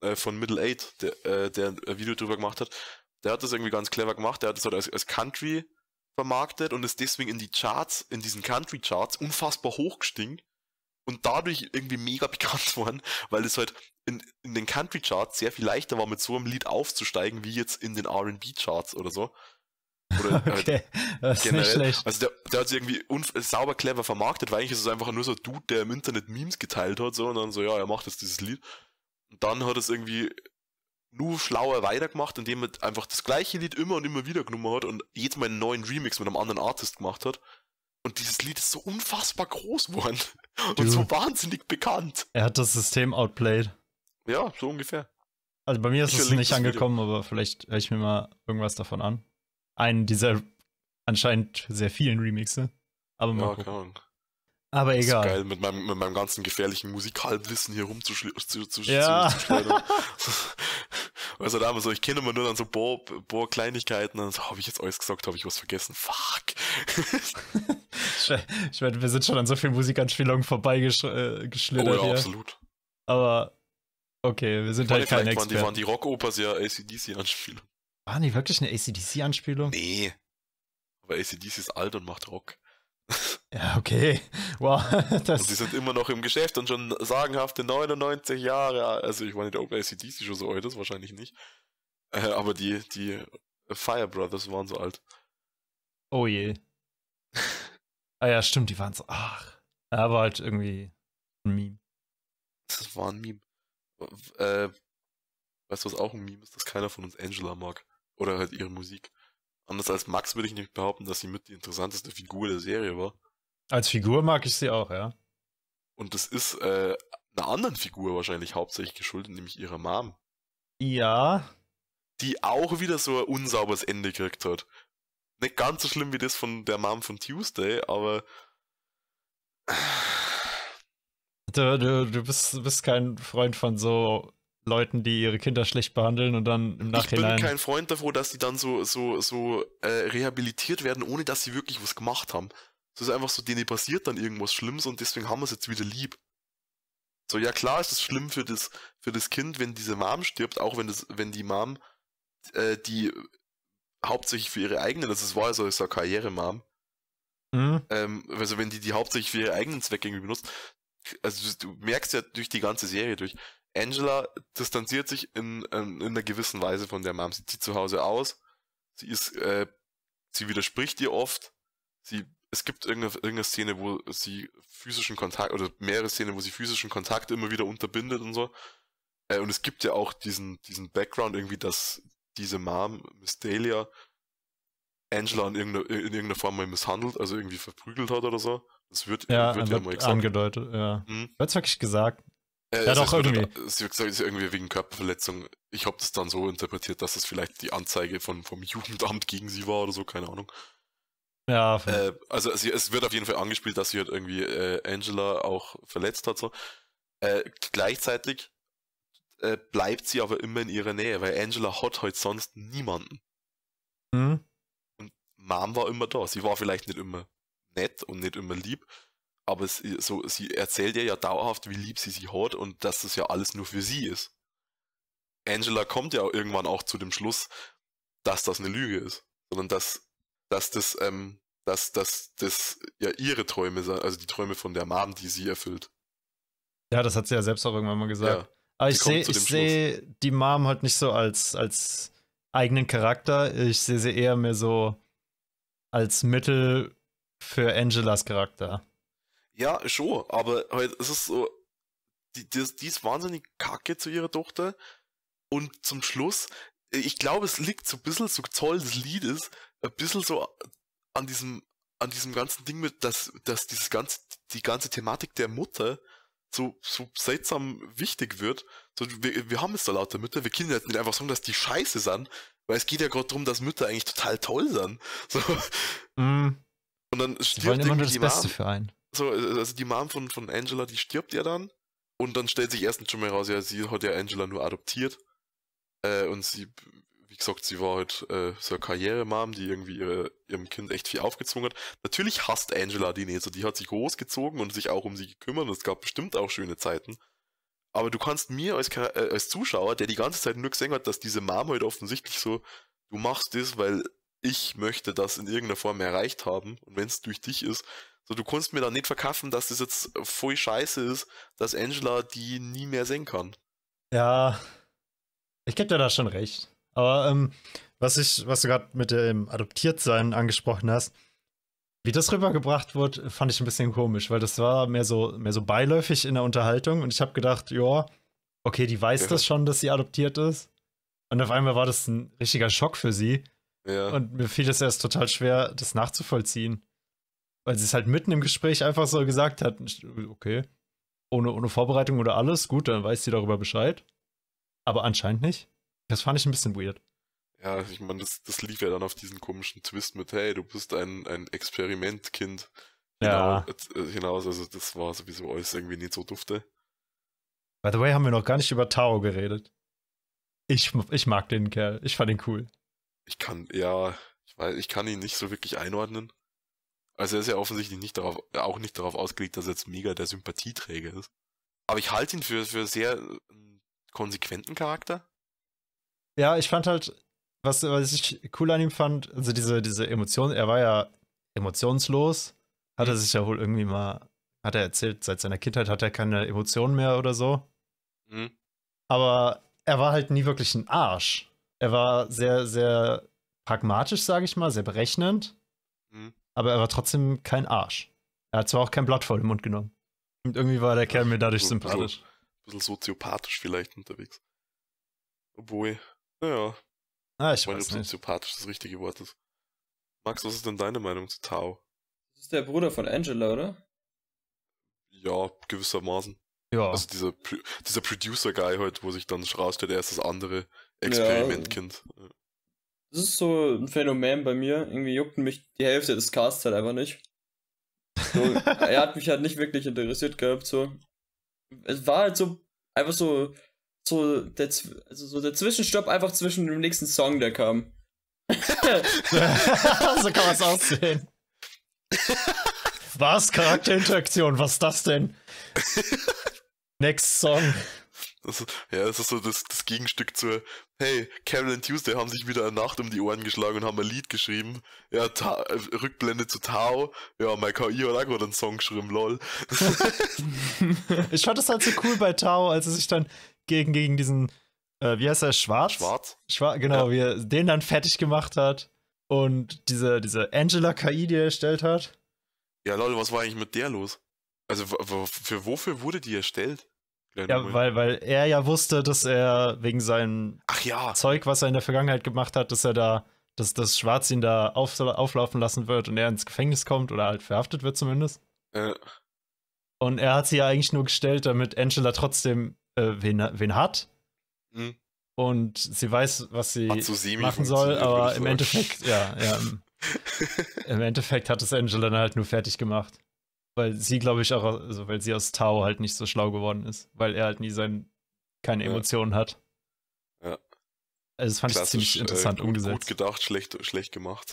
Äh, von Middle Eight, der, äh, der ein Video drüber gemacht hat. Der hat das irgendwie ganz clever gemacht. Der hat das halt als, als Country vermarktet und ist deswegen in die Charts, in diesen Country Charts unfassbar hochgestiegen und dadurch irgendwie mega bekannt worden, weil es halt in, in den Country Charts sehr viel leichter war, mit so einem Lied aufzusteigen, wie jetzt in den RB Charts oder so. Oder okay, das ist generell. nicht schlecht. Also der, der hat sich irgendwie sauber clever vermarktet, weil eigentlich ist es einfach nur so ein Dude, der im Internet Memes geteilt hat, so, und dann so, ja, er macht jetzt dieses Lied. Und dann hat es irgendwie nur schlauer weitergemacht, indem er einfach das gleiche Lied immer und immer wieder genommen hat und jedes Mal einen neuen Remix mit einem anderen Artist gemacht hat. Und dieses Lied ist so unfassbar groß geworden und so wahnsinnig bekannt. Er hat das System outplayed. Ja, so ungefähr. Also bei mir ist ich es nicht angekommen, Video. aber vielleicht höre ich mir mal irgendwas davon an. Einen dieser anscheinend sehr vielen Remixe. Aber mal ja, gucken. Aber egal. Das ist geil, mit meinem, mit meinem ganzen gefährlichen Musikalwissen hier rumzuschleudern. Zu, zu, ja. also da immer so, ich kenne immer nur dann so boah, boah Kleinigkeiten und dann so, habe ich jetzt alles gesagt, habe ich was vergessen? Fuck. ich meine, wir sind schon an so vielen Musikanspielungen vorbeigeschlittert äh, oh, ja, hier. absolut. Aber okay, wir sind halt keine Experten. Waren die, waren die Rockopers ja ACDC-Anspielung. Waren die wirklich eine ACDC-Anspielung? Nee. Aber ACDC ist alt und macht Rock. Ja, okay. Wow. Das und die sind immer noch im Geschäft und schon sagenhafte 99 Jahre. Also ich meine, der ACDC schon so alt ist, wahrscheinlich nicht. Äh, aber die, die Fire Brothers waren so alt. Oh je. ah ja, stimmt, die waren so. Ach. Aber halt irgendwie ein Meme. Das war ein Meme. Äh, weißt du, was auch ein Meme ist, dass keiner von uns Angela mag? Oder halt ihre Musik. Anders als Max würde ich nicht behaupten, dass sie mit die interessanteste Figur der Serie war. Als Figur mag ich sie auch, ja. Und das ist äh, einer anderen Figur wahrscheinlich hauptsächlich geschuldet, nämlich ihrer Mom. Ja. Die auch wieder so ein unsauberes Ende gekriegt hat. Nicht ganz so schlimm wie das von der Mom von Tuesday, aber. Du, du, du bist, bist kein Freund von so Leuten, die ihre Kinder schlecht behandeln und dann im Nachhinein. Ich bin kein Freund davor, dass die dann so, so, so äh, rehabilitiert werden, ohne dass sie wirklich was gemacht haben. Es ist einfach so, denen passiert dann irgendwas Schlimmes und deswegen haben wir es jetzt wieder lieb. So, ja klar ist es schlimm für das, für das Kind, wenn diese Mom stirbt, auch wenn das, wenn die Mom, äh, die hauptsächlich für ihre eigenen, das war also so eine Karriere-Mom, mhm. ähm, also wenn die die hauptsächlich für ihre eigenen Zwecke irgendwie benutzt, also du, merkst ja durch die ganze Serie durch, Angela distanziert sich in, in, in einer gewissen Weise von der Mom. Sie zieht zu Hause aus. Sie ist, äh, sie widerspricht ihr oft. Sie, es gibt irgendeine, irgendeine Szene, wo sie physischen Kontakt, oder mehrere Szenen, wo sie physischen Kontakt immer wieder unterbindet und so. Äh, und es gibt ja auch diesen, diesen Background irgendwie, dass diese Mom, Miss Dahlia, Angela in irgendeiner, in irgendeiner Form mal misshandelt, also irgendwie verprügelt hat oder so. Das wird ja, wird ja mal gesagt. angedeutet, ja. Hm? Wird's wirklich gesagt? Äh, ja, doch, irgendwie. Sie wird gesagt, irgendwie wegen Körperverletzung. Ich habe das dann so interpretiert, dass es vielleicht die Anzeige von, vom Jugendamt gegen sie war oder so, keine Ahnung. Ja. Äh, also es, es, wird auf jeden Fall angespielt, dass sie halt irgendwie äh, Angela auch verletzt hat. So. Äh, gleichzeitig äh, bleibt sie aber immer in ihrer Nähe, weil Angela hat halt sonst niemanden. Mhm. Und Mom war immer da. Sie war vielleicht nicht immer nett und nicht immer lieb. Aber sie, so, sie erzählt ihr ja dauerhaft, wie lieb sie sie hat und dass das ja alles nur für sie ist. Angela kommt ja irgendwann auch zu dem Schluss, dass das eine Lüge ist, sondern dass, dass das, ähm, dass, dass das ja ihre Träume sind, also die Träume von der Mom, die sie erfüllt. Ja, das hat sie ja selbst auch irgendwann mal gesagt. Ja, Aber ich sehe seh die Mom halt nicht so als, als eigenen Charakter. Ich sehe sie eher mehr so als Mittel für Angelas Charakter. Ja, schon, aber halt, es ist so, die, die, die ist wahnsinnig kacke zu ihrer Tochter und zum Schluss, ich glaube, es liegt so ein bisschen, so toll das Lied ist, ein bisschen so an diesem, an diesem ganzen Ding mit, dass, dass dieses ganze, die ganze Thematik der Mutter so, so seltsam wichtig wird. So, wir, wir haben es da lauter Mütter, wir können jetzt nicht einfach sagen, dass die scheiße sind, weil es geht ja gerade darum, dass Mütter eigentlich total toll sind. So. Mm. Und dann stirbt die nur das Beste Mom, für einen. So, also die Mom von, von Angela, die stirbt ja dann. Und dann stellt sich erstens schon mal raus, ja, sie hat ja Angela nur adoptiert. Äh, und sie, gesagt, sie war halt äh, so eine Karrieremam, die irgendwie ihre, ihrem Kind echt viel aufgezwungen hat. Natürlich hasst Angela die nicht, so die hat sich großgezogen und sich auch um sie gekümmert und es gab bestimmt auch schöne Zeiten. Aber du kannst mir als, äh, als Zuschauer, der die ganze Zeit nur gesehen hat, dass diese Mom halt offensichtlich so, du machst das, weil ich möchte das in irgendeiner Form erreicht haben und wenn es durch dich ist, so du kannst mir dann nicht verkaufen, dass das jetzt voll scheiße ist, dass Angela die nie mehr sehen kann. Ja, ich gebe dir da schon recht. Aber ähm, was ich, was du gerade mit dem Adoptiertsein angesprochen hast, wie das rübergebracht wurde, fand ich ein bisschen komisch, weil das war mehr so, mehr so beiläufig in der Unterhaltung und ich habe gedacht, ja, okay, die weiß ja. das schon, dass sie adoptiert ist. Und auf einmal war das ein richtiger Schock für sie. Ja. Und mir fiel es erst total schwer, das nachzuvollziehen. Weil sie es halt mitten im Gespräch einfach so gesagt hat, okay, ohne, ohne Vorbereitung oder alles, gut, dann weiß sie darüber Bescheid aber anscheinend nicht. Das fand ich ein bisschen weird. Ja, ich meine, das, das lief ja dann auf diesen komischen Twist mit, hey, du bist ein, ein Experimentkind. Ja. Genau, hinaus, also das war sowieso alles irgendwie nicht so dufte. By the way, haben wir noch gar nicht über Tao geredet. Ich, ich mag den Kerl. Ich fand ihn cool. Ich kann, ja, ich weiß, ich kann ihn nicht so wirklich einordnen. Also er ist ja offensichtlich nicht darauf, auch nicht darauf ausgelegt, dass er jetzt mega der Sympathieträger ist. Aber ich halte ihn für, für sehr konsequenten Charakter. Ja, ich fand halt, was, was ich cool an ihm fand, also diese, diese Emotion, er war ja emotionslos, hat er mhm. sich ja wohl irgendwie mal, hat er erzählt, seit seiner Kindheit hat er keine Emotionen mehr oder so. Mhm. Aber er war halt nie wirklich ein Arsch. Er war sehr, sehr pragmatisch, sage ich mal, sehr berechnend. Mhm. Aber er war trotzdem kein Arsch. Er hat zwar auch kein Blatt vor den Mund genommen. Und irgendwie war der Kerl mir dadurch so, sympathisch bisschen soziopathisch vielleicht unterwegs. Obwohl, naja. Ah, ich weiß nicht. soziopathisch das richtige Wort ist. Max, was ist denn deine Meinung zu Tao? Das ist der Bruder von Angela, oder? Ja, gewissermaßen. Ja. Also dieser, dieser Producer-Guy halt, wo sich dann rausstellt, er ist das andere Experimentkind. Ja. Das ist so ein Phänomen bei mir. Irgendwie juckt mich die Hälfte des Casts halt einfach nicht. So, er hat mich halt nicht wirklich interessiert gehabt, so es war halt so einfach so so der, also so der Zwischenstopp einfach zwischen dem nächsten Song, der kam. so kann man es aussehen. Was? Charakterinteraktion, was ist das denn? Next Song. Das, ja, das ist so das, das Gegenstück zur, hey, Carol und Tuesday haben sich wieder eine Nacht um die Ohren geschlagen und haben ein Lied geschrieben. Ja, Ta Rückblende zu Tao. Ja, mein KI hat auch gerade einen Song geschrieben, lol. ich fand das halt so cool bei Tao, als er sich dann gegen, gegen diesen, äh, wie heißt er, Schwarz? Schwarz. Schwar genau, ja. wie er den dann fertig gemacht hat. Und diese, diese Angela-KI, die er erstellt hat. Ja, lol, was war eigentlich mit der los? Also, für wofür wurde die erstellt? Ja, weil, weil er ja wusste, dass er wegen seinem ja. Zeug, was er in der Vergangenheit gemacht hat, dass er da, dass das Schwarz ihn da auf, auflaufen lassen wird und er ins Gefängnis kommt oder halt verhaftet wird zumindest. Äh. Und er hat sie ja eigentlich nur gestellt, damit Angela trotzdem äh, wen, wen hat. Hm. Und sie weiß, was sie so machen soll, aber im Endeffekt, ja, ja, im, im Endeffekt hat es Angela dann halt nur fertig gemacht weil sie, glaube ich, auch, also weil sie aus Tao halt nicht so schlau geworden ist, weil er halt nie sein, keine ja. Emotionen hat. Ja. Also das fand ich ziemlich interessant äh, umgesetzt. Gut gedacht, schlecht, schlecht gemacht.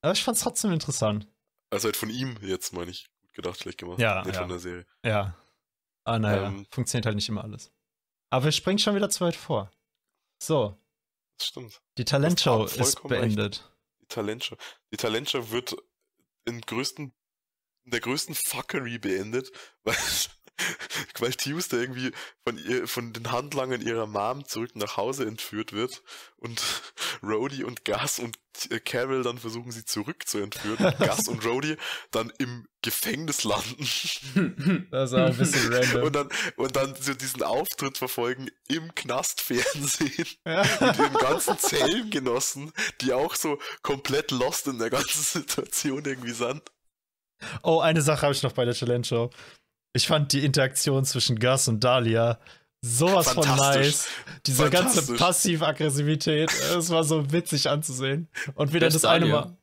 Aber ich fand es trotzdem interessant. Also halt von ihm jetzt, meine ich. Gut gedacht, schlecht gemacht. Ja, Nicht ja. von der Serie. Ja. Ah, naja, Ähm. funktioniert halt nicht immer alles. Aber wir springen schon wieder zu weit vor. So, Das stimmt. die Talentshow ist beendet. Die Talentshow. Die Talentshow wird in größten, in der größten Fuckery beendet, weil, weil Tuesday irgendwie von ihr, von den Handlangern ihrer Mom zurück nach Hause entführt wird und Rhodey und Gus und äh, Carol dann versuchen sie zurück zu entführen und Gus und Rhodey dann im Gefängnis landen Das war ein bisschen random. und dann, und dann so diesen Auftritt verfolgen im Knastfernsehen Ja. mit ihren ganzen Zellengenossen, die auch so komplett lost in der ganzen Situation irgendwie sind. Oh, eine Sache habe ich noch bei der Talentshow. Ich fand die Interaktion zwischen Gus und Dahlia sowas von nice. Diese ganze. Passiv-Aggressivität, es war so witzig anzusehen. Und wieder das eine? Mal.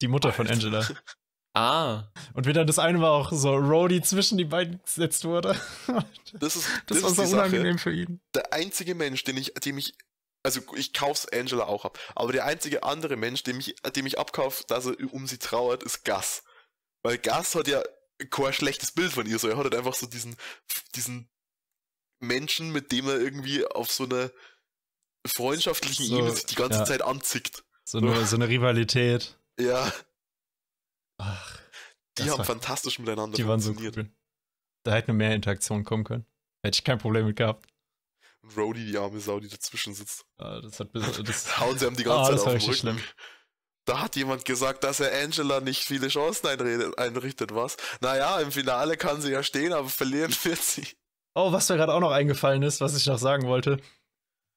Die Mutter von. Angela. ah, Und wieder das eine Mal auch so Rhodey zwischen die beiden gesetzt wurde. Das ist, Das, das war so die Sache. unangenehm für ihn. Der einzige Mensch, den ich, dem ich, also ich kauf's Angela auch ab, aber der einzige andere Mensch, dem ich, dem ich abkaufe, dass er um sie trauert, ist Gus. Weil Gus hat ja kein schlechtes Bild von ihr, so er hat halt einfach so diesen, diesen Menschen, mit dem er irgendwie auf so einer freundschaftlichen So, Ebene sich die ganze ja. Zeit anzickt. So eine, so eine Rivalität. Ja, Ach, die Das haben war- fantastisch miteinander die waren so funktioniert. cool. Da hätten mehr Interaktionen kommen können. Hätte ich kein Problem mit gehabt. Und Rhodey, die arme Sau, die dazwischen sitzt. Ah, Das hat bis, das, Hauen sie ihm die Ah, ganze das war Zeit auf den Rücken. schlimm. Da hat jemand gesagt, dass er Angela nicht viele Chancen einrichtet, was? Naja, im Finale kann sie ja stehen, aber verlieren wird sie. Oh, was mir gerade auch noch eingefallen ist, was ich noch sagen wollte.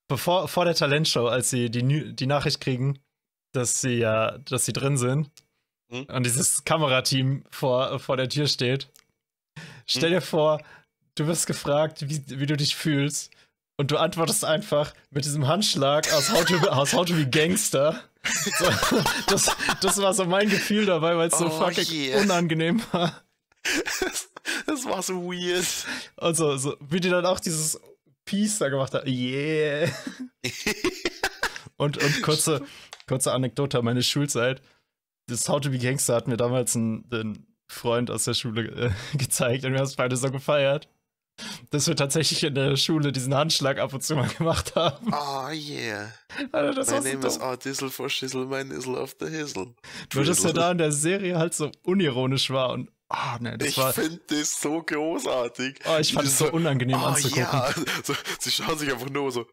Bevor, vor der Talentshow, als sie die, die Nachricht kriegen, dass sie ja, dass sie drin sind Hm? und dieses Kamerateam vor, vor der Tür steht. Stell Hm? dir vor, du wirst gefragt, wie, wie du dich fühlst. Und du antwortest einfach mit diesem Handschlag aus How to, aus How to Be Gangster. So, das, das war so mein Gefühl dabei, weil es so Oh, fucking yeah. unangenehm war. Das, das war so weird. Also, so, wie die dann auch dieses Peace da gemacht hat. Yeah. Und, und kurze, kurze Anekdote an meine Schulzeit. Das How to Be Gangster hat mir damals ein, ein Freund aus der Schule äh, gezeigt und wir haben es beide so gefeiert, dass wir tatsächlich in der Schule diesen Handschlag ab und zu mal gemacht haben. Oh yeah. Alter, das so name is dumm. A Dizzle for Shizzle, mein Izzle of the Hizzle. Nur, dass der Drizzle. da in der Serie halt so unironisch war und ah, ne, das Ich war. finde das so großartig. Oh, ich fand das es so unangenehm oh, anzugucken. ja. So, sie schauen sich einfach nur so.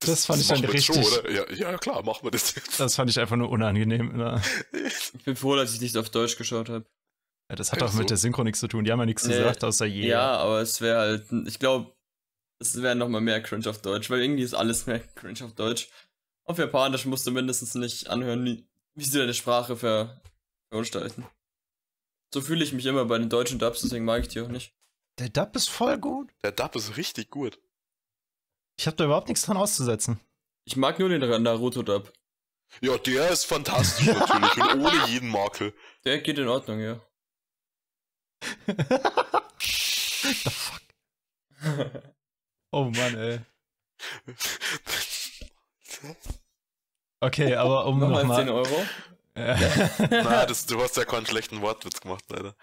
Das fand ich dann richtig- oder? Ja, ja, klar, machen wir das jetzt. Das fand ich einfach nur unangenehm. Ne? ich bin froh, dass ich nicht auf Deutsch geschaut habe. Ja, das hat Ach auch mit so. der Synchro nichts zu tun. Die haben ja nichts Nee. gesagt, außer je. Ja, aber es wäre halt, ich glaube, es wäre nochmal mehr cringe auf Deutsch, weil irgendwie ist alles mehr cringe auf Deutsch. Auf Japanisch musst du mindestens nicht anhören, wie, wie sie deine Sprache ver, verunstalten. So fühle ich mich immer bei den deutschen Dubs, deswegen mag ich die auch nicht. Der Dub ist voll gut. Der Dub ist richtig gut. Ich habe da überhaupt nichts dran auszusetzen. Ich mag nur den Naruto-Dub. Ja, der ist fantastisch natürlich und ohne jeden Makel. Der geht in Ordnung, ja. The fuck? Oh Mann, ey. Okay, aber um Nochmal 10 nochmal. Euro. Na, das, du hast ja keinen schlechten Wortwitz gemacht, leider.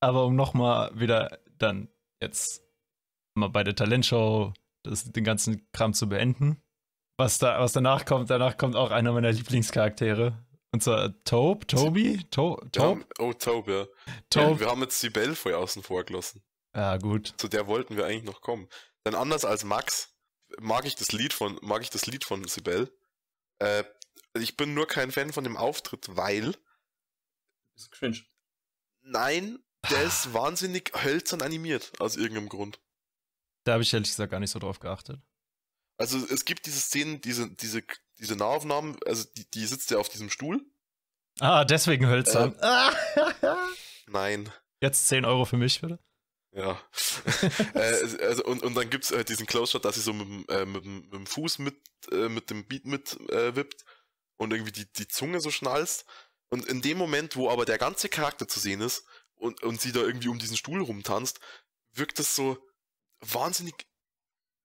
aber um nochmal wieder dann jetzt mal bei der Talentshow das, den ganzen Kram zu beenden. Was, da, was danach kommt, danach kommt auch einer meiner Lieblingscharaktere. Und zwar Tobe, Toby, to, haben, oh, Taube, ja. Tobe. Wir haben jetzt die Belfoy außen vor gelassen. Ja, gut. Zu der wollten wir eigentlich noch kommen. Denn anders als Max mag ich das Lied von, mag ich das Lied von Sibel. Äh, ich bin nur kein Fan von dem Auftritt, weil, Das ist cringe. nein, der ist wahnsinnig hölzern animiert, aus irgendeinem Grund. Da habe ich ehrlich gesagt gar nicht so drauf geachtet. Also es gibt diese Szenen, diese, diese, diese Nahaufnahmen, also die, die sitzt ja auf diesem Stuhl. Ah, deswegen hölzern. Ah. Nein. Jetzt 10 Euro für mich, bitte. Ja. äh, also, und, und dann gibt's halt diesen Close-Shot, dass sie so mit, dem, äh, mit, mit dem Fuß mit, äh, mit dem Beat mit äh, wippt und irgendwie die, die Zunge so schnalzt. Und in dem Moment, wo aber der ganze Charakter zu sehen ist und, und sie da irgendwie um diesen Stuhl rumtanzt, wirkt es so wahnsinnig.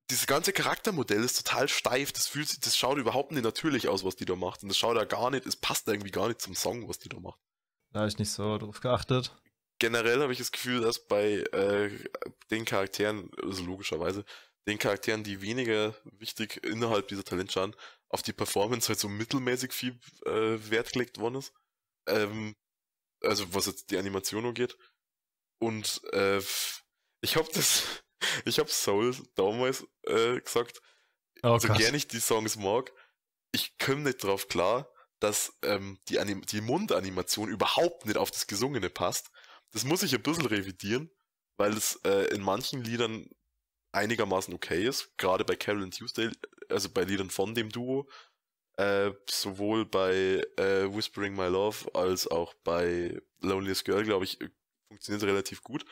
Dieses ganze Charaktermodell ist total steif. Das fühlt sich, das schaut überhaupt nicht natürlich aus, was die da macht. Und das schaut da gar nicht, es passt irgendwie gar nicht zum Song, was die da macht. Da habe ich nicht so drauf geachtet. Generell habe ich das Gefühl, dass bei äh, den Charakteren, also logischerweise, den Charakteren, die weniger wichtig innerhalb dieser Talentschaden, auf die Performance halt so mittelmäßig viel äh, Wert gelegt worden ist. Ähm, also was jetzt die Animation angeht. Und äh, ich habe das, ich habe Soul damals äh, gesagt, oh, so gern ich die Songs mag, ich komme nicht drauf klar, dass ähm, die, Anim die Mundanimation überhaupt nicht auf das Gesungene passt. Das muss ich ein bisschen revidieren, weil es äh, in manchen Liedern einigermaßen okay ist, gerade bei Carol and Tuesday, also bei Liedern von dem Duo, äh, sowohl bei äh, Whispering My Love als auch bei Loneliest Girl, glaube ich, funktioniert es relativ gut.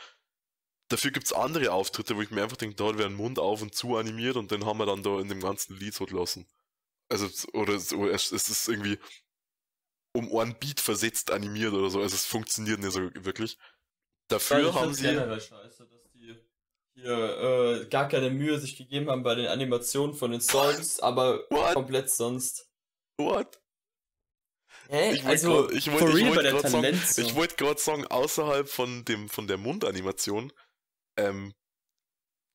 Dafür gibt es andere Auftritte, wo ich mir einfach denke, da wird ein Mund auf und zu animiert und den haben wir dann da in dem ganzen Lied so gelassen. Also, oder so, es, es ist irgendwie um einen Beat versetzt animiert oder so. Also es funktioniert nicht so wirklich. Dafür haben sie. Scheiße, dass die hier äh, gar keine Mühe sich gegeben haben bei den Animationen von den Songs, aber What? komplett sonst. What? Hä? Ich also, grad, ich wollte wollt sagen, ich wollte gerade sagen, außerhalb von dem von der Mundanimation ähm,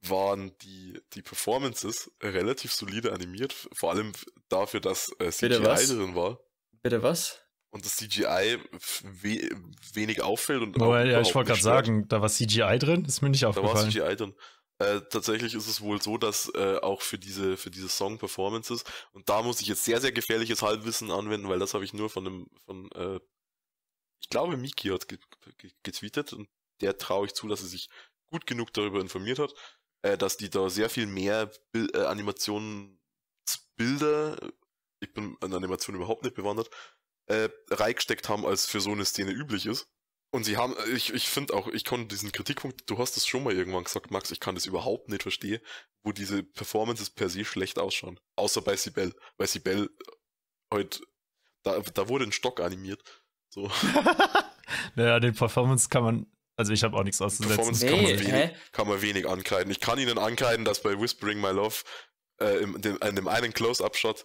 waren die, die Performances relativ solide animiert, vor allem dafür, dass äh, CGI drin war. Bitte was? Und das CGI we wenig auffällt und oh, ja, ich wollte gerade sagen, da war CGI drin, ist mir nicht aufgefallen. Da war CGI drin. Äh, tatsächlich ist es wohl so, dass äh, auch für diese für diese Song Performances und da muss ich jetzt sehr sehr gefährliches Halbwissen anwenden, weil das habe ich nur von einem von äh, ich glaube Miki hat getweetet und der traue ich zu, dass er sich gut genug darüber informiert hat äh, dass die da sehr viel mehr Bil äh, Animationsbilder, ich bin an Animation überhaupt nicht bewandert, äh, reingesteckt haben, als für so eine Szene üblich ist. Und sie haben, ich, ich finde auch, ich konnte diesen Kritikpunkt, du hast es schon mal irgendwann gesagt, Max, ich kann das überhaupt nicht verstehen, wo diese Performances per se schlecht ausschauen. Außer bei Sibel. Bei Sibel heute, da, da wurde ein Stock animiert. So. naja, den Performance kann man also ich habe auch nichts auszusetzen. Performance nee, kann, man wenig, kann, man wenig, ankreiden. Ich kann Ihnen ankreiden, dass bei Whispering My Love äh, in, dem, in dem einen Close-Up-Shot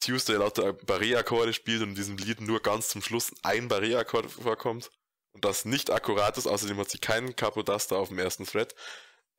Tuesday lauter Barré-Akkorde spielt und in diesem Lied nur ganz zum Schluss ein Barré-Akkord vorkommt und das nicht akkurat ist. Außerdem hat sie keinen Capodaster auf dem ersten Thread.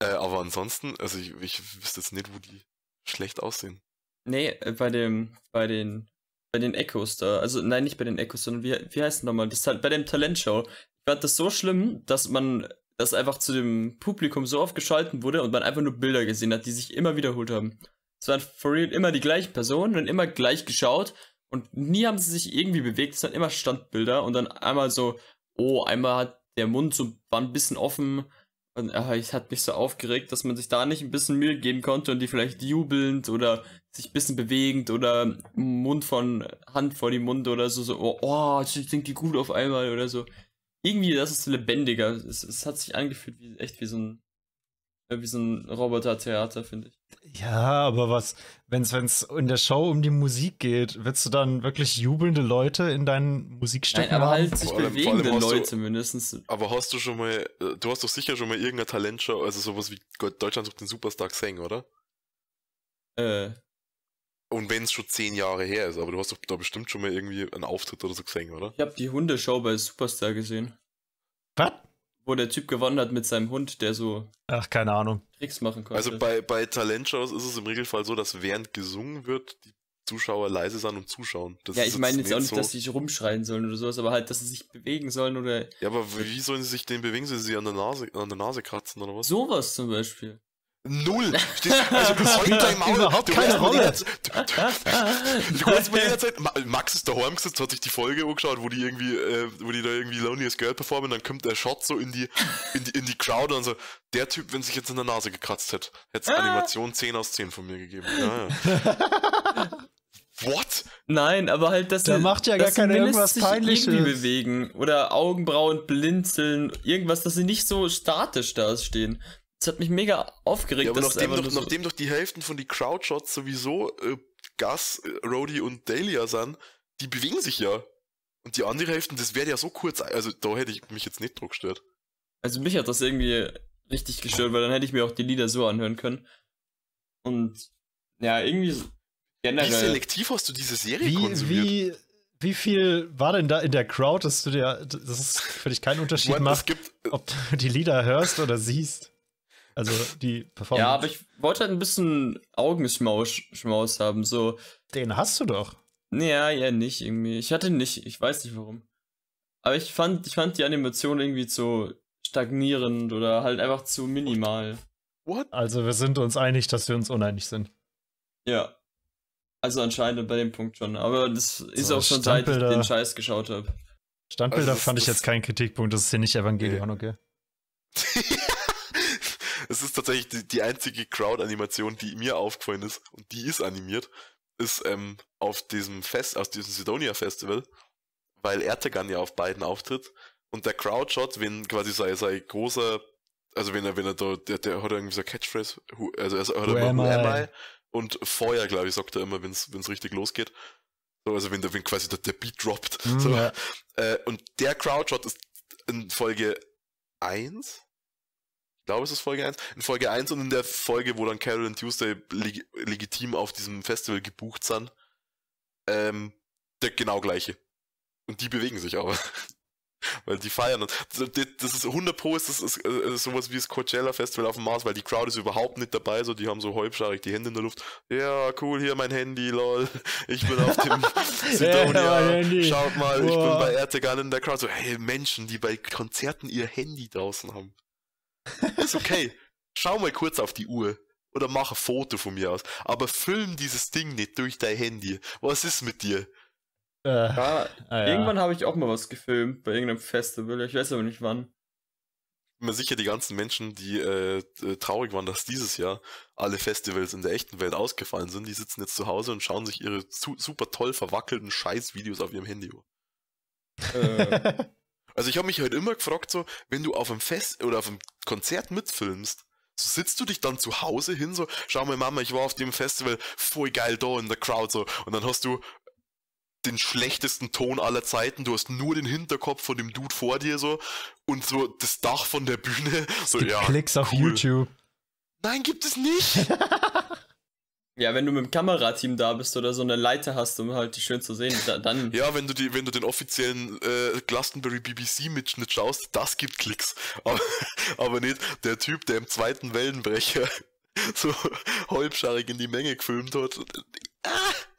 äh, aber ansonsten, also ich, ich wüsste jetzt nicht, wo die schlecht aussehen. Nee, äh, bei dem, bei den, bei den Echos da, also nein, nicht bei den Echos, sondern wie, wie heißt nochmal, das bei dem Talentshow, fand das so schlimm, dass man das einfach zu dem Publikum so oft geschalten wurde und man einfach nur Bilder gesehen hat, die sich immer wiederholt haben. Es waren for real immer die gleichen Personen und immer gleich geschaut und nie haben sie sich irgendwie bewegt. Es waren immer Standbilder und dann einmal so, oh, einmal hat der Mund so, war ein bisschen offen und äh, es hat mich so aufgeregt, dass man sich da nicht ein bisschen Mühe geben konnte und die vielleicht jubelnd oder sich ein bisschen bewegend oder Mund von Hand vor die Mund oder so, so, oh, oh ich denke die gut auf einmal oder so irgendwie, das ist lebendiger. Es, es hat sich angefühlt wie echt wie so ein wie so ein Roboter-Theater, finde ich. Ja, aber was, wenn es in der Show um die Musik geht, willst du dann wirklich jubelnde Leute in deinen Musikstücken Nein, aber haben? halt sich allem, bewegende Leute du, mindestens. Aber hast du schon mal, äh, du hast doch sicher schon mal irgendeine Talentshow, also sowas wie Deutschland sucht den Superstar gesehen, oder? Äh, und wenn es schon zehn Jahre her ist, aber du hast doch da bestimmt schon mal irgendwie einen Auftritt oder so gesehen, oder? Ich habe die Hundeshow bei Superstar gesehen. Was? Wo der Typ gewonnen hat mit seinem Hund, der so. Ach, keine Ahnung. Tricks machen konnte. Also bei, bei Talentshows ist es im Regelfall so, dass während gesungen wird, die Zuschauer leise sind und zuschauen. Das ja, ich meine jetzt auch nicht, so dass sie rumschreien sollen oder sowas, aber halt, dass sie sich bewegen sollen oder. Ja, aber wie sollen sie sich denn bewegen? Sollen sie an der Nase, an der Nase kratzen oder was? Sowas zum Beispiel. Null. Also du spielt da überhaupt keine Rolle. Du kannst mir jederzeit, Max ist daheim gesetzt, hat sich die Folge angeschaut, wo die irgendwie, äh, wo die da irgendwie Loneliest Girl performen, dann kommt der Shot so in die, in die, in die Crowd und so, der Typ, wenn sich jetzt in der Nase gekratzt hätte, hätte es ah. Animation 10 aus 10 von mir gegeben. Ja, ja. What? Nein, aber halt, dass der sie, macht ja gar keine irgendwas sich peinliches. irgendwie bewegen oder Augenbrauen blinzeln, irgendwas, dass sie nicht so statisch da stehen. Das hat mich mega aufgeregt. Ja, aber nachdem doch, so nachdem doch die Hälften von die Crowdshots sowieso äh, Gus, äh, Rody und Dahlia sind, die bewegen sich ja. Und die andere Hälfte, das wäre ja so kurz, also da hätte ich mich jetzt nicht drauf gestört. Also mich hat das irgendwie richtig gestört, weil dann hätte ich mir auch die Lieder so anhören können. Und ja, irgendwie generell. Wie selektiv hast du diese Serie wie, konsumiert? Wie, wie viel war denn da in der Crowd, dass du dir, das ist für dich keinen Unterschied macht, gibt, ob du die Lieder hörst oder siehst? Also die Performance. Ja, aber ich wollte halt ein bisschen Augenschmaus haben, so. Den hast du doch. Ja, ja, nicht irgendwie. Ich hatte nicht, ich weiß nicht warum. Aber ich fand, ich fand die Animation irgendwie zu stagnierend oder halt einfach zu minimal. What? Also wir sind uns einig, dass wir uns uneinig sind. Ja. Also anscheinend bei dem Punkt schon. Aber das ist so, auch schon seit ich den Scheiß geschaut habe. Standbilder also fand ich jetzt keinen Kritikpunkt, das ist hier nicht Evangelion, okay? es ist tatsächlich die, die einzige Crowd-Animation, die mir aufgefallen ist, und die ist animiert, ist ähm, auf diesem Fest, aus diesem Sidonia Festival, weil Ertegan ja auf beiden auftritt und der Crowdshot, wenn quasi sein, sein großer, also wenn er, wenn er da, der, der hat irgendwie so eine Catchphrase, also er hat immer Who am I? Und Feuer, glaube ich, sagt er immer, wenn es richtig losgeht. So, also wenn, der, wenn quasi der, der Beat droppt. Mm, so. ja. äh, und der Crowdshot ist in Folge 1. Ich glaube, es ist Folge 1. In Folge 1 und in der Folge, wo dann Carol und Tuesday leg legitim auf diesem Festival gebucht sind, ähm, der genau gleiche. Und die bewegen sich aber. Weil die feiern. Das ist 100 Pro, ist das ist, ist sowas wie das Coachella Festival auf dem Mars, weil die Crowd ist überhaupt nicht dabei, so die haben so halbscharig die Hände in der Luft. Ja, cool, hier mein Handy, lol. Ich bin auf dem Sidonia. Schaut mal, Boah. ich bin bei Ertegan in der Crowd. So, hey, Menschen, die bei Konzerten ihr Handy draußen haben. Ist okay. Schau mal kurz auf die Uhr. Oder mach ein Foto von mir aus. Aber film dieses Ding nicht durch dein Handy. Was ist mit dir? Äh, ja, ah, ja. Irgendwann habe ich auch mal was gefilmt bei irgendeinem Festival. Ich weiß aber nicht wann. Ich bin mir sicher, die ganzen Menschen, die äh, traurig waren, dass dieses Jahr alle Festivals in der echten Welt ausgefallen sind, die sitzen jetzt zu Hause und schauen sich ihre su super toll verwackelten Scheißvideos auf ihrem Handy an. Äh. also ich habe mich halt immer gefragt, so, wenn du auf einem Fest oder auf einem Konzert mitfilmst, so sitzt du dich dann zu Hause hin, so, schau mal Mama, ich war auf dem Festival, voll geil da in der Crowd, so, und dann hast du den schlechtesten Ton aller Zeiten. Du hast nur den Hinterkopf von dem Dude vor dir so und so das Dach von der Bühne. So, ja, Klicks auf cool. YouTube. Nein, gibt es nicht. ja, wenn du mit dem Kamerateam da bist oder so eine Leiter hast, um halt die schön zu sehen, dann. Ja, wenn du die, wenn du den offiziellen äh, Glastonbury BBC Mitschnitt schaust, das gibt Klicks. Aber, aber nicht der Typ, der im zweiten Wellenbrecher so halbscharig in die Menge gefilmt hat. Ah,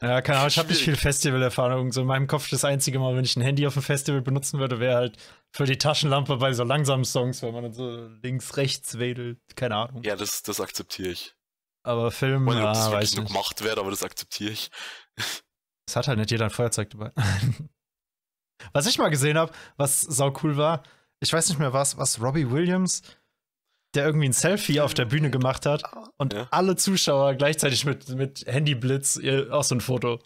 ja, keine Ahnung, ich habe nicht viel Festivalerfahrung. So in meinem Kopf das einzige Mal, wenn ich ein Handy auf dem Festival benutzen würde, wäre halt für die Taschenlampe bei so langsamen Songs, wenn man dann so links, rechts wedelt. Keine Ahnung. Ja, das, das akzeptiere ich. Aber Film, ich weiß nicht, ob das wirklich so gemacht wird, aber das akzeptiere ich. Es hat halt nicht jeder ein Feuerzeug dabei. was ich mal gesehen habe, was sau cool war, ich weiß nicht mehr was, was Robbie Williams der irgendwie ein Selfie auf der Bühne gemacht hat und ja. alle Zuschauer gleichzeitig mit, mit Handyblitz auch so ein Foto.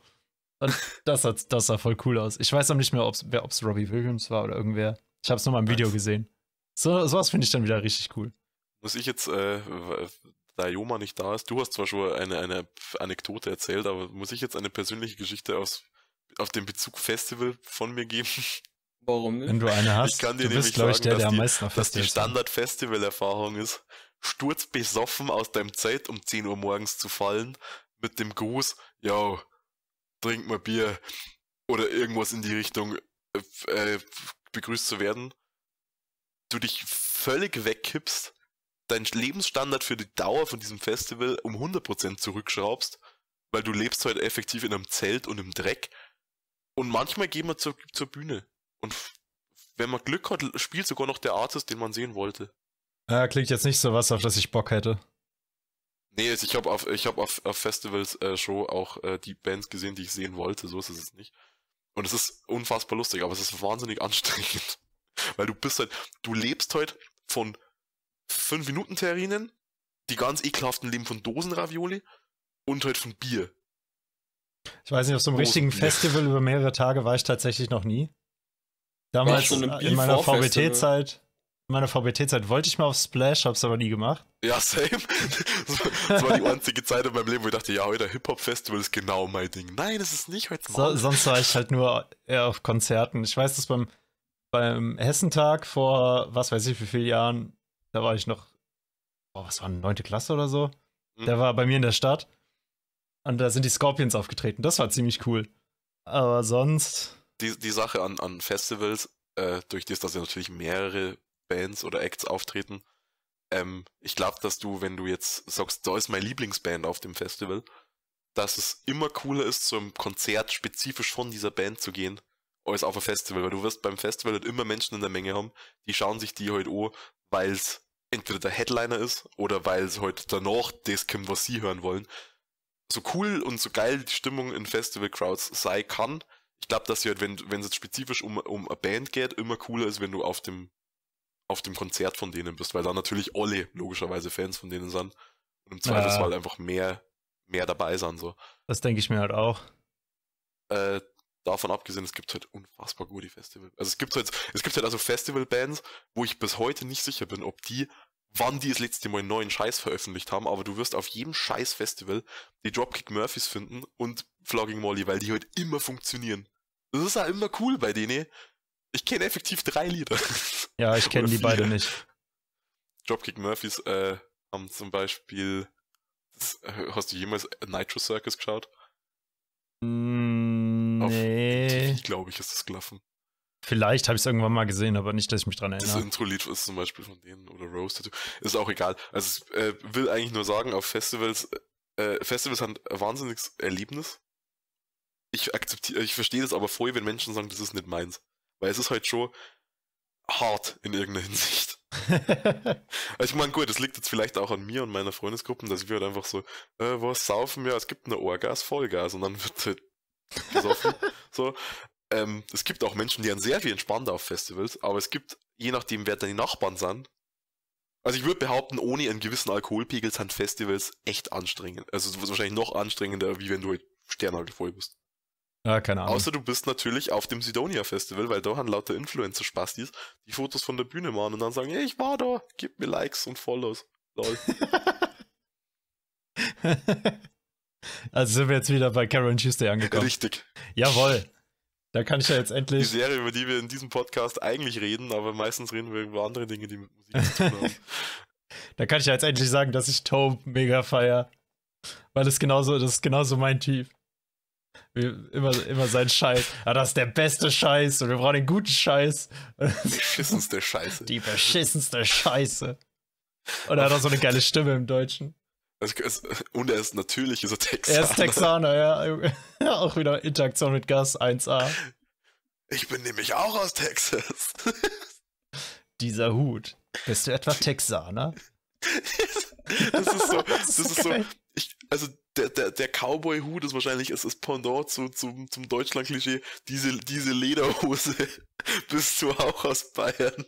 Und das, hat, das sah voll cool aus. Ich weiß auch nicht mehr, ob es Robbie Williams war oder irgendwer. Ich habe es nur mal im Video gesehen. So, sowas finde ich dann wieder richtig cool. Muss ich jetzt, äh, da Joma nicht da ist, du hast zwar schon eine, eine Anekdote erzählt, aber muss ich jetzt eine persönliche Geschichte aus, auf den Bezug Festival von mir geben? Warum nicht? Wenn du eine hast, ich kann dir du bist, glaube ich, der, der am meisten auf Dass die Standard-Festival-Erfahrung ist, sturzbesoffen aus deinem Zelt um 10 Uhr morgens zu fallen, mit dem Gruß, yo, trink mal Bier, oder irgendwas in die Richtung äh, äh, begrüßt zu werden, du dich völlig wegkippst, deinen Lebensstandard für die Dauer von diesem Festival um 100% zurückschraubst, weil du lebst halt effektiv in einem Zelt und im Dreck. Und manchmal gehen wir zur, zur Bühne. Und wenn man Glück hat, spielt sogar noch der Artist, den man sehen wollte. Ja, klingt jetzt nicht so was, auf das ich Bock hätte. Nee, also ich habe auf, ich hab auf, auf Festivals äh, schon auch äh, die Bands gesehen, die ich sehen wollte, so ist es nicht. Und es ist unfassbar lustig, aber es ist wahnsinnig anstrengend. Weil du bist halt, du lebst halt von 5 Minuten Terrinen, die ganz ekelhaften leben von Dosenravioli und halt von Bier. Ich weiß nicht, auf so einem richtigen Festival über mehrere Tage war ich tatsächlich noch nie. Damals so in meiner VBT-Zeit, in meiner VBT-Zeit wollte ich mal auf Splash, hab's aber nie gemacht. Ja, same. Das war die einzige Zeit in meinem Leben, wo ich dachte, ja, heute Hip-Hop-Festival ist genau mein Ding. Nein, das ist nicht heute so, Sonst war ich halt nur eher auf Konzerten. Ich weiß, dass beim, beim Hessentag vor, was weiß ich, wie vielen Jahren, da war ich noch, oh, was war, neunte Klasse oder so? Mhm. Der war bei mir in der Stadt. Und da sind die Scorpions aufgetreten. Das war ziemlich cool. Aber sonst die, die Sache an, an Festivals, äh, durch das, dass ja natürlich mehrere Bands oder Acts auftreten, ähm, ich glaube, dass du, wenn du jetzt sagst, da ist meine Lieblingsband auf dem Festival, dass es immer cooler ist, zu einem Konzert spezifisch von dieser Band zu gehen, als auf ein Festival, weil du wirst beim Festival halt immer Menschen in der Menge haben, die schauen sich die halt an, weil es entweder der Headliner ist oder weil es halt danach das kommt, was sie hören wollen. So cool und so geil die Stimmung in Festival-Crowds sei kann, ich glaube, dass sie halt, wenn, wenn es jetzt spezifisch um, um eine Band geht, immer cooler ist, wenn du auf dem, auf dem Konzert von denen bist, weil da natürlich alle logischerweise Fans von denen sind und im Zweifelsfall ja. einfach mehr, mehr dabei sind. So. Das denke ich mir halt auch. Äh, davon abgesehen, es gibt halt unfassbar gute Festival. Also es gibt halt, es gibt halt also Festivalbands, wo ich bis heute nicht sicher bin, ob die, wann die das letzte Mal einen neuen Scheiß veröffentlicht haben, aber du wirst auf jedem Scheiß-Festival die Dropkick Murphys finden und Flogging Molly, weil die halt immer funktionieren. Das ist ja immer cool bei denen. Ich kenne effektiv drei Lieder. Ja, ich kenne die beide nicht. Dropkick Murphys äh, haben zum Beispiel. Das, äh, hast du jemals Nitro Circus geschaut? Mm, nee. Auf glaube ich, ist das gelaufen. Vielleicht habe ich es irgendwann mal gesehen, aber nicht, dass ich mich dran erinnere. Das Intro-Lied ist zum Beispiel von denen oder Rose Tattoo. Ist auch egal. Also, es äh, will eigentlich nur sagen, auf Festivals, äh, Festivals haben ein wahnsinniges Erlebnis. Ich akzeptiere, ich verstehe das aber voll, wenn Menschen sagen, das ist nicht meins. Weil es ist halt schon hart in irgendeiner Hinsicht. also ich meine, gut, das liegt jetzt vielleicht auch an mir und meiner Freundesgruppe, dass wir halt einfach so, äh, was saufen wir? Es gibt eine Orgas, Vollgas und dann wird halt gesoffen. so. Ähm, es gibt auch Menschen, die sind sehr viel entspannter auf Festivals, aber es gibt, je nachdem, wer die Nachbarn sind, also ich würde behaupten, ohne einen gewissen Alkoholpegel sind Festivals echt anstrengend. Also wahrscheinlich noch anstrengender, wie wenn du halt sternhagelvoll bist. Ja, keine Ahnung. Außer du bist natürlich auf dem Sidonia Festival, weil da haben lauter Influencer-Spastis, die Fotos von der Bühne machen und dann sagen, hey, ich war da, gib mir Likes und Follows. Lol. also sind wir jetzt wieder bei Karen Tuesday angekommen. Richtig. Jawohl. Da kann ich ja jetzt endlich. Die Serie, über die wir in diesem Podcast eigentlich reden, aber meistens reden wir über andere Dinge, die mit Musik zu tun haben. da kann ich ja jetzt endlich sagen, dass ich Tobe mega feier. Weil das genauso, das ist genauso mein Typ. Immer, immer sein Scheiß. Ah, das ist der beste Scheiß und wir brauchen den guten Scheiß. Die beschissenste Scheiße. Die beschissenste Scheiße. Und er hat auch so eine geile Stimme im Deutschen. Und er ist natürlich ist er Texaner. Er ist Texaner, ja. auch wieder Interaktion mit Gas 1A. Ich bin nämlich auch aus Texas. Dieser Hut. Bist du etwa Texaner? das ist so, das, das ist, so, ich, also der, der, der Cowboy-Hut ist wahrscheinlich ist das Pendant zu, zum, zum Deutschland-Klischee. Diese, diese Lederhose bist du auch aus Bayern.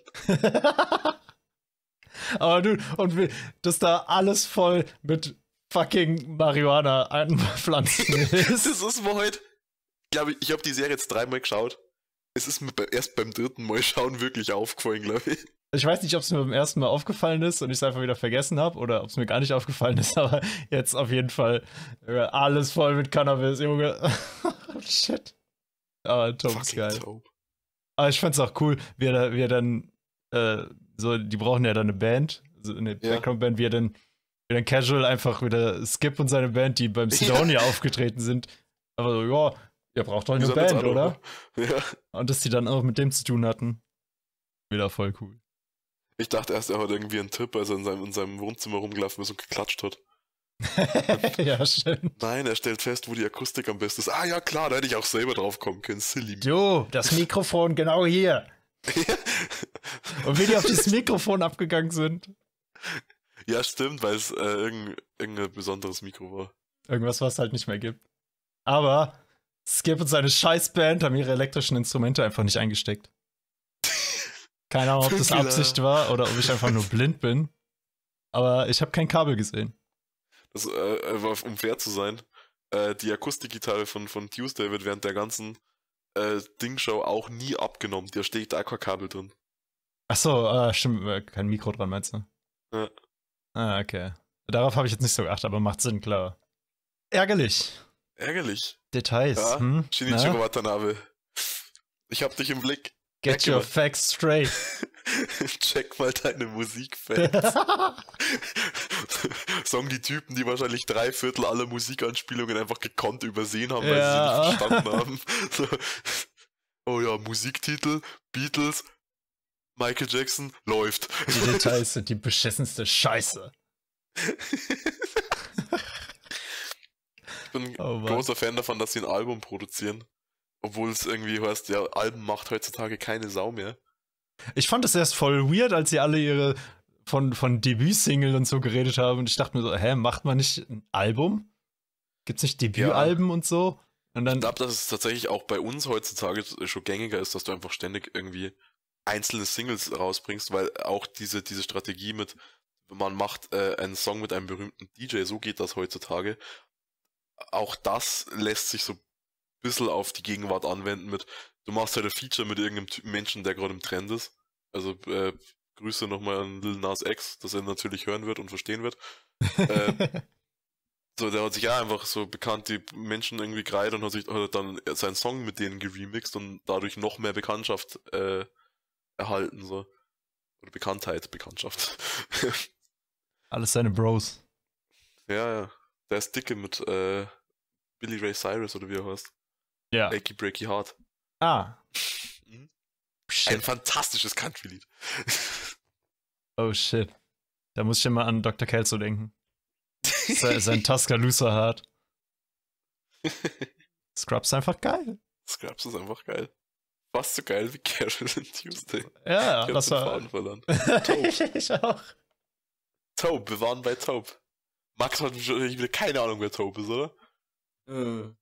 Aber du, und dass da alles voll mit fucking Marihuana anpflanzen ist. das ist mir heute, glaube ich, ich habe die Serie jetzt dreimal geschaut. Es ist mir erst beim dritten Mal schauen wirklich aufgefallen, glaube ich. Ich weiß nicht, ob es mir beim ersten Mal aufgefallen ist und ich es einfach wieder vergessen habe oder ob es mir gar nicht aufgefallen ist, aber jetzt auf jeden Fall äh, alles voll mit Cannabis, Junge. Shit. Aber Tom ist geil. Dope. Aber ich fand's auch cool, wie er, wie er dann, äh, so, die brauchen ja dann eine Band, so eine ja. Background-Band, wie er dann, wie dann casual einfach wieder Skip und seine Band, die beim Sidonia ja. aufgetreten sind, aber so, ja, ihr braucht doch eine Band, oder? Ja. Und dass die dann auch mit dem zu tun hatten. Wieder voll cool. Ich dachte erst, er hat irgendwie einen Tipp, als er in seinem, in seinem Wohnzimmer rumgelaufen ist und geklatscht hat. ja, stimmt. Nein, er stellt fest, wo die Akustik am besten ist. Ah ja, klar, da hätte ich auch selber drauf kommen können. Silly. Jo, das Mikrofon genau hier. und wie die auf dieses Mikrofon abgegangen sind. Ja, stimmt, weil es äh, irgendein, irgendein besonderes Mikro war. Irgendwas, was es halt nicht mehr gibt. Aber Skip und seine Scheißband haben ihre elektrischen Instrumente einfach nicht eingesteckt. Keine Ahnung, ob das Absicht war oder ob ich einfach nur blind bin. Aber ich habe kein Kabel gesehen. Das, äh, um fair zu sein, äh, die Akustikgitarre von, von Tuesday wird während der ganzen äh, Dingshow auch nie abgenommen. Da steht da kein Kabel drin. Achso, äh, stimmt, kein Mikro dran, meinst du? Ja. Ah, okay. Darauf habe ich jetzt nicht so geachtet, aber macht Sinn, klar. Ärgerlich. Ärgerlich. Details. Ja, hm? Shinichiro Watanabe. Ich hab dich im Blick. Get Check your mal. facts straight. Check mal deine Musikfans. Sagen die Typen, die wahrscheinlich drei Viertel aller Musikanspielungen einfach gekonnt übersehen haben, weil ja. sie sie nicht verstanden haben. So. oh ja, Musiktitel, Beatles, Michael Jackson, läuft. Die Details sind die beschissenste Scheiße. ich bin oh, großer Fan davon, dass sie ein Album produzieren. Obwohl es irgendwie heißt, ja, Alben macht heutzutage keine Sau mehr. Ich fand es erst voll weird, als sie alle ihre von, von Debütsingle und so geredet haben. Und ich dachte mir so, hä, macht man nicht ein Album? Gibt's nicht Debütalben ja. und so? Und dann, ich glaube, dass es tatsächlich auch bei uns heutzutage schon gängiger ist, dass du einfach ständig irgendwie einzelne Singles rausbringst, weil auch diese, diese Strategie mit, man macht äh, einen Song mit einem berühmten DJ, so geht das heutzutage. Auch das lässt sich so ein bisschen auf die Gegenwart anwenden mit, du machst halt ein Feature mit irgendeinem Menschen, der gerade im Trend ist. Also äh, Grüße nochmal an Lil Nas X, dass er natürlich hören wird und verstehen wird. äh, so, der hat sich ja einfach so bekannt die Menschen irgendwie gereiht und hat sich hat dann seinen Song mit denen geremixed und dadurch noch mehr Bekanntschaft äh, erhalten, so. Oder Bekanntheit, Bekanntschaft. Alles seine Bros. Ja, ja. Der ist dicke mit äh, Billy Ray Cyrus oder wie er heißt. Ja. Achy Breaky Heart. Ah. Mhm. Ein fantastisches Country-Lied. oh shit. Da muss ich immer an Dr. Kelso denken. sein, Tuscaloosa Heart. Scrubs ist einfach geil. Scrubs ist einfach geil. Fast so geil wie Carolyn Tuesday. Ja, das war. verloren. ich auch. Taube, wir waren bei Taube. Max hat wieder keine Ahnung, wer Taube ist, oder? Äh.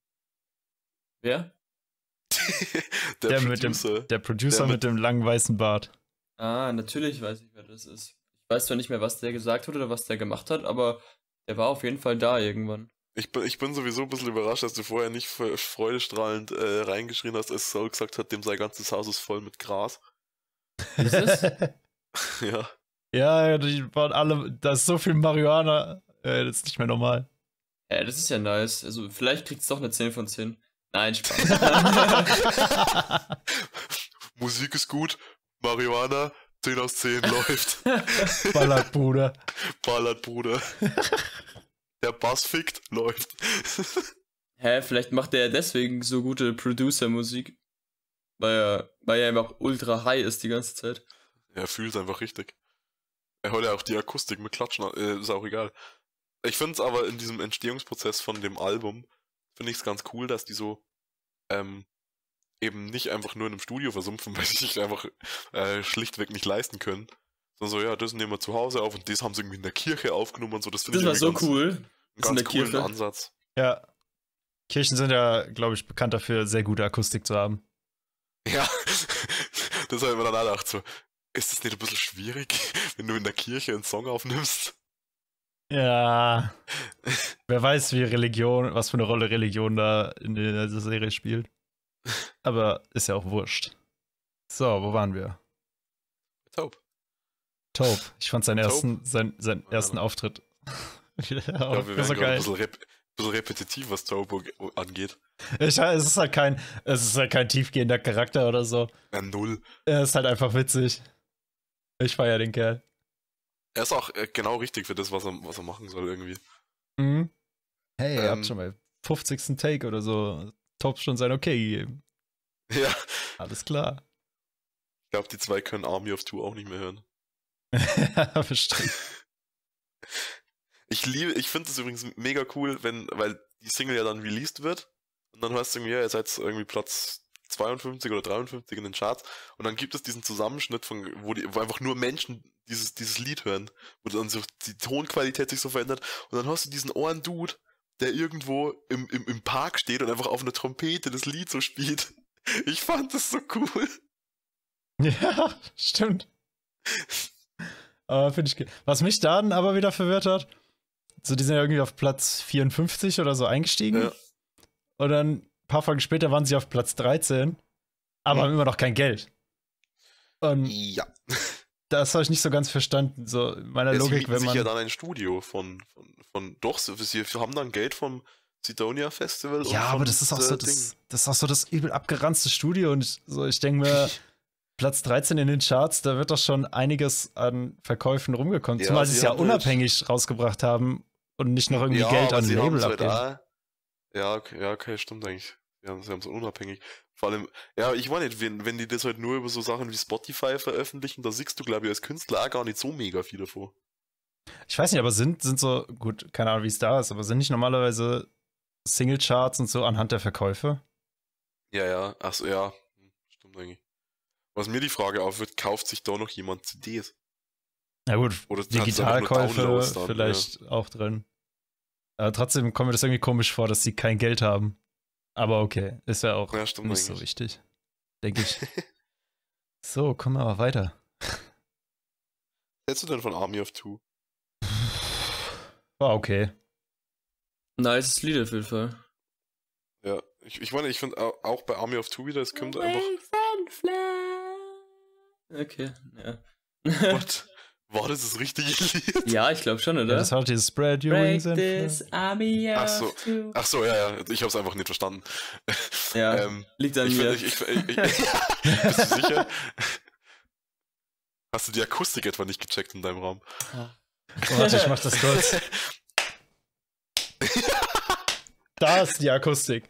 Wer? der, der, Producer. Mit dem, der Producer der mit, mit, dem langen weißen Bart. Ah, natürlich weiß ich, wer das ist. Ich weiß zwar nicht mehr, was der gesagt hat oder was der gemacht hat, aber der war auf jeden Fall da irgendwann. Ich bin, ich bin sowieso ein bisschen überrascht, dass du vorher nicht freudestrahlend äh, reingeschrien hast, als Soul gesagt hat, dem sein ganzes Haus ist voll mit Gras. Ist es? ja. Ja, die waren alle, da ist so viel Marihuana, äh, das ist nicht mehr normal. Ja, das ist ja nice. Also vielleicht kriegt es doch eine 10 von 10. Nein, Spaß. Musik ist gut, Marihuana, 10 aus 10 läuft. Ballert, Bruder. Ballert, Bruder. Der Bass fickt, läuft. Hä, vielleicht macht er deswegen so gute Producer-Musik. Weil er, weil er einfach ultra high ist die ganze Zeit. Er fühlt einfach richtig. Er hört ja auch die Akustik mit Klatschen, äh, ist auch egal. Ich finde es aber in diesem Entstehungsprozess von dem Album, finde ich es ganz cool, dass die so ähm, eben nicht einfach nur in einem Studio versumpfen, weil sie sich einfach äh, schlichtweg nicht leisten können. Sondern so, ja, das nehmen wir zu Hause auf und das haben sie irgendwie in der Kirche aufgenommen und so. Das finde ich war so cool. Ganz coolen Kirche. Ansatz. Ja. Kirchen sind ja, glaube ich, bekannt dafür, sehr gute Akustik zu haben. Ja, das habe ich mir dann auch gedacht, so, ist das nicht ein bisschen schwierig, wenn du in der Kirche einen Song aufnimmst? Ja. Wer weiß, wie Religion, was für eine Rolle Religion da in der Serie spielt. Aber ist ja auch wurscht. So, wo waren wir? Taub. Taub. Ich fand seinen ersten, sein, seinen ersten Auftritt. Ja, ja, wir werden so geil. Ein bisschen, rep bisschen repetitiv, was Taub angeht. Ich, es ist halt kein, es ist halt kein tiefgehender Charakter oder so. Ja, null. Er ist halt einfach witzig. Ich feier den Kerl. Er ist auch äh, genau richtig für das, was er, was er machen soll, irgendwie. Mhm. Hey, ähm, ihr habt ähm. schon mal 50. Take oder so Top schon sein Okay gegeben. Ja. Alles klar. Ich glaube, die zwei können Army of Two auch nicht mehr hören. ja, bestimmt. Ich liebe, ich finde es übrigens mega cool, wenn, weil die Single ja dann released wird und dann hörst du irgendwie, ja, ihr seid irgendwie Platz 52 oder 53 in den Charts und dann gibt es diesen Zusammenschnitt von, wo, die, wo einfach nur Menschen dieses, dieses Lied hören, wo dann so die Tonqualität sich so verändert und dann hast du diesen Ohren-Dude, der irgendwo im, im, im Park steht und einfach auf einer Trompete das Lied so spielt. Ich fand das so cool. Ja, stimmt. aber finde ich. Was mich dann aber wieder verwirrt hat, so die sind ja irgendwie auf Platz 54 oder so eingestiegen. Ja. Und dann ein paar Folgen später waren sie auf Platz 13, aber hm. haben immer noch kein Geld. Und ja. Das habe ich nicht so ganz verstanden. So meiner ja, Logik, wenn man. sich ja dann ein Studio von, von, von doch, sie haben dann Geld vom Sidonia Festival. Ja, aber das ist auch so das, das ist auch so das übel abgeranzte Studio und ich, so, ich denke mir, Platz 13 in den Charts, da wird doch schon einiges an Verkäufen rumgekommen. Ja, Zumal sie es ja unabhängig halt rausgebracht haben und nicht noch irgendwie ja, Geld an Label halt abgeben. Ja, okay, ja, okay, stimmt eigentlich. Ja, sie haben es unabhängig. Vor allem, ja, ich weiß nicht, wenn, wenn die das halt nur über so Sachen wie Spotify veröffentlichen, da siehst du, glaube ich, als Künstler auch gar nicht so mega viel davor. Ich weiß nicht, aber sind, sind so, gut, keine Ahnung, wie es da ist, aber sind nicht normalerweise Singlecharts und so anhand der Verkäufe? Ja, ja, achso, ja, hm, stimmt eigentlich. Was mir die Frage aufwirft, kauft sich da noch jemand CDs? Ja gut, Oder Digitalkäufe vielleicht ja. auch drin. Aber trotzdem kommt mir das irgendwie komisch vor, dass sie kein Geld haben. Aber okay, ist ja auch ja, nicht eigentlich. so wichtig. Denke ich. so, kommen wir aber weiter. Was hältst du denn von Army of Two? War okay. Nice Lied auf jeden Fall. Ja, ich, ich meine, ich finde auch bei Army of Two wieder, es kommt einfach. Okay, ja. What? War das das richtige Lied? Ja, ich glaube schon, oder? Ja, das war dieses Spread Your Wings and this Army Ach so, ach so, ja, ja, ich hab's einfach nicht verstanden. Ja, ähm, liegt an ich, mir. Ich, ich, ich, bist du sicher? Hast du die Akustik etwa nicht gecheckt in deinem Raum? Oh, warte, ich mach das kurz. da ist die Akustik.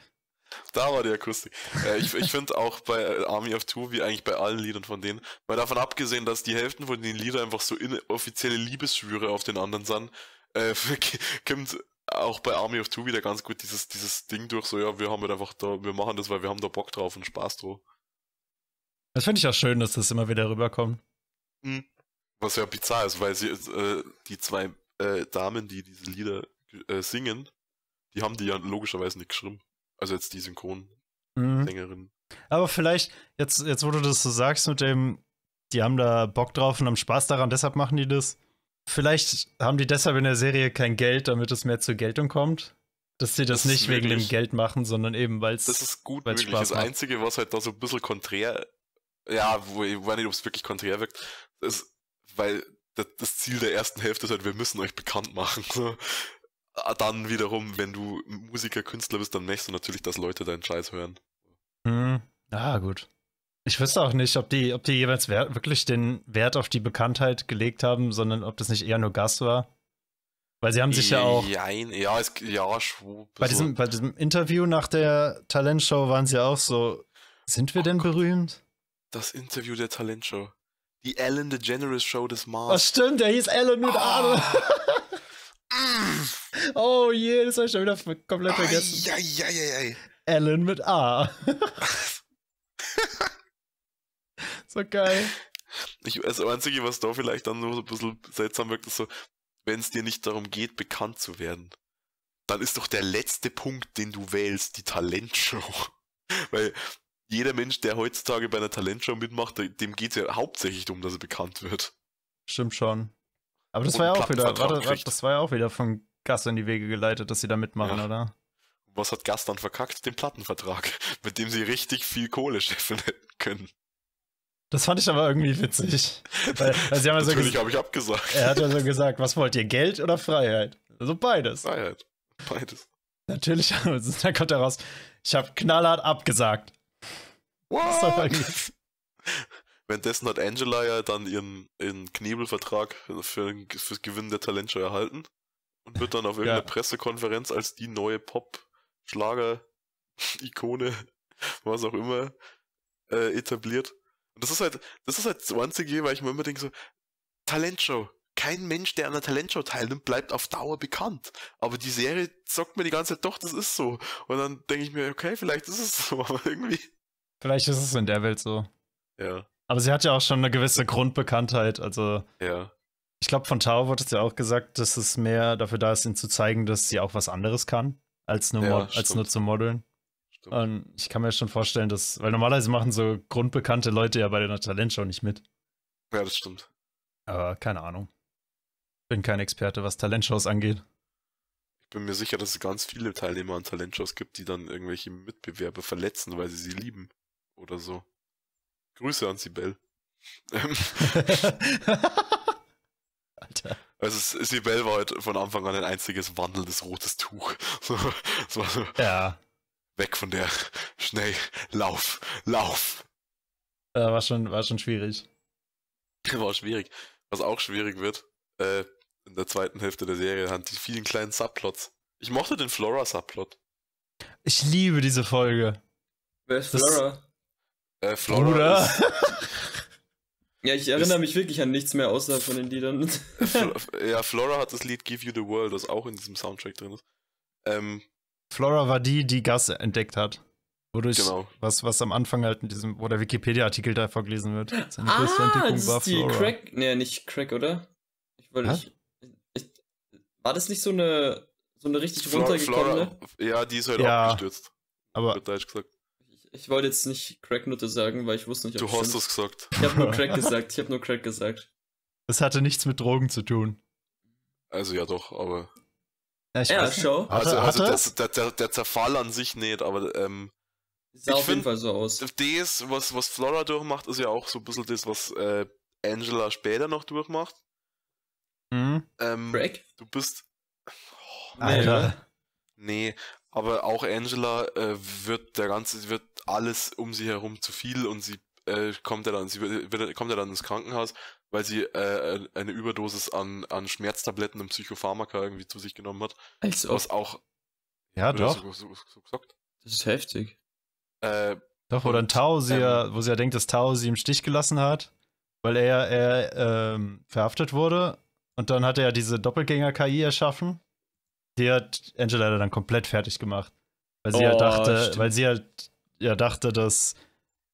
Da war die Akustik. Äh, ich ich finde auch bei äh, Army of Two, wie eigentlich bei allen Liedern von denen, mal davon abgesehen, dass die Hälften von den Liedern einfach so inoffizielle Liebesschwüre auf den anderen sind, äh, kommt auch bei Army of Two wieder ganz gut dieses, dieses Ding durch, so ja, wir haben halt einfach da, wir machen das, weil wir haben da Bock drauf und Spaß drauf. Das finde ich auch schön, dass das immer wieder rüberkommt. Mhm. Was ja bizarr ist, weil sie, äh, die zwei äh, Damen, die diese Lieder äh, singen, die haben die ja logischerweise nicht geschrieben. Also jetzt die Synchronsängerin. Mhm. Aber vielleicht, jetzt, jetzt wo du das so sagst mit dem, die haben da Bock drauf und haben Spaß daran, deshalb machen die das. Vielleicht haben die deshalb in der Serie kein Geld, damit es mehr zur Geltung kommt. Dass sie das, das nicht wegen dem Geld machen, sondern eben, weil es. Das ist gut möglich. Spaß das Einzige, was halt da so ein bisschen konträr, ja, wo ich weiß nicht, ob es wirklich konträr wirkt, ist, weil das Ziel der ersten Hälfte ist halt, wir müssen euch bekannt machen. So. Ah, dann wiederum, wenn du Musiker, Künstler bist, dann möchtest du natürlich, dass Leute deinen Scheiß hören. Hm. Ah, gut. Ich wüsste auch nicht, ob die, ob die jeweils wirklich den Wert auf die Bekanntheit gelegt haben, sondern ob das nicht eher nur Gast war. Weil sie haben sich ja auch. Ja, ja, es, ja schon. Bei diesem, bei diesem Interview nach der Talentshow waren sie auch so. Sind wir oh denn Gott. berühmt? Das Interview der Talentshow. Die Ellen DeGeneres Show des Mars. Das stimmt, der hieß Ellen mit oh. Adel. Oh je, das habe ich schon wieder komplett vergessen. Ai, ai, ai, Alan mit A. so geil. Ich, das Einzige, was da vielleicht dann so ein bisschen seltsam wirkt, ist so, wenn es dir nicht darum geht, bekannt zu werden, dann ist doch der letzte Punkt, den du wählst, die Talentshow. Weil jeder Mensch, der heutzutage bei einer Talentshow mitmacht, dem geht es ja hauptsächlich darum, dass er bekannt wird. Stimmt schon. Aber das war ja auch wieder, warte, warte, das war ja auch wieder von Gas in die Wege geleitet, dass sie da mitmachen, ja. oder? Was hat Gas dann verkackt? Den Plattenvertrag, mit dem sie richtig viel Kohle scheffeln können. Das fand ich aber irgendwie witzig. Weil, also haben ja so Natürlich habe ich abgesagt. Er hat ja so gesagt, was wollt ihr, Geld oder Freiheit? Also beides. Freiheit. Beides. Natürlich, da kommt er raus. Ich habe knallhart abgesagt. What? Währenddessen hat Angela ja dann ihren, ihren Knebelvertrag für, fürs Gewinnen der Talentshow erhalten und wird dann auf irgendeiner ja. Pressekonferenz als die neue Pop-Schlager-Ikone, was auch immer, äh, etabliert. Und das ist halt, das ist halt das Einzige, weil ich mir immer denke so, Talentshow. Kein Mensch, der an einer Talentshow teilnimmt, bleibt auf Dauer bekannt. Aber die Serie sagt mir die ganze Zeit, doch, das ist so. Und dann denke ich mir, okay, vielleicht ist es so, aber irgendwie. Vielleicht ist es in der Welt so. Ja. Aber sie hat ja auch schon eine gewisse Grundbekanntheit. Also, ja. ich glaube, von Tao wurde es ja auch gesagt, dass es mehr dafür da ist, ihnen zu zeigen, dass sie auch was anderes kann, als nur, ja, als nur zu modeln. Stimmt. Und ich kann mir schon vorstellen, dass, weil normalerweise machen so grundbekannte Leute ja bei der Talentshow nicht mit. Ja, das stimmt. Aber keine Ahnung. Bin kein Experte, was Talentshows angeht. Ich bin mir sicher, dass es ganz viele Teilnehmer an Talentshows gibt, die dann irgendwelche Mitbewerber verletzen, weil sie sie lieben. Oder so. Grüße an Sibel. Alter. Also Sibel war halt von Anfang an ein einziges wandelndes rotes Tuch. So, so, so. Ja. Weg von der. Schnell. Lauf. Lauf. Ja, war schon, war schon schwierig. War schwierig. Was auch schwierig wird, äh, in der zweiten Hälfte der Serie, haben die vielen kleinen Subplots. Ich mochte den Flora-Subplot. Ich liebe diese Folge. Wer ist Flora? Äh, Flora. ja, ich erinnere mich wirklich an nichts mehr außer von den Liedern. ja, Flora hat das Lied Give You the World, das auch in diesem Soundtrack drin ist. Ähm, Flora war die, die Gas entdeckt hat. Wodurch, genau. was, was am Anfang halt in diesem, wo der Wikipedia-Artikel da vorgelesen wird. Seine ah, größte Entdeckung das war ist die Flora. Crack, nee, nicht Crack, oder? Ich wollte nicht. Ich, war das nicht so eine, so eine richtig Flora, runtergekommene? Flora, ja, die ist halt ja, abgestürzt. Aber. Deutsch gesagt. Ich, wollte jetzt nicht Cracknutte sagen, weil ich wusste nicht, ob Du hast es gesagt. Ich habe nur Crack gesagt. Ich habe nur Crack gesagt. Das hatte nichts mit Drogen zu tun. Also ja doch, aber. Ja, ich ja Show. Also, also der, der, der, Zerfall an sich nicht, aber ähm, Sah ich auf jeden Fall so aus. Das, was, was Flora durchmacht, ist ja auch so ein bisschen das, was äh, Angela später noch durchmacht. Mhm. Ähm, Break? Du bist. Oh, Alter. Nee, aber auch Angela äh, wird der ganze, wird alles um sie herum zu viel und sie äh, kommt ja dann, sie wird, wird, kommt ja dann ins Krankenhaus, weil sie äh, eine Überdosis an, an Schmerztabletten und Psychopharmaka irgendwie zu sich genommen hat. Also. Was auch. Ja, doch. So, so, so gesagt. Das ist heftig. Äh, Doch, wo dann Tao sie ähm, ja, wo sie ja denkt, dass Tao sie im Stich gelassen hat, weil er, er ähm, verhaftet wurde. Und dann hat er ja diese Doppelgänger-KI erschaffen. Die hat Angela dann komplett fertig gemacht. Weil sie oh, ja dachte, stimmt. weil sie halt ja dachte, dass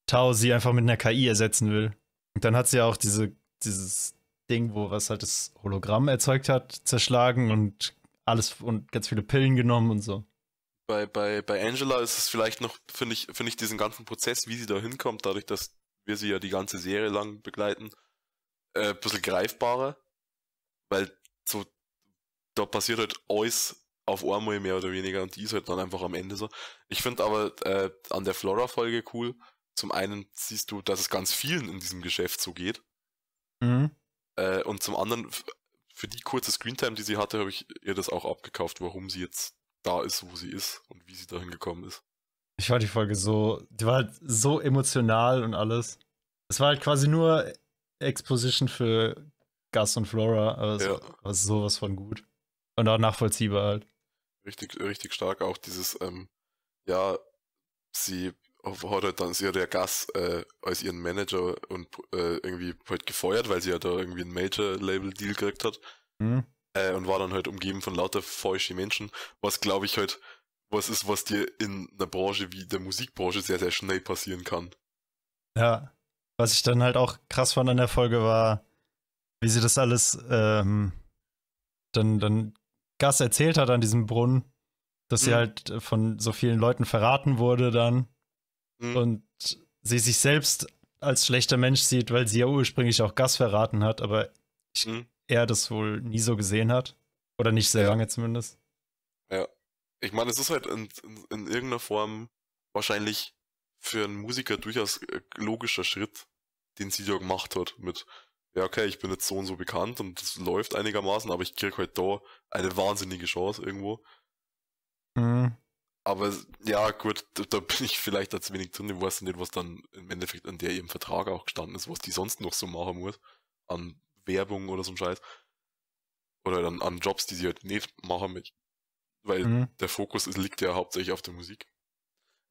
Tao sie einfach mit einer KI ersetzen will. Und dann hat sie ja auch diese, dieses Ding, wo was halt das Hologramm erzeugt hat, zerschlagen und alles und ganz viele Pillen genommen und so bei, bei, bei Angela ist es vielleicht noch, finde ich, finde ich diesen ganzen Prozess, wie sie da hinkommt, dadurch, dass wir sie ja die ganze Serie lang begleiten, äh, ein bisschen greifbarer. Weil so, da passiert halt alles auf einmal mehr oder weniger und die ist halt dann einfach am Ende so. Ich finde aber äh, an der Flora-Folge cool, zum einen siehst du, dass es ganz vielen in diesem Geschäft so geht. Mhm. Äh, und zum anderen, für die kurze Screentime, die sie hatte, habe ich ihr das auch abgekauft, warum sie jetzt da ist, wo sie ist und wie sie dahin gekommen ist. Ich fand die Folge so, die war halt so emotional und alles. Es war halt quasi nur Exposition für Gus und Flora, aber es ja. war sowas von gut. Und auch nachvollziehbar halt. Richtig, richtig stark auch dieses, ähm, ja, sie hat halt dann, sie hat ja Gus äh, als ihren Manager und äh, irgendwie halt gefeuert, weil sie ja da irgendwie ein Major-Label-Deal gekriegt hat. Mhm äh, und war dann halt umgeben von lauter falschen Menschen, was glaube ich halt was ist, was dir in einer Branche wie der Musikbranche sehr, sehr schnell passieren kann. Ja, was ich dann halt auch krass fand an der Folge war, wie sie das alles ähm, dann, dann Gas erzählt hat an diesem Brunnen, dass mhm. sie halt von so vielen Leuten verraten wurde dann mhm. und sie sich selbst als schlechter Mensch sieht, weil sie ja ursprünglich auch Gas verraten hat, aber mhm er das wohl nie so gesehen hat. Oder nicht sehr ja. lange zumindest. Ja. Ich meine, es ist halt in, in, in, irgendeiner Form wahrscheinlich für einen Musiker durchaus äh, logischer Schritt, den sie da gemacht hat. Mit, ja, okay, ich bin jetzt so und so bekannt und es läuft einigermaßen, aber ich krieg halt da eine wahnsinnige Chance irgendwo. Mhm. Aber ja, gut, da, da, bin ich vielleicht als wenig drin. Ich weiß nicht, was dann im Endeffekt an der ihrem Vertrag auch gestanden ist, was die sonst noch so machen muss. An Werbung oder so ein Scheiß. Oder dann an Jobs, die sie halt nicht machen mit. Weil mhm. der Fokus ist, liegt ja hauptsächlich auf der Musik.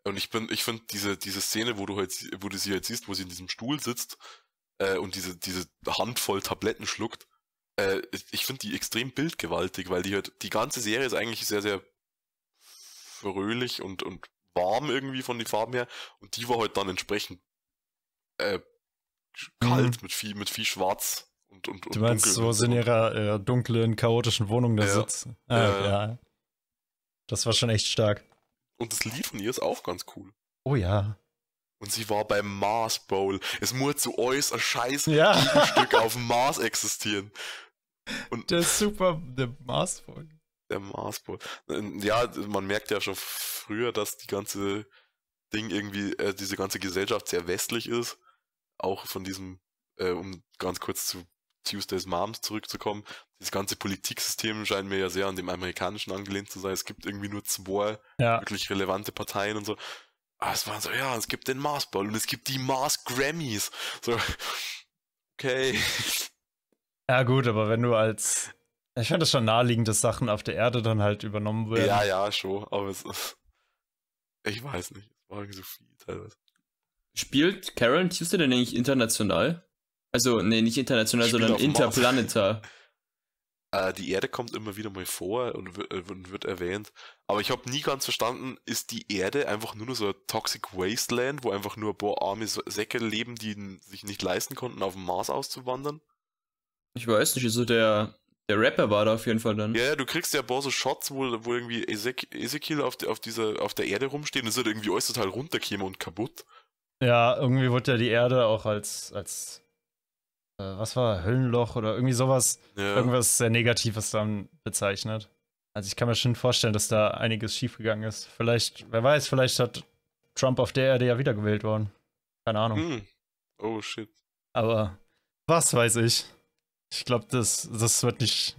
Und ich bin, ich finde diese, diese Szene, wo du halt, wo du sie halt siehst, wo sie in diesem Stuhl sitzt, äh, und diese, diese Handvoll Tabletten schluckt, äh, ich finde die extrem bildgewaltig, weil die halt, die ganze Serie ist eigentlich sehr, sehr fröhlich und, und warm irgendwie von den Farben her. Und die war halt dann entsprechend äh, kalt mhm. mit viel, mit viel Schwarz und, und, und du meinst, wo sie in ihrer äh, dunklen, chaotischen Wohnung da ja. sitzt? Ah, ja, ja. Das war schon echt stark. Und das Lied von ihr ist auch ganz cool. Oh ja. Und sie war beim Mars Bowl. Es muss zu euch ein scheiß ja. Stück auf dem Mars existieren. Und der super, der Mars Bowl. Der Mars Bowl. Ja, man merkt ja schon früher, dass die ganze Ding irgendwie, äh, diese ganze Gesellschaft sehr westlich ist. Auch von diesem, äh, um ganz kurz zu Tuesdays Moms zurückzukommen, das ganze Politiksystem scheint mir ja sehr an dem amerikanischen angelehnt zu sein. Es gibt irgendwie nur zwei ja. wirklich relevante Parteien und so. Aber es war so, ja, es gibt den Mars Ball und es gibt die Mars Grammys. So, okay. Ja, gut, aber wenn du als. Ich fand es schon naheliegend, dass Sachen auf der Erde dann halt übernommen werden. Ja, ja, schon, aber es ist. Ich weiß nicht. Es war irgendwie so viel teilweise. Spielt Carol und Tuesday denn eigentlich international? Also, nee, nicht international, sondern interplanetar. Äh, die Erde kommt immer wieder mal vor und wird, äh, und wird erwähnt. Aber ich habe nie ganz verstanden, ist die Erde einfach nur so ein Toxic Wasteland, wo einfach nur ein paar arme Säcke leben, die sich nicht leisten konnten, auf dem Mars auszuwandern? Ich weiß nicht, also der, der Rapper war da auf jeden Fall dann. Ja, du kriegst ja ein paar so Shots, wo, wo irgendwie Ezekiel auf, auf, dieser, auf der Erde rumsteht und es wird irgendwie alles total runterkäme und kaputt. Ja, irgendwie wird ja die Erde auch als, als was war, Höllenloch oder irgendwie sowas, ja. irgendwas sehr Negatives dann bezeichnet. Also ich kann mir schon vorstellen, dass da einiges schiefgegangen ist. Vielleicht, wer weiß, vielleicht hat Trump auf der Erde ja wiedergewählt worden. Keine Ahnung. Hm. Oh shit. Aber was weiß ich. Ich glaube, das, das wird nicht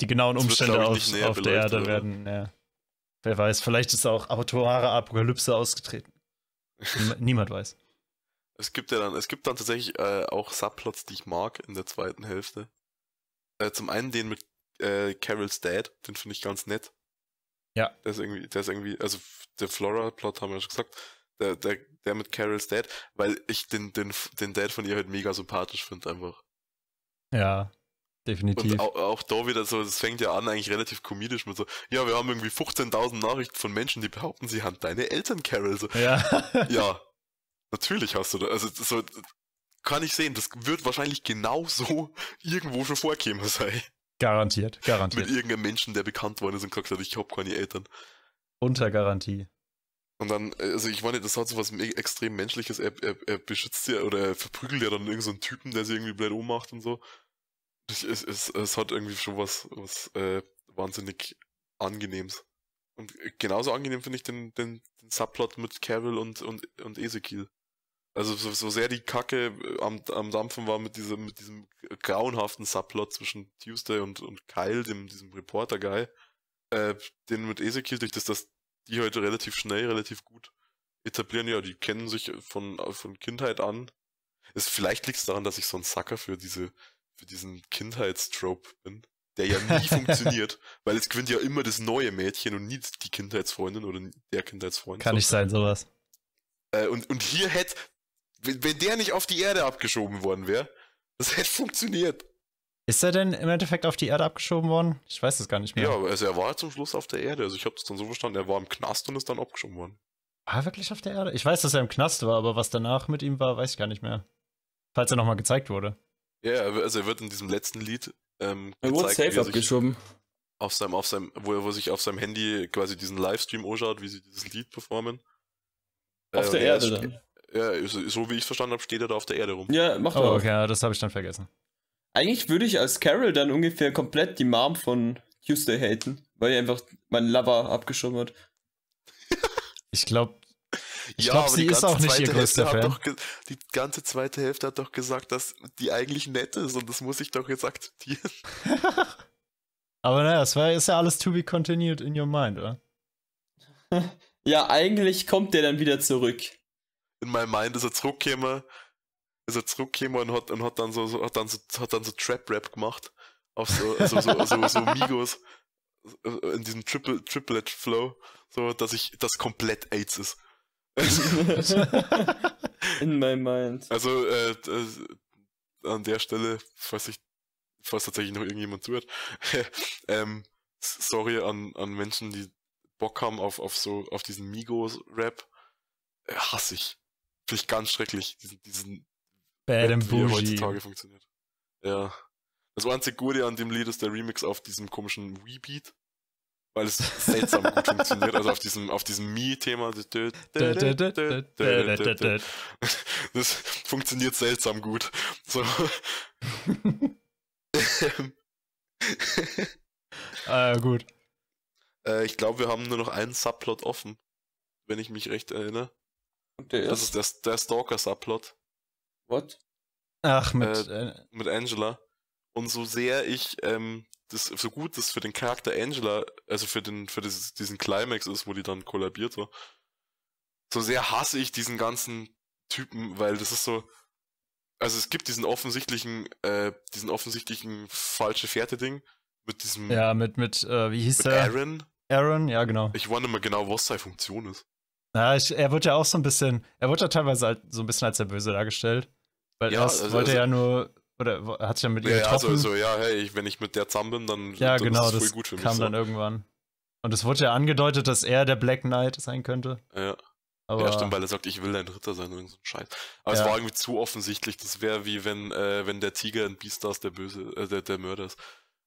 die genauen das Umstände wird, auf, auf der Erde oder? werden. Ja. Wer weiß, vielleicht ist auch autorare Apokalypse ausgetreten. Niemand weiß. Es gibt ja dann, es gibt dann tatsächlich äh, auch Subplots, die ich mag in der zweiten Hälfte. Äh, zum einen den mit äh, Carol's Dad, den finde ich ganz nett. Ja. Der ist irgendwie, der ist irgendwie, also der Flora-Plot haben wir schon gesagt, der, der, der mit Carol's Dad, weil ich den, den, den Dad von ihr halt mega sympathisch finde einfach. Ja, definitiv. Und auch, auch da wieder so, das fängt ja an eigentlich relativ komedisch mit so, ja, wir haben irgendwie 15.000 Nachrichten von Menschen, die behaupten, sie haben deine Eltern, Carol. So, ja. ja, Natürlich hast du da, also so, kann ich sehen, das wird wahrscheinlich genau so irgendwo schon vorkämen sei. Garantiert, garantiert. Mit irgendeinem Menschen, der bekannt worden ist und gesagt hat, ich hab keine Eltern. Unter Garantie. Und dann, also ich meine, das hat so was extrem Menschliches, er, er, er beschützt ja oder er verprügelt ja dann irgendeinen so Typen, der sie irgendwie blöd ummacht und so. Es, es, es hat irgendwie schon was, was äh, wahnsinnig Angenehmes. Und genauso angenehm finde ich den, den, den Subplot mit Carol und, und, und Ezekiel. Also so, so sehr die Kacke äh, am, am Dampfen war mit diesem, mit diesem grauenhaften Subplot zwischen Tuesday und, und Kyle, dem, diesem Reporter-Guy, äh, den mit Ezekiel, durch das, dass die heute relativ schnell, relativ gut etablieren, ja, die kennen sich von, von Kindheit an. Es, vielleicht liegt es daran, dass ich so ein Sucker für diese, für diesen Kindheitstrope bin, der ja nie funktioniert, weil es gewinnt ja immer das neue Mädchen und nie die Kindheitsfreundin oder der Kindheitsfreund. Kann so. nicht sein, sowas. Äh, und, und hier hätte, wenn, wenn der nicht auf die Erde abgeschoben worden wäre, das hätte funktioniert. Ist er denn im Endeffekt auf die Erde abgeschoben worden? Ich weiß es gar nicht mehr. Ja, also er war zum Schluss auf der Erde. Also ich habe das dann so verstanden, er war im Knast und ist dann abgeschoben worden. War er wirklich auf der Erde? Ich weiß, dass er im Knast war, aber was danach mit ihm war, weiß ich gar nicht mehr. Falls er nochmal gezeigt wurde. Ja, also er wird in diesem letzten Lied ähm, er wurde safe abgeschoben. Auf seinem, auf seinem, wo er wo sich auf seinem Handy quasi diesen Livestream anschaut, wie sie dieses Lied performen. Auf äh, der Erde dann. Ja, so wie ich es verstanden habe, steht er da auf der Erde rum. Ja, macht er oh, okay, ja, das habe ich dann vergessen. Eigentlich würde ich als Carol dann ungefähr komplett die Mom von Tuesday haten, weil er einfach meinen Lover abgeschoben hat. ich glaube, ich ja, glaube, sie ist auch nicht ihr größter Fan. Doch, die ganze zweite Hälfte hat doch gesagt, dass die eigentlich nett ist und das muss ich doch jetzt akzeptieren. aber naja, es war, ist ja alles to be continued in your mind, oder? ja, eigentlich kommt der dann wieder zurück in meinem Mind ist er zurückgekommen, ist er zurückgekommen und hat, und hat dann so, so hat dann so, hat dann so Trap-Rap gemacht. Auf so, so, so, so, so Migos äh, in diesem Triple, Triplet-Flow, so, dass ich, das komplett AIDS ist. in my mind. Also, äh, äh, an der Stelle, falls ich, falls tatsächlich noch irgendjemand zuhört, ähm, sorry an, an Menschen, die Bock haben auf, auf so, auf diesen Migos-Rap, äh, hasse ich. Finde ich ganz schrecklich, diesen, diesen Bad and wie er heutzutage funktioniert. Ja. Das einzige Gute an dem Lied ist der Remix auf diesem komischen Wii-Beat, weil es seltsam gut funktioniert, also auf diesem, auf diesem Mi-Thema. Das funktioniert seltsam gut. So. ah, gut. Äh, ich glaube, wir haben nur noch einen Subplot offen, wenn ich mich recht erinnere. Der das ist der, der Stalker-Subplot. What? Ach, mit, äh, äh, mit Angela. Und so sehr ich ähm, das so gut das für den Charakter Angela, also für den für dieses, diesen Climax ist, wo die dann kollabiert so, so sehr hasse ich diesen ganzen Typen, weil das ist so, also es gibt diesen offensichtlichen, äh, diesen offensichtlichen falsche Fährte-Ding mit diesem. Ja, mit mit äh, wie hieß mit der? Aaron. Aaron, ja genau. Ich wundere mal genau, was seine Funktion ist. Na, ich, er wird ja auch so ein bisschen, er wird ja teilweise halt so ein bisschen als der Böse dargestellt. Weil ja, erst also, wollte er also, ja nur, oder hat sich ja mit ihr ja, getroffen. Also, so, ja, hey, wenn ich mit der zusammen bin, dann, ja, dann genau, ist das voll gut für mich. kam so. dann irgendwann. Und es wurde ja angedeutet, dass er der Black Knight sein könnte. Ja. Aber ja, stimmt, weil er sagt, ich will ein Ritter sein oder so ein Scheiß. Aber ja. es war irgendwie zu offensichtlich. Das wäre wie wenn, äh, wenn der Tiger in Beastars der Böse, äh, der, der Mörder ist.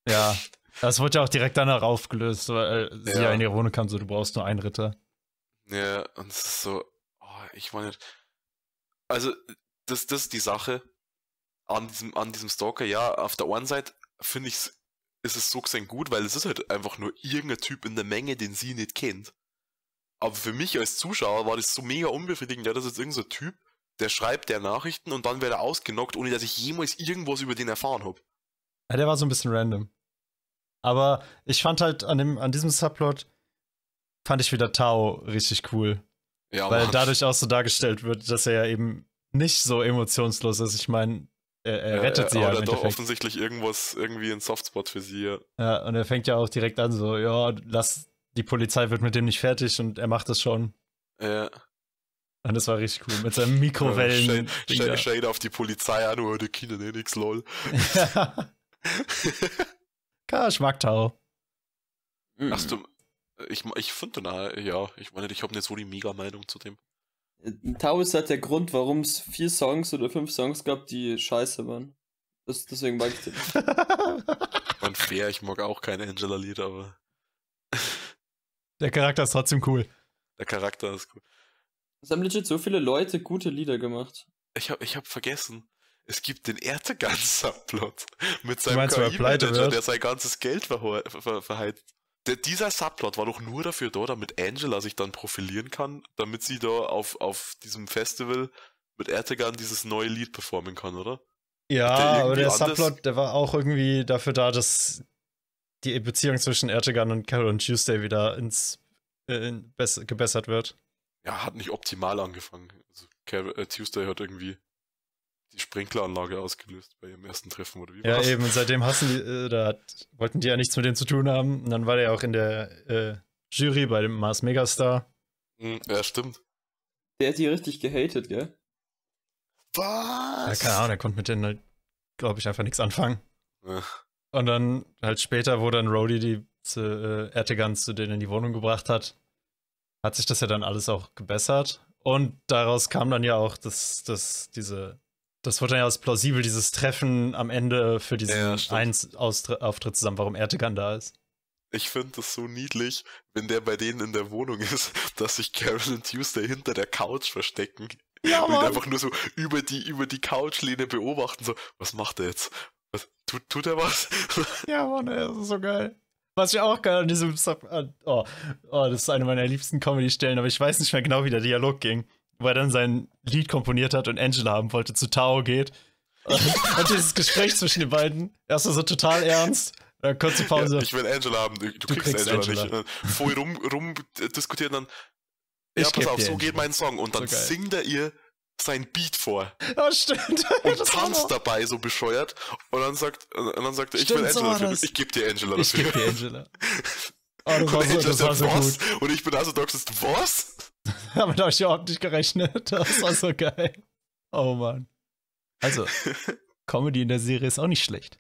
Ja, das wurde ja auch direkt danach aufgelöst, weil äh, sie ja in ihre Wohnung kam, so, du brauchst nur einen Ritter. Ja, und es ist so, oh, ich meine, also, das, das ist die Sache an diesem, an diesem Stalker. Ja, auf der einen Seite finde ich ist es so gesehen gut, weil es ist halt einfach nur irgendein Typ in der Menge, den sie nicht kennt. Aber für mich als Zuschauer war das so mega unbefriedigend. Ja, das ist irgendein so Typ, der schreibt der Nachrichten und dann wird er ausgenockt, ohne dass ich jemals irgendwas über den erfahren habe. Ja, der war so ein bisschen random. Aber ich fand halt an, dem, an diesem Subplot, fand ich wieder Tao richtig cool. Ja, weil Mann. dadurch auch so dargestellt wird, dass er ja eben nicht so emotionslos ist. Ich meine, er, er, rettet ja, sie ja. Oder doch offensichtlich irgendwas, irgendwie ein Softspot für sie. Ja. ja, und er fängt ja auch direkt an, so, ja, lass, die Polizei wird mit dem nicht fertig und er macht das schon. Ja. Und das war richtig cool. Mit seinem Mikrowellen. Shade, Shade auf die Polizei an, oh, die Kinder, ne, nix, lol. Ja. Klar, ich mag Tau. Hast du, ich, ich finde, na, ja, ich meine, ich habe nicht so die Mega-Meinung zu dem. Tau ist halt der Grund, warum es vier Songs oder fünf Songs gab, die scheiße waren. Das, deswegen mag ich den. Man fair, ich mag auch keine Angela-Lied, aber. Der Charakter ist trotzdem cool. Der Charakter ist cool. Es haben legit so viele Leute gute Lieder gemacht. Ich hab, ich hab vergessen, es gibt den Ertegan-Subplot mit seinem KI-Manager, der sein ganzes Geld verheizt. Der, dieser Subplot war doch nur dafür da, damit Angela sich dann profilieren kann, damit sie da auf, auf diesem Festival mit Ertegan dieses neue Lied performen kann, oder? Ja, der aber der Subplot, der war auch irgendwie dafür da, dass die Beziehung zwischen Ertegan und Carol und Tuesday wieder ins äh, in, gebessert wird. Ja, hat nicht optimal angefangen. Also, Carol, äh, Tuesday hat irgendwie die Sprinkleranlage ausgelöst bei ihrem ersten Treffen, oder wie Ja, eben, und seitdem hassen die, äh, da hat, wollten die ja nichts mit dem zu tun haben. Und dann war der auch in der äh, Jury bei dem Mars Megastar. Hm, ja, stimmt. Der hat die richtig gehatet, gell? Was? Ja, keine Ahnung, der konnte mit denen halt, glaube ich, einfach nichts anfangen. Ja. Und dann halt später, wo dann Rody die zu, äh, Ertegan zu denen in die Wohnung gebracht hat, hat sich das ja dann alles auch gebessert. Und daraus kam dann ja auch das, das, diese das wurde dann ja als plausibel, dieses Treffen am Ende für diesen ja, Auftritt zusammen, warum Ertegan da ist. Ich finde das so niedlich, wenn der bei denen in der Wohnung ist, dass sich Carol und Tuesday hinter der Couch verstecken. Ja, und einfach nur so über die, über die Couchlehne beobachten, so, was macht er jetzt? Was, tut, tut er was? Ja, Mann, das ist so geil. Was ich auch geil an diesem Sub. Oh, oh, das ist eine meiner liebsten Comedy-Stellen, aber ich weiß nicht mehr genau, wie der Dialog ging wo er dann sein Lied komponiert hat und Angela haben wollte, zu Tao geht. Und, und dieses Gespräch zwischen den beiden, erst so total ernst, dann kurze Pause. Ja, ich will Angela haben, du, du, du kriegst, kriegst, Angela, Angela. nicht. Vorher rum, rum diskutieren dann, ja, pass auf, so Angela. geht mein Song. Und dann so singt er ihr sein Beat vor. Ja, stimmt. Und tanzt dabei so bescheuert. Und dann sagt, und dann sagt er, ich will Angela, so ich geb dir Angela dafür. Ich geb dir Angela. Oh, das war so, das war so gut. Und ich bin also Doc, was? Damit habe ich überhaupt nicht gerechnet. Das war so geil. Oh Mann. Also, Comedy in der Serie ist auch nicht schlecht.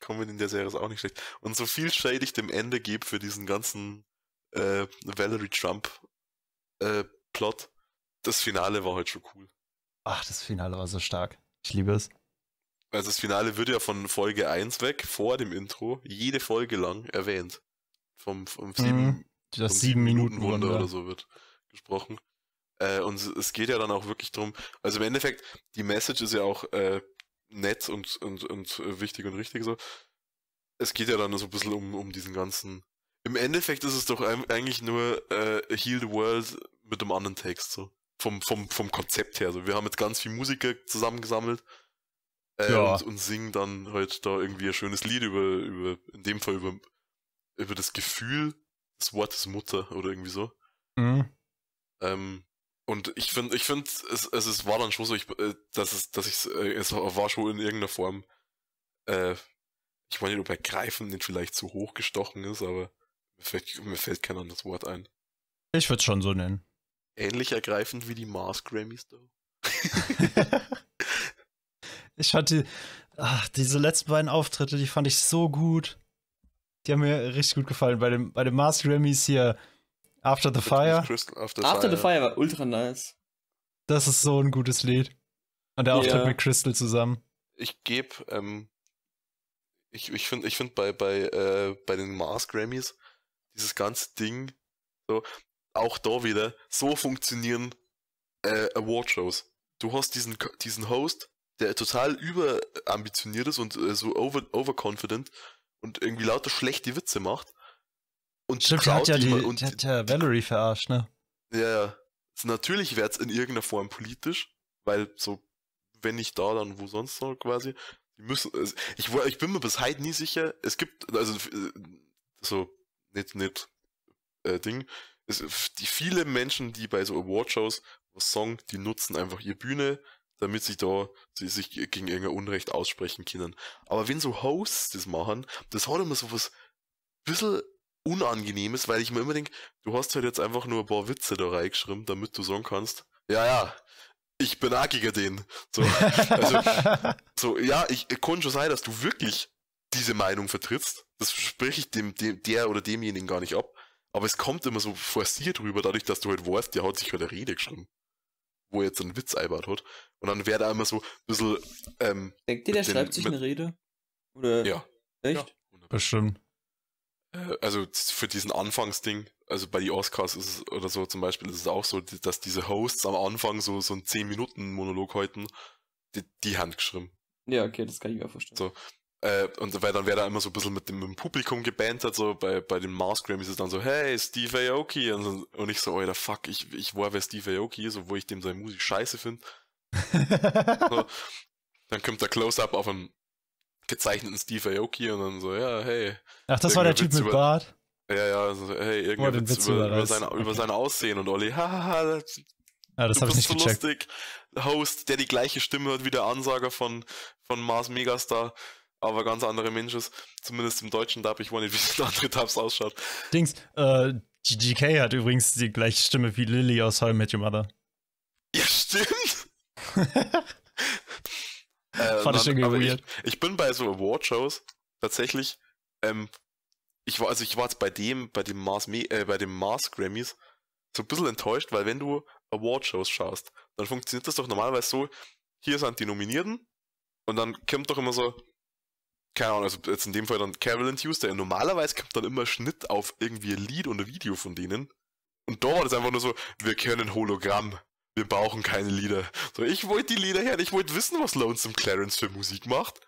Comedy in der Serie ist auch nicht schlecht. Und so viel Shade ich dem Ende gebe für diesen ganzen äh, Valerie Trump äh, Plot, das Finale war halt schon cool. Ach, das Finale war so stark. Ich liebe es. Also das Finale wird ja von Folge 1 weg, vor dem Intro, jede Folge lang erwähnt. Vom, vom sieben, mhm, das sieben Minuten Wunder oder so wird gesprochen. Äh, und es geht ja dann auch wirklich drum, also im Endeffekt, die Message ist ja auch äh, nett und, und, und äh, wichtig und richtig so. Es geht ja dann so ein bisschen um, um diesen ganzen. Im Endeffekt ist es doch eigentlich nur äh, Heal the World mit einem anderen Text, so. Vom, vom, vom Konzept her. So. Wir haben jetzt ganz viel Musiker zusammengesammelt äh, ja. und, und singen dann halt da irgendwie ein schönes Lied über, über, in dem Fall über, über das Gefühl des Wortes Mutter oder irgendwie so. Mhm. Ähm, und ich finde, ich finde, es, es, es war dann schon so, ich, äh, dass es, dass ich, äh, es war schon in irgendeiner Form, äh, ich weiß nicht, ob ergreifend nicht vielleicht zu hoch gestochen ist, aber mir fällt, mir fällt kein anderes Wort ein. Ich würde es schon so nennen. ähnlich ergreifend wie die Mars Grammys da. ich fand die, ach, diese letzten beiden Auftritte, die fand ich so gut. Die haben mir richtig gut gefallen. Bei dem, bei dem Mars Grammys hier After the Fire. Crystal, After, After Fire. the Fire war ultra nice. Das ist so ein gutes Lied. Und der Auftritt ja. mit Crystal zusammen. Ich gebe, ähm, ich, ich finde ich find bei, bei, äh, bei den Mars Grammys dieses ganze Ding, so, auch da wieder, so funktionieren äh, Award-Shows. Du hast diesen, diesen Host, der total überambitioniert ist und äh, so over, overconfident und irgendwie lauter schlechte Witze macht. Und Stimmt, hat ja die, und die hat ja Valerie verarscht, ne? Ja, ja. Natürlich wäre es in irgendeiner Form politisch, weil so, wenn nicht da, dann wo sonst noch quasi. Die müssen, also ich, ich bin mir bis heute nie sicher, es gibt, also, äh, so, nicht, nicht, äh, Ding, es, die viele Menschen, die bei so Awardshows was sagen, die nutzen einfach ihre Bühne, damit sie da sie sich gegen irgendein Unrecht aussprechen können. Aber wenn so Hosts das machen, das hat immer so was bisschen Unangenehmes, weil ich mir immer denke, du hast halt jetzt einfach nur ein paar Witze da reingeschrieben, damit du sagen kannst, ja, ja, ich bin gegen den. So, also, so ja, ich, ich kann schon sein, dass du wirklich diese Meinung vertrittst. Das spreche ich dem, dem, der oder demjenigen gar nicht ab. Aber es kommt immer so forciert rüber, dadurch, dass du halt weißt, der hat sich halt eine Rede geschrieben. Wo er jetzt einen Witz einbaut hat. Und dann wäre da immer so ein bisschen. Ähm, Denkt ihr, der schreibt sich mit, eine Rede? Oder? Ja. Echt? Ja, Bestimmt. Äh, also für diesen Anfangsding, also bei die Oscars ist es, oder so zum Beispiel ist es auch so, dass diese Hosts am Anfang so, so einen 10-Minuten-Monolog halten, die, die Hand geschrieben. Ja, okay, das kann ich mir vorstellen. So. Äh, und weil dann wäre da immer so ein bisschen mit dem, mit dem Publikum gebantert, so bei, bei den Mars Grammys ist es dann so, hey, Steve Aoki. Und, und ich so, Alter, fuck, ich, ich war wer Steve Aoki ist, obwohl ich dem seine Musik scheiße finde. so. Dann kommt der Close-Up auf einen gezeichneten Steve Aoki und dann so, ja, hey. Ach, das war der Typ mit über, Bart? Ja, ja, so, hey, irgendwie Witz, Witz über, über, sein, okay. über sein Aussehen und Olli, hahaha, ja, das du bist ich nicht so gecheckt. lustig. Host, der die gleiche Stimme hat wie der Ansager von, von Mars Megastar, aber ganz andere Menschen. Zumindest im deutschen Dub. Ich weiß nicht, wie der andere Dubs ausschaut. Dings, äh, GK hat übrigens die gleiche Stimme wie Lily aus How I Met Your Mother. Ja, stimmt. Äh, Fand ich irgendwie weird. Ich, ich, bin bei so Award-Shows tatsächlich, ähm, ich war, also ich war jetzt bei dem, bei dem Mars, äh, bei dem Mars Grammys so ein bisschen enttäuscht, weil wenn du Award-Shows schaust, dann funktioniert das doch normalerweise so, hier sind die Nominierten und dann kommt doch immer so, keine Ahnung, also jetzt in dem Fall dann Carolyn Tuesday, und normalerweise kommt dann immer Schnitt auf irgendwie ein Lied und ein Video von denen. Und da war das einfach nur so, wir können Hologramm wir brauchen keine Lieder. So, ich wollte die Lieder her, ich wollte wissen, was Lonesome Clarence für Musik macht.